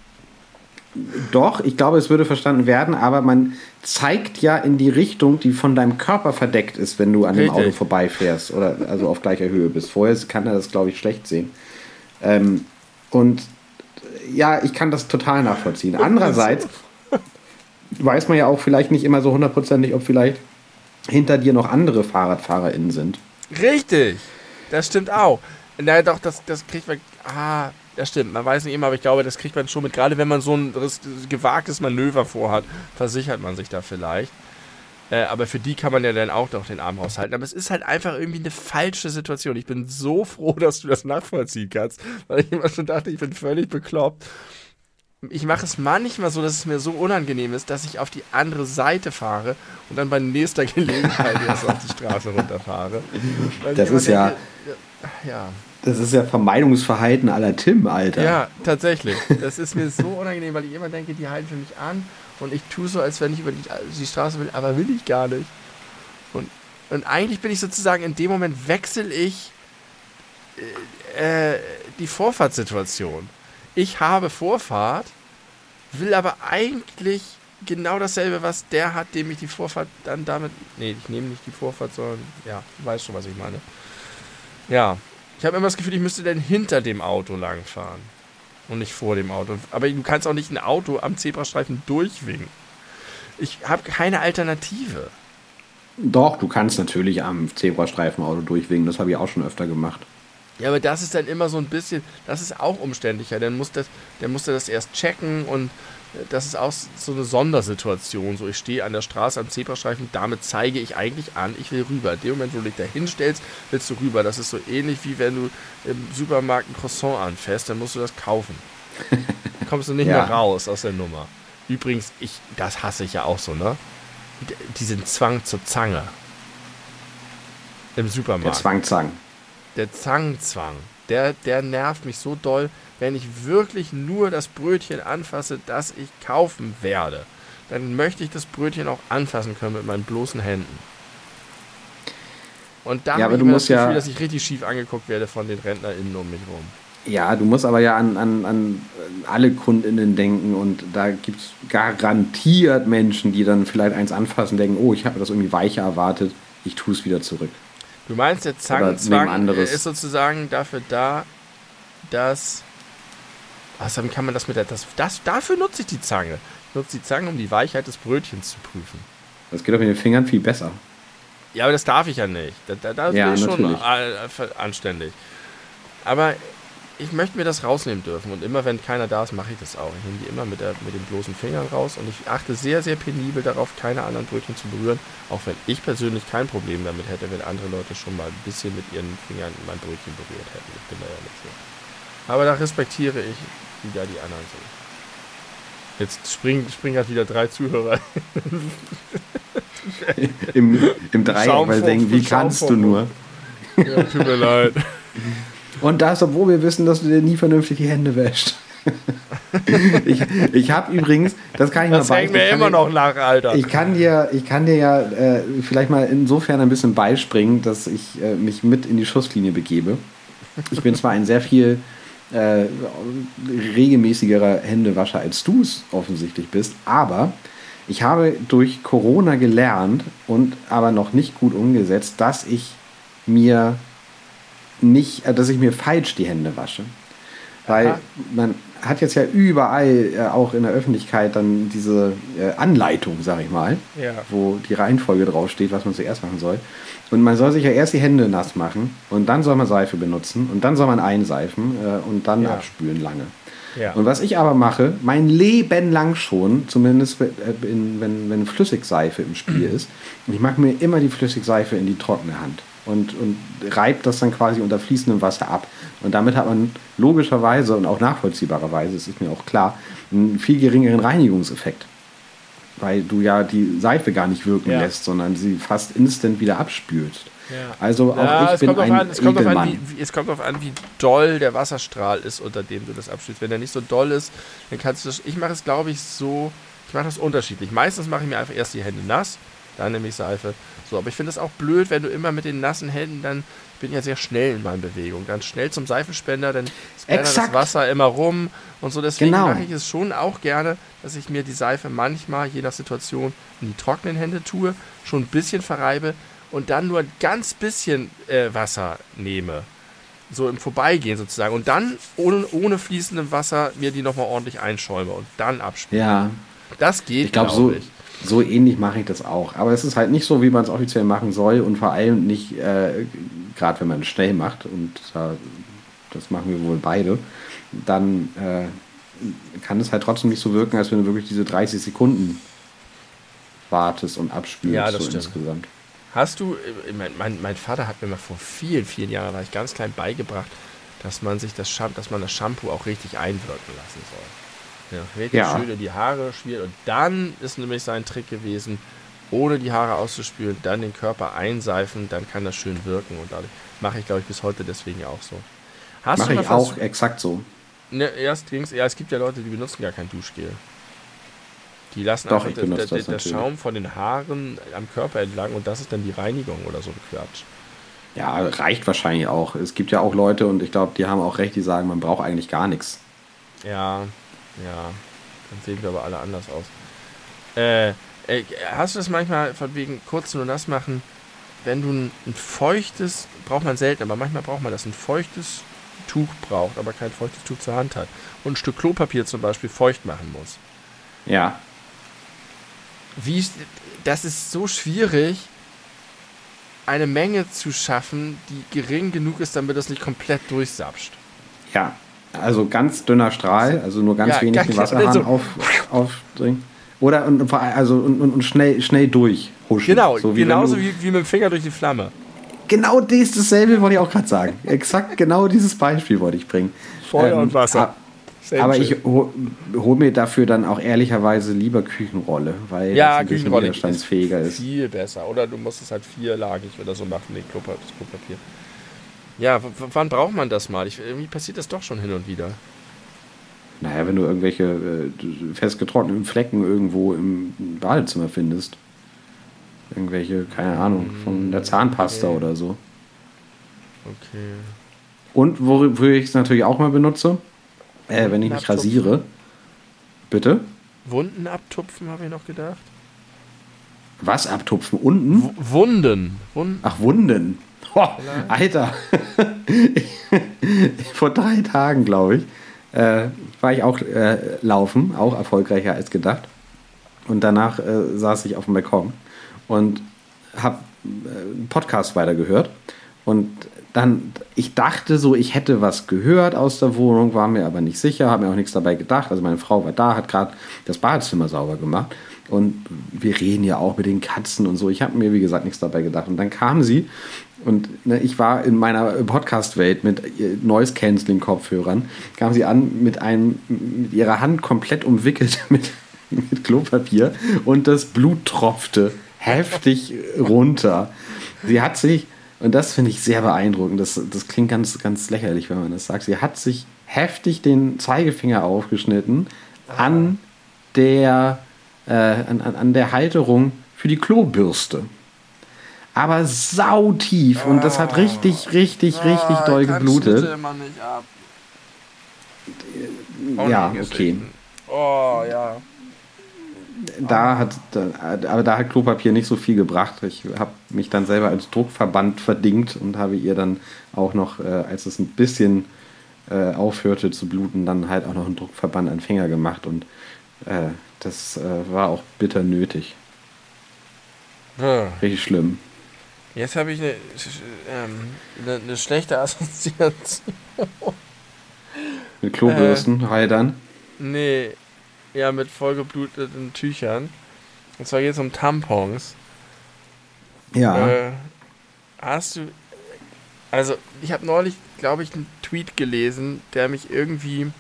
doch, ich glaube, es würde verstanden werden, aber man zeigt ja in die Richtung, die von deinem Körper verdeckt ist, wenn du an dem Richtig. Auto vorbeifährst oder also auf gleicher Höhe bist. Vorher kann er das, glaube ich, schlecht sehen. Ähm, und ja, ich kann das total nachvollziehen. Andererseits weiß man ja auch vielleicht nicht immer so hundertprozentig, ob vielleicht hinter dir noch andere FahrradfahrerInnen sind. Richtig. Das stimmt auch. Na doch, das, das kriegt man. Ah, das stimmt. Man weiß nicht immer, aber ich glaube, das kriegt man schon mit. Gerade wenn man so ein gewagtes Manöver vorhat, versichert man sich da vielleicht. Äh, aber für die kann man ja dann auch noch den Arm raushalten. Aber es ist halt einfach irgendwie eine falsche Situation. Ich bin so froh, dass du das nachvollziehen kannst, weil ich immer schon dachte, ich bin völlig bekloppt. Ich mache es manchmal so, dass es mir so unangenehm ist, dass ich auf die andere Seite fahre und dann bei nächster Gelegenheit erst auf die Straße runterfahre. Weil Das ist ja- ja. Das ist ja Vermeidungsverhalten aller Tim, Alter. Ja, tatsächlich. Das ist mir so unangenehm, weil ich immer denke, die halten für mich an und ich tue so, als wenn ich über die, die Straße will, aber will ich gar nicht. Und, und eigentlich bin ich sozusagen, in dem Moment wechsle ich äh, äh, die Vorfahrtssituation. Ich habe Vorfahrt, will aber eigentlich genau dasselbe, was der hat, dem ich die Vorfahrt dann damit. Nee, ich nehme nicht die Vorfahrt, sondern ja, weißt schon, was ich meine. Ja. Ich habe immer das Gefühl, ich müsste dann hinter dem Auto langfahren. Und nicht vor dem Auto. Aber du kannst auch nicht ein Auto am Zebrastreifen durchwinken. Ich habe keine Alternative. Doch, du kannst natürlich am Zebrastreifenauto durchwinken. Das habe ich auch schon öfter gemacht. Ja, aber das ist dann immer so ein bisschen, das ist auch umständlicher. Dann muss das, der musste das erst checken und das ist auch so eine Sondersituation. So, ich stehe an der Straße am Zebrastreifen, damit zeige ich eigentlich an, ich will rüber. In dem Moment, wo du dich da hinstellst, willst du rüber. Das ist so ähnlich wie wenn du im Supermarkt ein Croissant anfährst, dann musst du das kaufen. Dann kommst du nicht Ja. mehr raus aus der Nummer. Übrigens, ich, das hasse ich ja auch so, ne? D- Diesen Zwang zur Zange. Im Der Supermarkt. Zwangzang. Der Zangzwang, der, der nervt mich so doll, wenn ich wirklich nur das Brötchen anfasse, das ich kaufen werde. Dann möchte ich das Brötchen auch anfassen können mit meinen bloßen Händen. Und da Ja, habe ich musst das Gefühl, ja- dass ich richtig schief angeguckt werde von den RentnerInnen um mich rum. Ja, du musst aber ja an, an, an alle KundInnen denken und da gibt es garantiert Menschen, die dann vielleicht eins anfassen und denken, oh, ich habe das irgendwie weicher erwartet, ich tue es wieder zurück. Du meinst, der anderes. ist sozusagen dafür da, dass. Außerdem kann man das mit der. Das, das, dafür nutze ich die Zange. Ich nutze die Zange, um die Weichheit des Brötchens zu prüfen. Das geht doch mit den Fingern viel besser. Ja, aber das darf ich ja nicht. Da, da, da Ja, bin ich schon natürlich. anständig. Aber ich möchte mir das rausnehmen dürfen. Und immer wenn keiner da ist, mache ich das auch. Ich nehme die immer mit, der, mit den bloßen Fingern raus. Und ich achte sehr, sehr penibel darauf, keine anderen Brötchen zu berühren. Auch wenn ich persönlich kein Problem damit hätte, wenn andere Leute schon mal ein bisschen mit ihren Fingern mein Brötchen berührt hätten. Ich bin da ja nicht so. Aber da respektiere ich, wie da die anderen sind. Jetzt springen, springen gerade wieder drei Zuhörer. Im, im Dreieck, weil sie denken, wie kannst du nur? ja, tut mir leid. Und das, obwohl wir wissen, dass du dir nie vernünftig die Hände wäschst. ich ich habe übrigens, das kann ich Das mal hängt bei- mir immer dir- noch nach, Alter. Ich kann dir, ich kann dir ja äh, vielleicht mal insofern ein bisschen beispringen, dass ich äh, mich mit in die Schusslinie begebe. Ich bin zwar ein sehr viel äh, regelmäßigerer Händewascher als du es offensichtlich bist, aber ich habe durch Corona gelernt und aber noch nicht gut umgesetzt, dass ich mir nicht, äh, dass ich mir falsch die Hände wasche. Weil Aha. man hat jetzt ja überall, äh, auch in der Öffentlichkeit, dann diese äh, Anleitung, sag ich mal, Ja. wo die Reihenfolge draufsteht, was man zuerst machen soll. Und man soll sich ja erst die Hände nass machen und dann soll man Seife benutzen und dann soll man einseifen äh, und dann Ja. abspülen lange. Ja. Und was ich aber mache, mein Leben lang schon, zumindest wenn, äh, in, wenn, wenn Flüssigseife im Spiel ist, ich mache mir immer die Flüssigseife in die trockene Hand und, und reibt das dann quasi unter fließendem Wasser ab. Und damit hat man logischerweise und auch nachvollziehbarerweise, das ist mir auch klar, einen viel geringeren Reinigungseffekt. Weil du ja die Seife gar nicht wirken Ja. lässt, sondern sie fast instant wieder abspülst. Ja. Also auch Ja, ich es bin kommt, ein an, es, kommt an, wie, es kommt darauf an, wie doll der Wasserstrahl ist, unter dem du das abspielst. Wenn der nicht so doll ist, dann kannst du das. Ich mache es, glaube ich, so. Ich mache das unterschiedlich. Meistens mache ich mir einfach erst die Hände nass, dann nehme ich Seife. So, aber ich finde es auch blöd, wenn du immer mit den nassen Händen dann. Ich bin ja sehr schnell in meinen Bewegungen. Dann schnell zum Seifenspender, dann splattert das. Wasser immer rum und so. Deswegen Genau. mache ich es schon auch gerne, dass ich mir die Seife manchmal, je nach Situation, in die trockenen Hände tue, schon ein bisschen verreibe und dann nur ein ganz bisschen äh, Wasser nehme. So im Vorbeigehen sozusagen. Und dann ohne, ohne fließendem Wasser mir die nochmal ordentlich einschäume und dann abspüle. Ja, Das geht, Ich glaube, so, so ähnlich mache ich das auch. Aber es ist halt nicht so, wie man es offiziell machen soll und vor allem nicht, äh, gerade wenn man es schnell macht, und äh, das machen wir wohl beide, dann äh, kann es halt trotzdem nicht so wirken, als wenn du wirklich diese 30 Sekunden wartest und abspülst Ja, das so stimmt. insgesamt. Hast du, äh, mein, mein, mein Vater hat mir mal vor vielen, vielen Jahren, da war ich ganz klein, beigebracht, dass man sich das, dass man das Shampoo auch richtig einwirken lassen soll. Ja, richtig Ja. schön in die Haare schmiert und dann ist nämlich sein Trick gewesen, ohne die Haare auszuspülen, dann den Körper einseifen, dann kann das schön wirken und dadurch mache ich, glaube ich, bis heute deswegen auch so. Hast Mache ich auch exakt so. Ne, erst ging's, ja, es gibt ja Leute, die benutzen gar kein Duschgel. Die lassen Doch, einfach das der natürlich. Schaum von den Haaren am Körper entlang und das ist dann die Reinigung oder so ein Quatsch. Ja, reicht wahrscheinlich auch. Es gibt ja auch Leute, und ich glaube, die haben auch recht, die sagen, man braucht eigentlich gar nichts. Ja, ja. Dann sehen wir aber alle anders aus. Äh, äh, hast du das manchmal von wegen kurz nur nass machen, wenn du ein, ein feuchtes, braucht man selten, aber manchmal braucht man das, ein feuchtes Tuch braucht, aber kein feuchtes Tuch zur Hand hat und ein Stück Klopapier zum Beispiel feucht machen muss. Ja, Wie, das ist so schwierig, eine Menge zu schaffen, die gering genug ist, damit es nicht komplett durchsapscht. ja. Also ganz dünner Strahl, also nur ganz Ja, wenig den Wasserhahn so- auf, aufdringen. Oder und, also, und, und, schnell, schnell durchhuschen. Genau, So wie genauso wie, wie mit dem Finger durch die Flamme. Genau dies, dasselbe wollte ich auch gerade sagen. Exakt genau dieses Beispiel wollte ich bringen. Feuer Ähm, und Wasser. ab- Aber ich hole hol mir dafür dann auch ehrlicherweise lieber Küchenrolle, weil ja, das Küchenrolle widerstandsfähiger ist. viel besser. Oder du musst es halt vierlagig oder so machen, den Klopa das Klopapier. Ja, wann braucht man das mal? Ich, irgendwie passiert das doch schon hin und wieder. Naja, wenn du irgendwelche äh, festgetrockneten Flecken irgendwo im Badezimmer findest. Irgendwelche, keine Ahnung, von der Zahnpasta Okay. oder so. Okay. Und wofür ich es natürlich auch mal benutze, äh, wenn ich mich rasiere. Bitte? Wunden abtupfen, habe ich noch gedacht. Was abtupfen? Unten? W Wunden. Wunden. Ach, Wunden. Ho, Alter. Vor drei Tagen, glaube ich, äh, war ich auch äh, laufen, auch erfolgreicher als gedacht. Und danach äh, saß ich auf dem Balkon und habe äh, einen Podcast weitergehört. Und dann, ich dachte so, ich hätte was gehört aus der Wohnung, war mir aber nicht sicher, habe mir auch nichts dabei gedacht. Also meine Frau war da, hat gerade das Badezimmer sauber gemacht. Und wir reden ja auch mit den Katzen und so. Ich habe mir, wie gesagt, nichts dabei gedacht. Und dann kam sie und ne, ich war in meiner Podcast-Welt mit äh, Noise-Canceling-Kopfhörern, kam sie an mit einem, mit ihrer Hand komplett umwickelt mit, mit Klopapier und das Blut tropfte heftig runter. Sie hat sich, und das finde ich sehr beeindruckend, das, das klingt ganz, ganz lächerlich, wenn man das sagt, sie hat sich heftig den Zeigefinger aufgeschnitten an der, äh, an, an, an der Halterung für die Klobürste. Aber sautief und das hat richtig, richtig, richtig doll geblutet. immer nicht ab. Ja, okay. Oh, ja. Da hat, da, aber da hat Klopapier nicht so viel gebracht. Ich habe mich dann selber als Druckverband verdingt und habe ihr dann auch noch, äh, als es ein bisschen äh, aufhörte zu bluten, dann halt auch noch einen Druckverband an den Finger gemacht und äh, das äh, war auch bitter nötig. Hm. Richtig schlimm. Jetzt habe ich eine, ähm, eine, eine schlechte Assoziation. Mit Klobürsten, Heidern. Nee, ja, mit vollgebluteten Tüchern. Und zwar geht es um Tampons. Ja. Äh, hast du. Also, ich habe neulich, glaube ich, einen Tweet gelesen, der mich irgendwie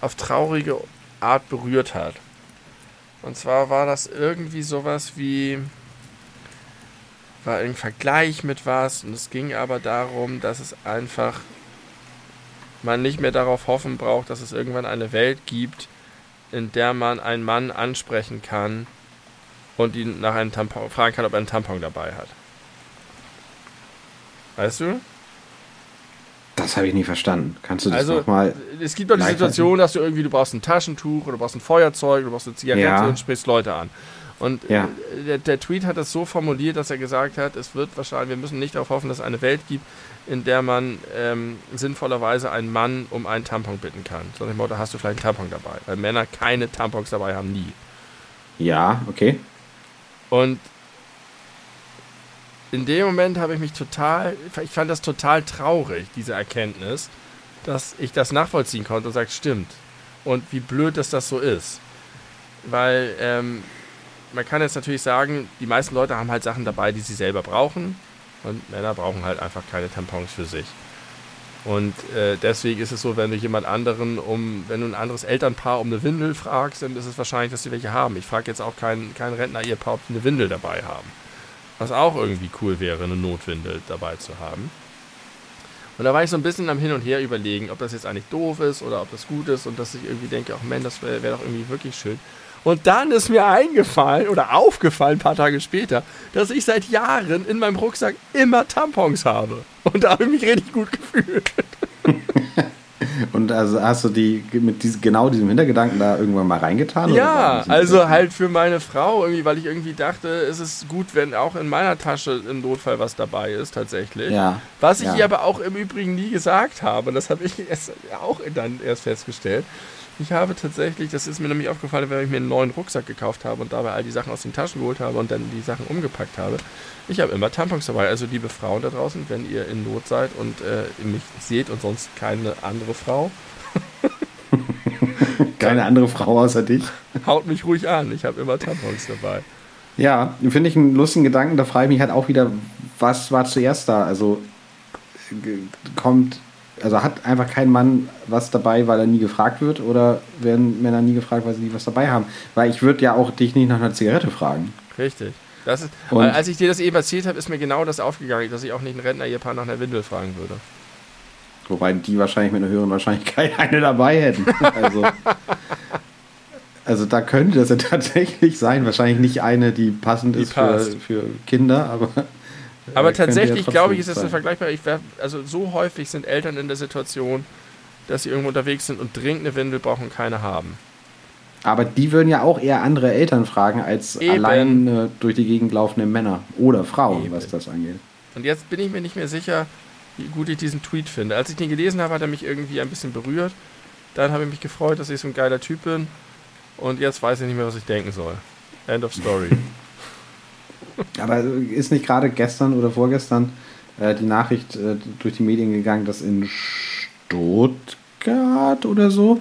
auf traurige Art berührt hat. Und zwar war das irgendwie sowas wie. War ein Vergleich mit was und es ging aber darum, dass es einfach man nicht mehr darauf hoffen braucht, dass es irgendwann eine Welt gibt, in der man einen Mann ansprechen kann und ihn nach einem Tampon fragen kann, ob er einen Tampon dabei hat. Weißt du? Das habe ich nie verstanden. Kannst du das Also, nochmal. es gibt doch die Situation, dass du irgendwie, du brauchst ein Taschentuch oder du brauchst ein Feuerzeug, du brauchst eine Zigarette Ja. und sprichst Leute an. Und Ja. der, der Tweet hat das so formuliert, dass er gesagt hat, es wird wahrscheinlich, wir müssen nicht darauf hoffen, dass es eine Welt gibt, in der man ähm, sinnvollerweise einen Mann um einen Tampon bitten kann. So nach dem Motto, hast du vielleicht einen Tampon dabei? Weil Männer keine Tampons dabei haben, nie. Ja, okay. Und in dem Moment habe ich mich total, ich fand das total traurig, diese Erkenntnis, dass ich das nachvollziehen konnte und sagt, stimmt. Und wie blöd, dass das so ist. Weil ähm, man kann jetzt natürlich sagen, die meisten Leute haben halt Sachen dabei, die sie selber brauchen. Und Männer brauchen halt einfach keine Tampons für sich. Und äh, deswegen ist es so, wenn du jemand anderen um, wenn du ein anderes Elternpaar um eine Windel fragst, dann ist es wahrscheinlich, dass sie welche haben. Ich frage jetzt auch keinen kein Rentner-Ehepaar, ob sie eine Windel dabei haben. Was auch irgendwie cool wäre, eine Notwindel dabei zu haben. Und da war ich so ein bisschen am Hin und Her überlegen, ob das jetzt eigentlich doof ist oder ob das gut ist und dass ich irgendwie denke, ach man, das wäre wär doch irgendwie wirklich schön. Und dann ist mir eingefallen oder aufgefallen, ein paar Tage später, dass ich seit Jahren in meinem Rucksack immer Tampons habe. Und da habe ich mich richtig gut gefühlt. Und also hast du die mit diesem, genau diesem Hintergedanken da irgendwann mal reingetan? Ja, also halt für meine Frau irgendwie, weil ich irgendwie dachte, es ist gut, wenn auch in meiner Tasche im Notfall was dabei ist, tatsächlich. Ja. Was ich ja. ihr aber auch im Übrigen nie gesagt habe, das habe ich erst, auch dann erst festgestellt. Ich habe tatsächlich, das ist mir nämlich aufgefallen, wenn ich mir einen neuen Rucksack gekauft habe und dabei all die Sachen aus den Taschen geholt habe und dann die Sachen umgepackt habe. Ich habe immer Tampons dabei. Also liebe Frauen da draußen, wenn ihr in Not seid und äh, mich seht und sonst keine andere Frau, Keine andere Frau außer dich. haut mich ruhig an. Ich habe immer Tampons dabei. Ja, finde ich einen lustigen Gedanken. Da frage ich mich halt auch wieder, was war zuerst da? Also kommt, also hat einfach kein Mann was dabei, weil er nie gefragt wird? Oder werden Männer nie gefragt, weil sie nie was dabei haben? Weil ich würde ja auch dich nicht nach einer Zigarette fragen. Richtig. Das ist, Und- weil als ich dir das eben erzählt habe, ist mir genau das aufgegangen, dass ich auch nicht einen Rentner-Ehepaar nach einer Windel fragen würde. Wobei die wahrscheinlich mit einer höheren Wahrscheinlichkeit eine dabei hätten. Also, Also da könnte das ja tatsächlich sein. Wahrscheinlich nicht eine, die passend die ist für, für, Kinder, aber. Aber tatsächlich ja glaube ich, ist das vergleichbar. Ich wär, also so häufig sind Eltern in der Situation, dass sie irgendwo unterwegs sind und dringend eine Windel brauchen und keine haben. Aber die würden ja auch eher andere Eltern fragen als Eben. allein durch die Gegend laufende Männer oder Frauen, Eben. was das angeht. Und jetzt bin ich mir nicht mehr sicher, wie gut ich diesen Tweet finde. Als ich den gelesen habe, hat er mich irgendwie ein bisschen berührt. Dann habe ich mich gefreut, dass ich so ein geiler Typ bin. Und jetzt weiß ich nicht mehr, was ich denken soll. End of story. Aber ist nicht gerade gestern oder vorgestern äh, die Nachricht äh, durch die Medien gegangen, dass in Stuttgart oder so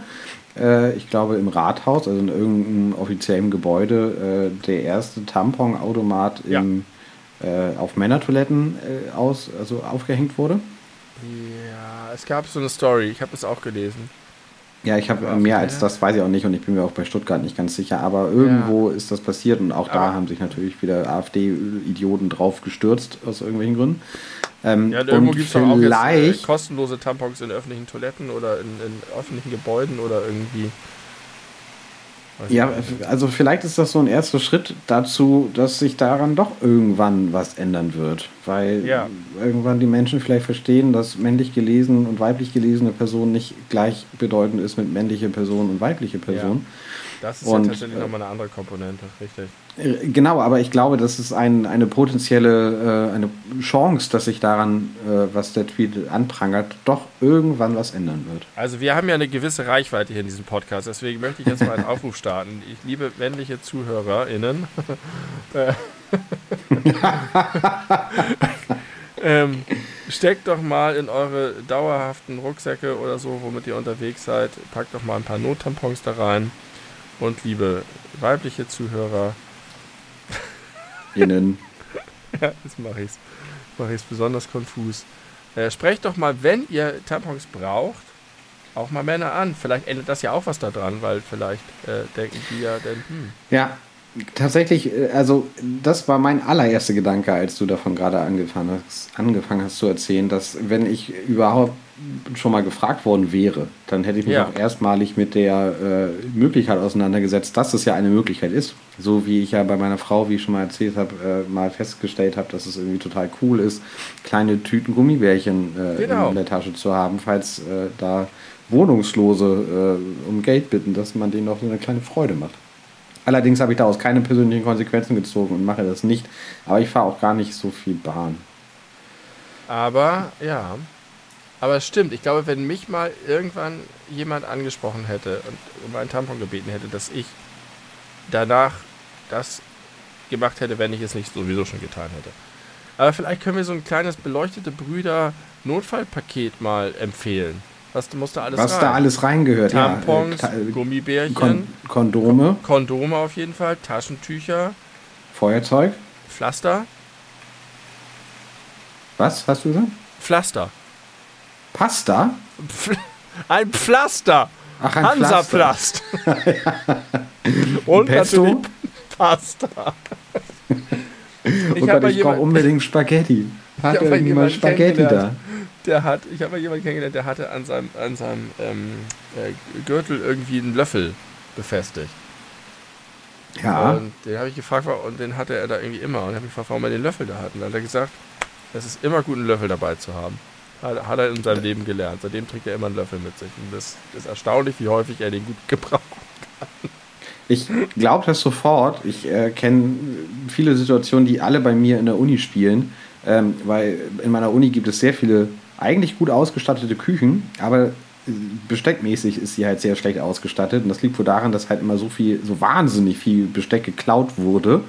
äh, ich glaube im Rathaus, also in irgendeinem offiziellen Gebäude, äh, der erste Tamponautomat ja. äh, auf Männertoiletten äh, aus, also aufgehängt wurde. Ja, es gab so eine Story, ich habe das auch gelesen. Ja, ich habe mehr als das, weiß ich auch nicht und ich bin mir auch bei Stuttgart nicht ganz sicher, aber irgendwo ja. ist das passiert und auch aber da haben sich natürlich wieder AfD-Idioten drauf gestürzt aus irgendwelchen Gründen. Ähm, ja, irgendwo gibt es auch jetzt, äh, kostenlose Tampons in öffentlichen Toiletten oder in, in öffentlichen Gebäuden oder irgendwie. Ja, also vielleicht ist das so ein erster Schritt dazu, dass sich daran doch irgendwann was ändern wird. Weil ja. irgendwann die Menschen vielleicht verstehen, dass männlich gelesen und weiblich gelesene Person nicht gleichbedeutend ist mit männliche Person und weibliche Person. Ja. Das ist und, ja tatsächlich äh, nochmal eine andere Komponente, richtig. Äh, genau, aber ich glaube, das ist ein, eine potenzielle äh, eine Chance, dass sich daran, äh, was der Tweet anprangert, doch irgendwann was ändern wird. Also wir haben ja eine gewisse Reichweite hier in diesem Podcast, deswegen möchte ich jetzt mal einen Aufruf starten. Ich liebe männliche ZuhörerInnen. Äh, ähm, steckt doch mal in eure dauerhaften Rucksäcke oder so, womit ihr unterwegs seid, packt doch mal ein paar Nottampons da rein und liebe weibliche Zuhörer. Innen. ja, jetzt mache ich es. Mache ich es besonders konfus. Äh, sprecht doch mal, wenn ihr Tampons braucht, auch mal Männer an. Vielleicht ändert das ja auch was daran, weil vielleicht äh, denken die ja dann, hm. Ja, tatsächlich, äh, also das war mein allererster Gedanke, als du davon gerade angefangen hast, angefangen hast zu erzählen, dass wenn ich überhaupt schon mal gefragt worden wäre, dann hätte ich mich ja. auch erstmalig mit der äh, Möglichkeit auseinandergesetzt, dass es ja eine Möglichkeit ist. So wie ich ja bei meiner Frau, wie ich schon mal erzählt habe, äh, mal festgestellt habe, dass es irgendwie total cool ist, kleine Tüten Gummibärchen äh, genau. in der Tasche zu haben, falls äh, da Wohnungslose äh, um Geld bitten, dass man denen auch so eine kleine Freude macht. Allerdings habe ich daraus keine persönlichen Konsequenzen gezogen und mache das nicht. Aber ich fahre auch gar nicht so viel Bahn. Aber ja, aber es stimmt, ich glaube, wenn mich mal irgendwann jemand angesprochen hätte und um einen Tampon gebeten hätte, dass ich danach das gemacht hätte, wenn ich es nicht sowieso schon getan hätte. Aber vielleicht können wir so ein kleines beleuchtete Brüder Notfallpaket mal empfehlen. Was muss da alles Was rein? da alles reingehört, Tampons, ja. Äh, Gummibärchen, Kon Kondome. Kondome auf jeden Fall, Taschentücher. Feuerzeug. Pflaster. Was hast du gesagt? Pflaster. Pasta? ein Pflaster. Ach, ein Hansaplast. Und Pesto? natürlich Pasta. ich oh Gott, ich brauche unbedingt Spaghetti. Hat irgendwie mal Spaghetti da? Der hat, ich habe mal jemanden kennengelernt, der hatte an seinem, an seinem ähm, äh, Gürtel irgendwie einen Löffel befestigt. Ja. Und den habe ich gefragt, und den hatte er da irgendwie immer. Und ich habe gefragt, warum er den Löffel da hat. Und dann hat er gesagt, es ist immer gut, einen Löffel dabei zu haben. Hat, hat, er in seinem Leben gelernt. Seitdem trägt er immer einen Löffel mit sich. Und das ist erstaunlich, wie häufig er den gut gebrauchen kann. Ich glaube das sofort. Ich äh, kenne viele Situationen, die alle bei mir in der Uni spielen. Ähm, weil in meiner Uni gibt es sehr viele eigentlich gut ausgestattete Küchen, aber besteckmäßig ist sie halt sehr schlecht ausgestattet. Und das liegt wohl daran, dass halt immer so viel, so wahnsinnig viel Besteck geklaut wurde,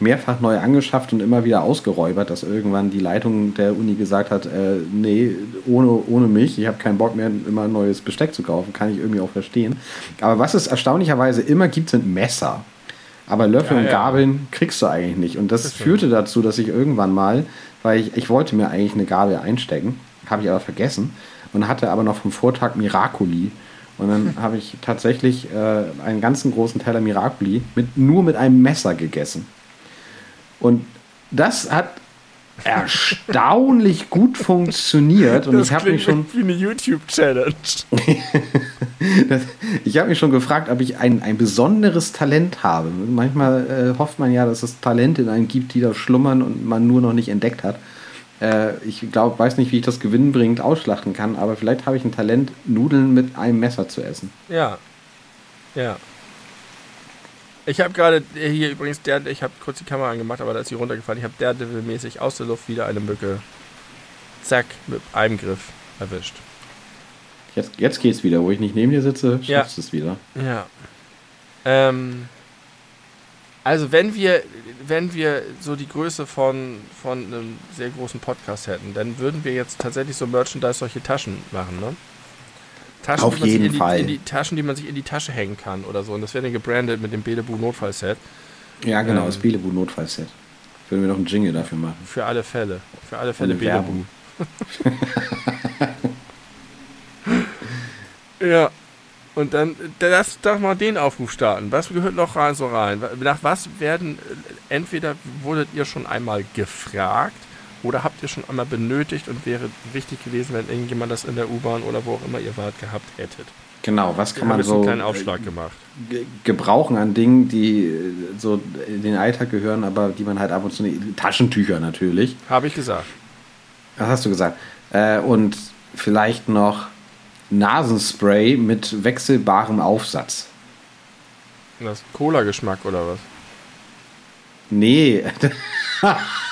mehrfach neu angeschafft und immer wieder ausgeräubert, dass irgendwann die Leitung der Uni gesagt hat, äh, nee, ohne, ohne mich, ich habe keinen Bock mehr, immer neues Besteck zu kaufen, kann ich irgendwie auch verstehen. Aber was es erstaunlicherweise immer gibt, sind Messer. Aber Löffel ja, und Gabeln kriegst du eigentlich nicht. Und das, das führte dazu, dass ich irgendwann mal, weil ich, ich wollte mir eigentlich eine Gabel einstecken, habe ich aber vergessen und hatte aber noch vom Vortag Miracoli. Und dann habe ich tatsächlich äh, einen ganzen großen Teller Miracoli mit, nur mit einem Messer gegessen. Und das hat erstaunlich gut funktioniert. Und das ich habe mich schon. Wie eine YouTube-Challenge. ich habe mich schon gefragt, ob ich ein, ein besonderes Talent habe. Manchmal äh, hofft man ja, dass es Talente in einem gibt, die da schlummern und man nur noch nicht entdeckt hat. Äh, ich glaube, weiß nicht, wie ich das gewinnbringend ausschlachten kann, aber vielleicht habe ich ein Talent, Nudeln mit einem Messer zu essen. Ja. Ja. Ich habe gerade hier übrigens, der, ich habe kurz die Kamera angemacht, aber da ist sie runtergefallen. Ich habe Daredevil-mäßig aus der Luft wieder eine Mücke, zack, mit einem Griff erwischt. Jetzt, jetzt geht's wieder, wo ich nicht neben dir sitze, schaffst Ja. du es wieder. Ja. Ähm, also wenn wir, wenn wir so die Größe von, von einem sehr großen Podcast hätten, dann würden wir jetzt tatsächlich so Merchandise solche Taschen machen, ne? Taschen, Auf die man sich jeden in die, Fall. Die Taschen, die man sich in die Tasche hängen kann oder so. Und das wäre dann gebrandet mit dem Belebu Notfallset. Ja, genau, Ähm. das Belebu Notfallset. Würden wir noch einen Jingle dafür machen. Für alle Fälle. Für alle Fälle eine Belebu. Ja. Und dann, lass doch mal den Aufruf starten. Was gehört noch rein so rein? Nach was werden, entweder wurdet ihr schon einmal gefragt oder habt ihr schon einmal benötigt und wäre wichtig gewesen, wenn irgendjemand das in der U-Bahn oder wo auch immer ihr wart gehabt hättet. Genau, was kann man so einen kleinen Aufschlag gemacht. ge- gebrauchen an Dingen, die äh, so in den Alltag gehören, aber die man halt ab und zu nicht. Taschentücher natürlich. Habe ich gesagt. Was hast du gesagt? Äh, und vielleicht noch Nasenspray mit wechselbarem Aufsatz. Das Cola-Geschmack oder was? Nee.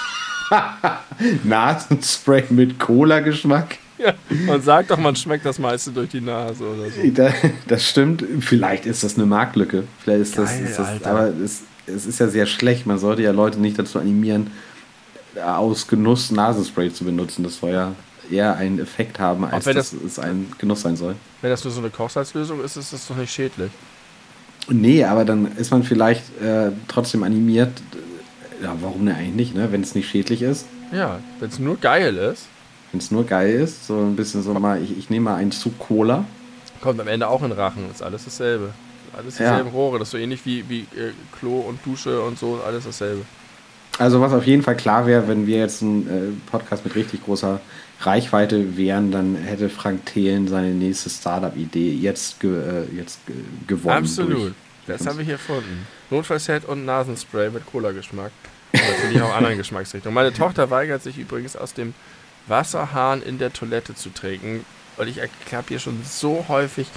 Nasenspray mit Cola-Geschmack. Ja. Man sagt doch, man schmeckt das meiste durch die Nase oder so. Da- Das stimmt. Vielleicht ist das eine Marktlücke. Vielleicht ist das, Geil, ist das aber es, es ist ja sehr schlecht. Man sollte ja Leute nicht dazu animieren, aus Genuss Nasenspray zu benutzen. Das soll ja eher einen Effekt haben, als dass das- es ein Genuss sein soll. Wenn das nur so eine Kochsalzlösung ist, ist das doch nicht schädlich. Nee, aber dann ist man vielleicht äh, trotzdem animiert. Ja, warum denn eigentlich nicht, ne? wenn es nicht schädlich ist? Ja, wenn es nur geil ist, Wenn es nur geil ist, so ein bisschen so mal, ich, ich nehme mal einen Zug Cola. kommt am Ende auch in Rachen. Ist alles dasselbe. Alles Ja. dieselben Rohre. Das ist so ähnlich wie, wie äh, Klo und Dusche und so. Alles dasselbe. Also was auf jeden Fall klar wäre, wenn wir jetzt ein äh, Podcast mit richtig großer Reichweite wären, dann hätte Frank Thelen seine nächste Startup-Idee jetzt, ge, äh, jetzt ge gewonnen. Absolut. Das haben wir hier erfunden. Notfallset und Nasenspray mit Cola-Geschmack. Natürlich auch anderen Geschmacksrichtungen. Meine Tochter weigert sich übrigens aus dem Wasserhahn in der Toilette zu trinken. Und ich habe hier schon so häufig,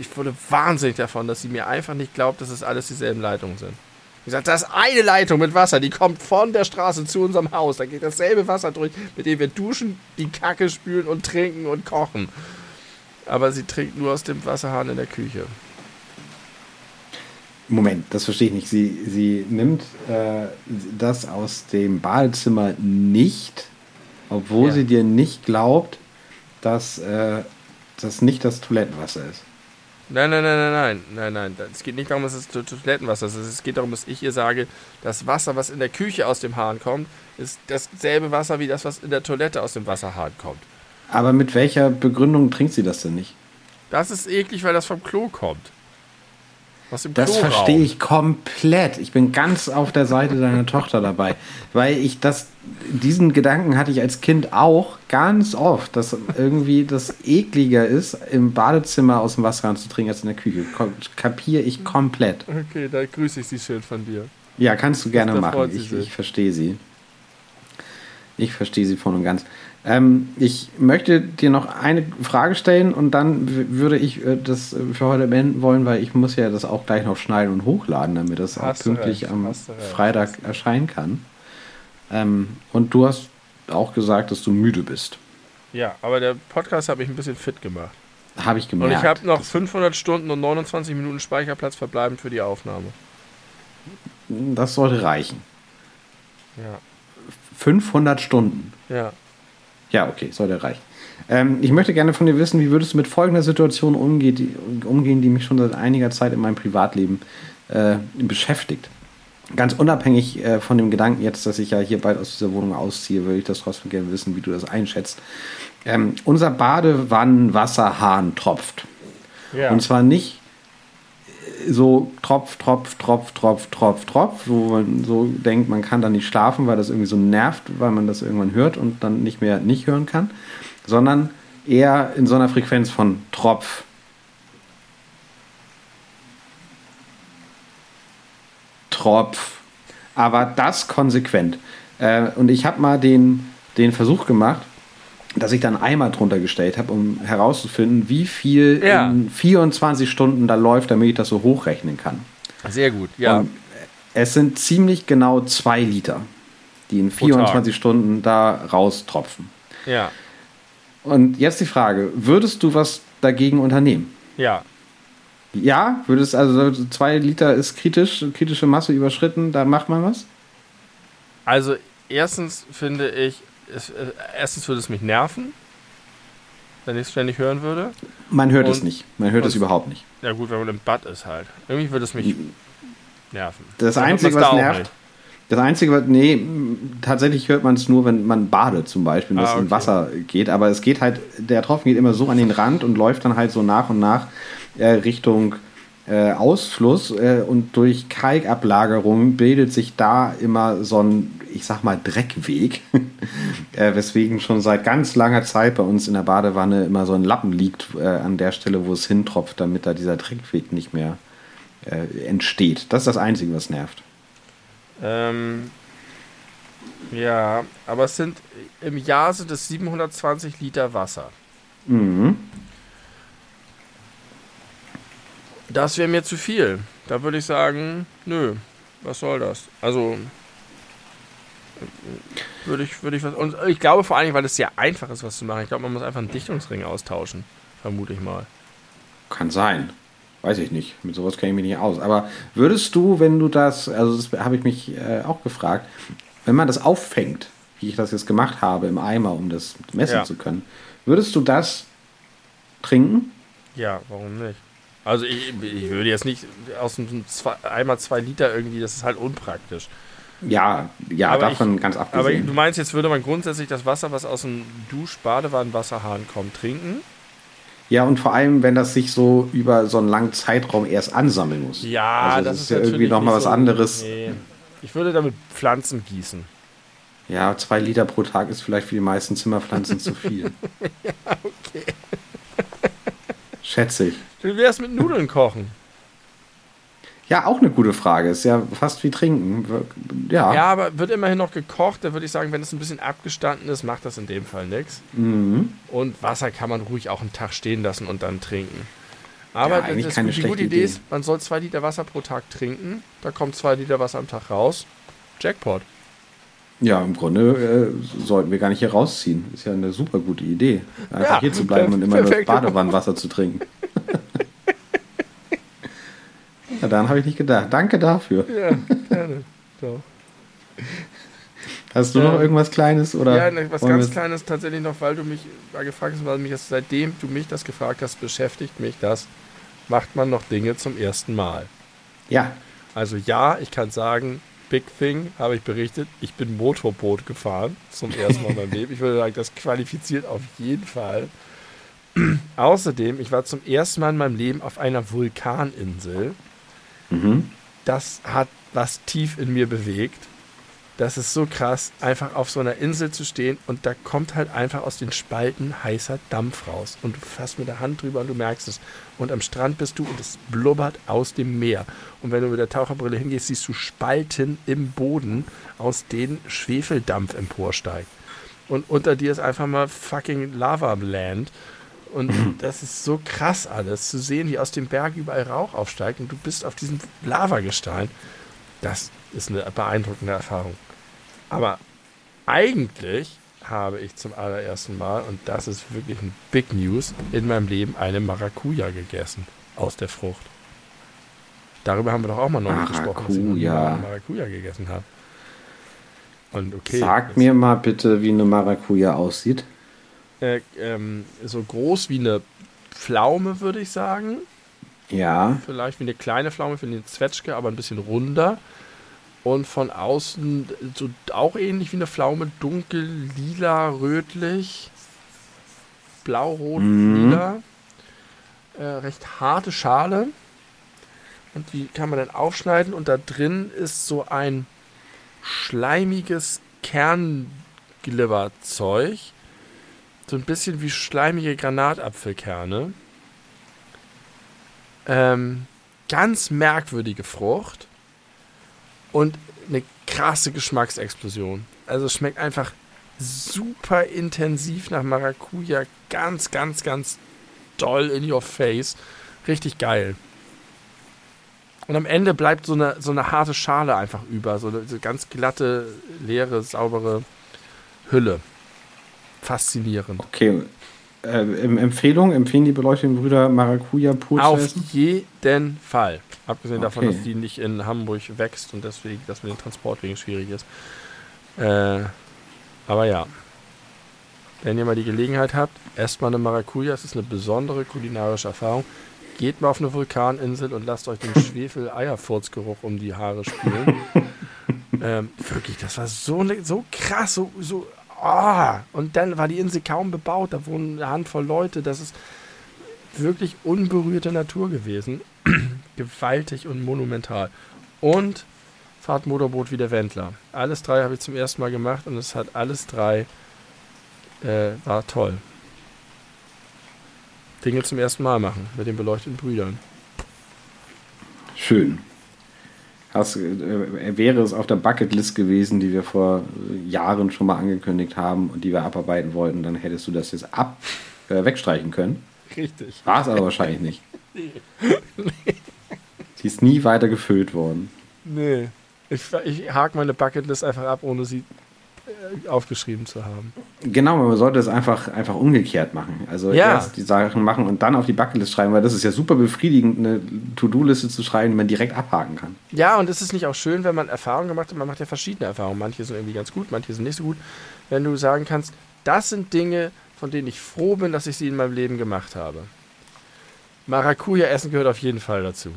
ich wurde wahnsinnig davon, dass sie mir einfach nicht glaubt, dass es alles dieselben Leitungen sind. Ich gesagt, das ist eine Leitung mit Wasser, die kommt von der Straße zu unserem Haus. Da geht dasselbe Wasser durch, mit dem wir duschen, die Kacke spülen und trinken und kochen. Aber sie trinkt nur aus dem Wasserhahn in der Küche. Moment, das verstehe ich nicht. Sie, sie nimmt äh, das aus dem Badezimmer nicht, obwohl Ja. sie dir nicht glaubt, dass äh, das nicht das Toilettenwasser ist. Nein, nein, nein, nein, nein, nein, nein. Es geht nicht darum, dass es to- Toilettenwasser ist. Es geht darum, dass ich ihr sage, das Wasser, was in der Küche aus dem Hahn kommt, ist dasselbe Wasser wie das, was in der Toilette aus dem Wasserhahn kommt. Aber mit welcher Begründung trinkt sie das denn nicht? Das ist eklig, weil das vom Klo kommt. Aus dem Das Kloraum. verstehe ich komplett. Ich bin ganz auf der Seite deiner Tochter dabei. Weil ich das, diesen Gedanken hatte ich als Kind auch ganz oft, dass irgendwie das ekliger ist, im Badezimmer aus dem Wasserhahn zu trinken als in der Küche. Kapiere ich komplett. Okay, da grüße ich sie schön von dir. Ja, kannst du gerne machen. Ich, ich verstehe sie. Ich verstehe sie voll und ganz. Ähm, ich möchte dir noch eine Frage stellen und dann würde ich äh, das äh, für heute beenden wollen, weil ich muss ja das auch gleich noch schneiden und hochladen, damit das auch Hast du pünktlich recht, am du recht. Freitag erscheinen kann. Ähm, und du hast auch gesagt, dass du müde bist. Ja, aber der Podcast hat mich ein bisschen fit gemacht. Habe ich Und gemerkt. ich habe noch 500 Stunden und 29 Minuten Speicherplatz verbleibend für die Aufnahme. das sollte reichen. Ja, 500 Stunden. ja. Ja, okay, sollte reichen. Ähm, ich möchte gerne von dir wissen, wie würdest du mit folgender Situation umgehen, die, umgehen, die mich schon seit einiger Zeit in meinem Privatleben äh, beschäftigt. Ganz unabhängig äh, von dem Gedanken jetzt, dass ich ja hier bald aus dieser Wohnung ausziehe, würde ich das trotzdem gerne wissen, wie du das einschätzt. Ähm, unser Badewannenwasserhahn tropft. ja. Und zwar nicht so Tropf, Tropf, Tropf, Tropf, Tropf, Tropf, wo man so denkt, man kann da nicht schlafen, weil das irgendwie so nervt, weil man das irgendwann hört und dann nicht mehr nicht hören kann, sondern eher in so einer Frequenz von Tropf. Tropf. Aber das konsequent. Äh, und ich habe mal den, den Versuch gemacht, dass ich dann einen Eimer drunter gestellt habe, um herauszufinden, wie viel Ja. in 24 Stunden da läuft, damit ich das so hochrechnen kann. Sehr gut, ja. Und es sind ziemlich genau zwei Liter, die in Pro 24 Stunden da raustropfen. ja, Und jetzt die Frage, würdest du was dagegen unternehmen? ja. Ja, würdest also zwei Liter ist kritisch, kritische Masse überschritten, da macht man was? Also, erstens finde ich, es, äh, erstens würde es mich nerven, wenn ich es ständig hören würde. Man hört es Und- nicht. Man hört es überhaupt nicht. Ja, gut, wenn man im Bad ist halt. Irgendwie würde es mich nerven. Das Dann Einzige, was da nervt, nicht. das Einzige, was, nee, tatsächlich hört man es nur, wenn man badet zum Beispiel, das Ah, in okay. Wasser geht, aber es geht halt, der Tropfen geht immer so an den Rand und läuft dann halt so nach und nach äh, Richtung äh, Ausfluss äh, und durch Kalkablagerung bildet sich da immer so ein, ich sag mal, Dreckweg, äh, weswegen schon seit ganz langer Zeit bei uns in der Badewanne immer so ein Lappen liegt äh, an der Stelle, wo es hintropft, damit da dieser Dreckweg nicht mehr äh, entsteht. Das ist das Einzige, was nervt. Ähm, ja, aber es sind im Jahr sind es 720 Liter Wasser. Mhm. Das wäre mir zu viel. Da würde ich sagen, nö, was soll das? Also würde ich, würde ich was. Und ich glaube vor allen Dingen, weil es sehr einfach ist, was zu machen. Ich glaube, man muss einfach einen Dichtungsring austauschen. Vermute ich mal. Kann sein. Weiß ich nicht. Mit sowas kenne ich mich nicht aus. Aber würdest du, wenn du das, also das habe ich mich äh, auch gefragt, wenn man das auffängt, wie ich das jetzt gemacht habe im Eimer, um das messen Ja. zu können, würdest du das trinken? Ja, warum nicht? Also ich, ich würde jetzt nicht aus einem zwei, einmal zwei Liter irgendwie, das ist halt unpraktisch. Ja, ja, Aber davon ich- ganz Aber abgesehen. du meinst, jetzt würde man grundsätzlich das Wasser, was aus dem Dusch-Badewannenwasserhahn kommt, trinken? ja, und vor allem, wenn das sich so über so einen langen Zeitraum erst ansammeln muss. Ja, also das, das ist ja irgendwie nochmal was so- anderes. Nee. Ich würde damit Pflanzen gießen. Ja, zwei Liter pro Tag ist vielleicht für die meisten Zimmerpflanzen zu viel. okay. Schätze ich. Wie wär's mit Nudeln kochen? Ja, auch eine gute Frage. Ist ja fast wie trinken. Ja. Ja, aber wird immerhin noch gekocht. Da würde ich sagen, wenn es ein bisschen abgestanden ist, macht das in dem Fall nichts. Mhm. Und Wasser kann man ruhig auch einen Tag stehen lassen und dann trinken. Aber Ja, eigentlich das, keine die gute Idee ist, man soll zwei Liter Wasser pro Tag trinken. Da kommt zwei Liter Wasser am Tag raus. Jackpot. Ja, im Grunde äh, sollten wir gar nicht hier rausziehen. Ist ja eine super gute Idee. Einfach Ja, hier zu bleiben und immer nur perfekt. Badewannenwasser zu trinken. ja, daran habe ich nicht gedacht. Danke dafür. Ja, gerne. So. Hast du Ja. noch irgendwas Kleines? Oder Ja, ne, was ganz Kleines tatsächlich noch, weil du mich gefragt hast, weil mich das, seitdem du mich das gefragt hast, beschäftigt mich das. Macht man noch Dinge zum ersten Mal? Ja, Also ja, ich kann sagen, Big Thing habe ich berichtet, ich bin Motorboot gefahren zum ersten Mal in meinem Leben. Ich würde sagen, das qualifiziert auf jeden Fall. Außerdem, ich war zum ersten Mal in meinem Leben auf einer Vulkaninsel. Mhm. Das hat was tief in mir bewegt. Das ist so krass, einfach auf so einer Insel zu stehen und da kommt halt einfach aus den Spalten heißer Dampf raus. Und du fasst mit der Hand drüber und du merkst es. Und am Strand bist du und es blubbert aus dem Meer. Und wenn du mit der Taucherbrille hingehst, siehst du Spalten im Boden, aus denen Schwefeldampf emporsteigt. Und unter dir ist einfach mal fucking Lava-Land. Und das ist so krass alles, zu sehen, wie aus dem Berg überall Rauch aufsteigt und du bist auf diesem Lavagestein. Das ist eine beeindruckende Erfahrung. Aber eigentlich habe ich zum allerersten Mal, und das ist wirklich ein Big News, in meinem Leben eine Maracuja gegessen. Aus der Frucht. Darüber haben wir doch auch mal noch nicht gesprochen, dass ich Maracuja. mal eine Maracuja gegessen habe. Und okay. Sag mir mal bitte, wie eine Maracuja aussieht. Äh, ähm, so groß wie eine Pflaume, würde ich sagen. Ja, Vielleicht wie eine kleine Pflaume, wie eine Zwetschge, aber ein bisschen runder. Und von außen so auch ähnlich wie eine Pflaume, dunkel, lila, rötlich, blau, rot, Mhm. lila. Äh, recht harte Schale. Und die kann man dann aufschneiden und da drin ist so ein schleimiges Kernglibberzeug. So ein bisschen wie schleimige Granatapfelkerne. Ähm, ganz merkwürdige Frucht. Und eine krasse Geschmacksexplosion. Also es schmeckt einfach super intensiv nach Maracuja. Ganz, ganz, ganz doll in your face. Richtig geil. Und am Ende bleibt so eine, so eine harte Schale einfach über. So eine, so ganz glatte, leere, saubere Hülle. Faszinierend. Okay. Äh, Empfehlung, empfehlen die beleuchteten Brüder Maracuja pur Auf jeden Fall. Abgesehen okay. davon, dass die nicht in Hamburg wächst und deswegen, dass mit den Transportwegen schwierig ist. Äh, aber ja. Wenn ihr mal die Gelegenheit habt, esst mal eine Maracuja. Es ist eine besondere kulinarische Erfahrung. Geht mal auf eine Vulkaninsel und lasst euch den Schwefel-Eierfurzgeruch um die Haare spielen. ähm, wirklich, das war so, ne, so krass, so, so oh. Und dann war die Insel kaum bebaut, da wohnen eine Handvoll Leute. Das ist wirklich unberührte Natur gewesen. Gewaltig und monumental. Und Fahrtmotorboot wie der Wendler. Alles drei habe ich zum ersten Mal gemacht und es hat alles drei äh, war toll. Dinge zum ersten Mal machen mit den beleuchteten Brüdern. Schön. Hast, äh, wäre es auf der Bucketlist gewesen, die wir vor Jahren schon mal angekündigt haben und die wir abarbeiten wollten, dann hättest du das jetzt ab äh, wegstreichen können. Richtig. War es aber wahrscheinlich nicht. nee. Die ist nie weiter gefüllt worden. Nee. Ich, ich hake meine Bucketlist einfach ab, ohne sie äh, aufgeschrieben zu haben. Genau, man sollte es einfach, einfach umgekehrt machen. Also ja. erst die Sachen machen und dann auf die Bucketlist schreiben, weil das ist ja super befriedigend, eine To-Do-Liste zu schreiben, die man direkt abhaken kann. Ja, und es ist nicht auch schön, wenn man Erfahrungen gemacht hat. Man macht ja verschiedene Erfahrungen. Manche sind irgendwie ganz gut, manche sind nicht so gut. Wenn du sagen kannst, das sind Dinge, von denen ich froh bin, dass ich sie in meinem Leben gemacht habe. Maracuja essen gehört auf jeden Fall dazu.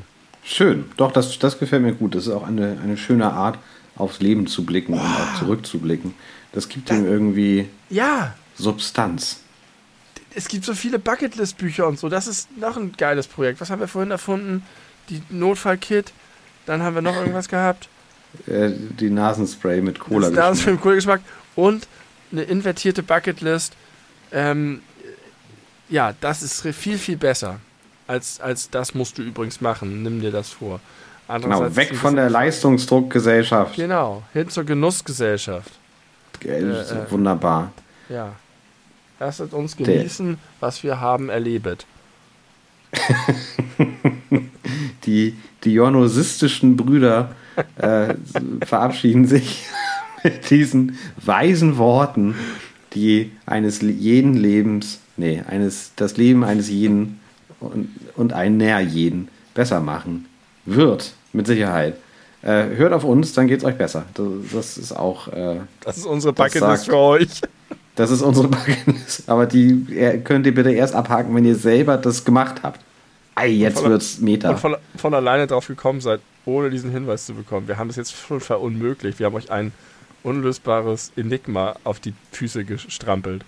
Schön, doch, das, das gefällt mir gut. Das ist auch eine, eine schöne Art, aufs Leben zu blicken oh. und auch zurückzublicken. Das gibt ihm irgendwie ja. Substanz. Es gibt so viele Bucketlist-Bücher und so. Das ist noch ein geiles Projekt. Was haben wir vorhin erfunden? Die Notfallkit. Dann haben wir noch irgendwas gehabt. Äh, die Nasenspray mit Cola. Das Nasenspray mit Cola-Geschmack. Und eine invertierte Bucketlist. Ähm, ja, das ist viel, viel besser. Als, als das musst du übrigens machen. Nimm dir das vor. Genau, weg von der Leistungsdruckgesellschaft. Genau, hin zur Genussgesellschaft. Äh, äh, wunderbar. Ja. Lasst uns genießen, der. was wir haben erlebt. die dionysistischen Brüder äh, verabschieden sich mit diesen weisen Worten, die eines jeden Lebens, nee, eines, das Leben eines jeden und, und ein näher jeden besser machen wird mit Sicherheit. Äh, hört auf uns, dann geht es euch besser. Das, das ist auch. Äh, das ist unsere Bucketlist für euch. Das ist unsere Bucketlist. Aber die könnt ihr bitte erst abhaken, wenn ihr selber das gemacht habt. Ei, jetzt von, wird's Meta. Und von, von alleine drauf gekommen seid, ohne diesen Hinweis zu bekommen. Wir haben es jetzt schon verunmöglicht. Wir haben euch ein unlösbares Enigma auf die Füße gestrampelt.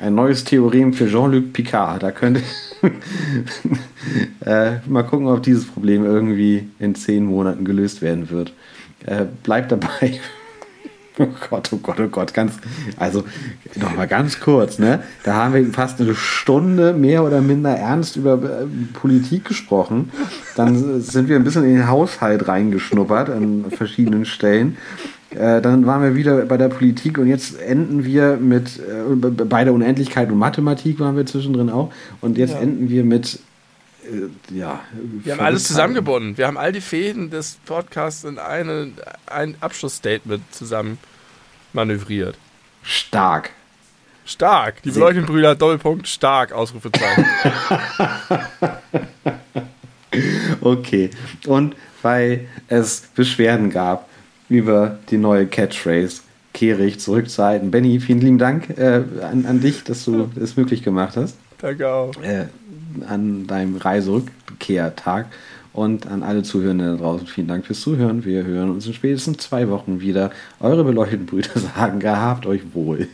Ein neues Theorem für Jean-Luc Picard. Da könnte äh, mal gucken, ob dieses Problem irgendwie in zehn Monaten gelöst werden wird. Äh, bleibt dabei. oh Gott, oh Gott, oh Gott, ganz, also noch mal ganz kurz, ne? Da haben wir fast eine Stunde mehr oder minder ernst über äh, Politik gesprochen. Dann sind wir ein bisschen in den Haushalt reingeschnuppert an verschiedenen Stellen. Äh, dann waren wir wieder bei der Politik und jetzt enden wir mit, äh, bei der Unendlichkeit und Mathematik waren wir zwischendrin auch. Und jetzt ja. enden wir mit, äh, ja. Wir haben alles zusammengebunden. Wir haben all die Fäden des Podcasts in eine, ein Abschlussstatement zusammen manövriert. Stark. Stark. Die beleuchteten Brüder, Doppelpunkt, stark, Ausrufezeichen. okay. Und weil es Beschwerden gab, über die neue Catchphrase kehrig zurückzuhalten. Benny, vielen lieben Dank äh, an, an, dich, dass du es das möglich gemacht hast. Danke auch. Äh, an deinem Reiserückkehrtag und an alle Zuhörenden da draußen vielen Dank fürs Zuhören. Wir hören uns in spätestens zwei Wochen wieder. Eure beleuchteten Brüder sagen, gehabt euch wohl.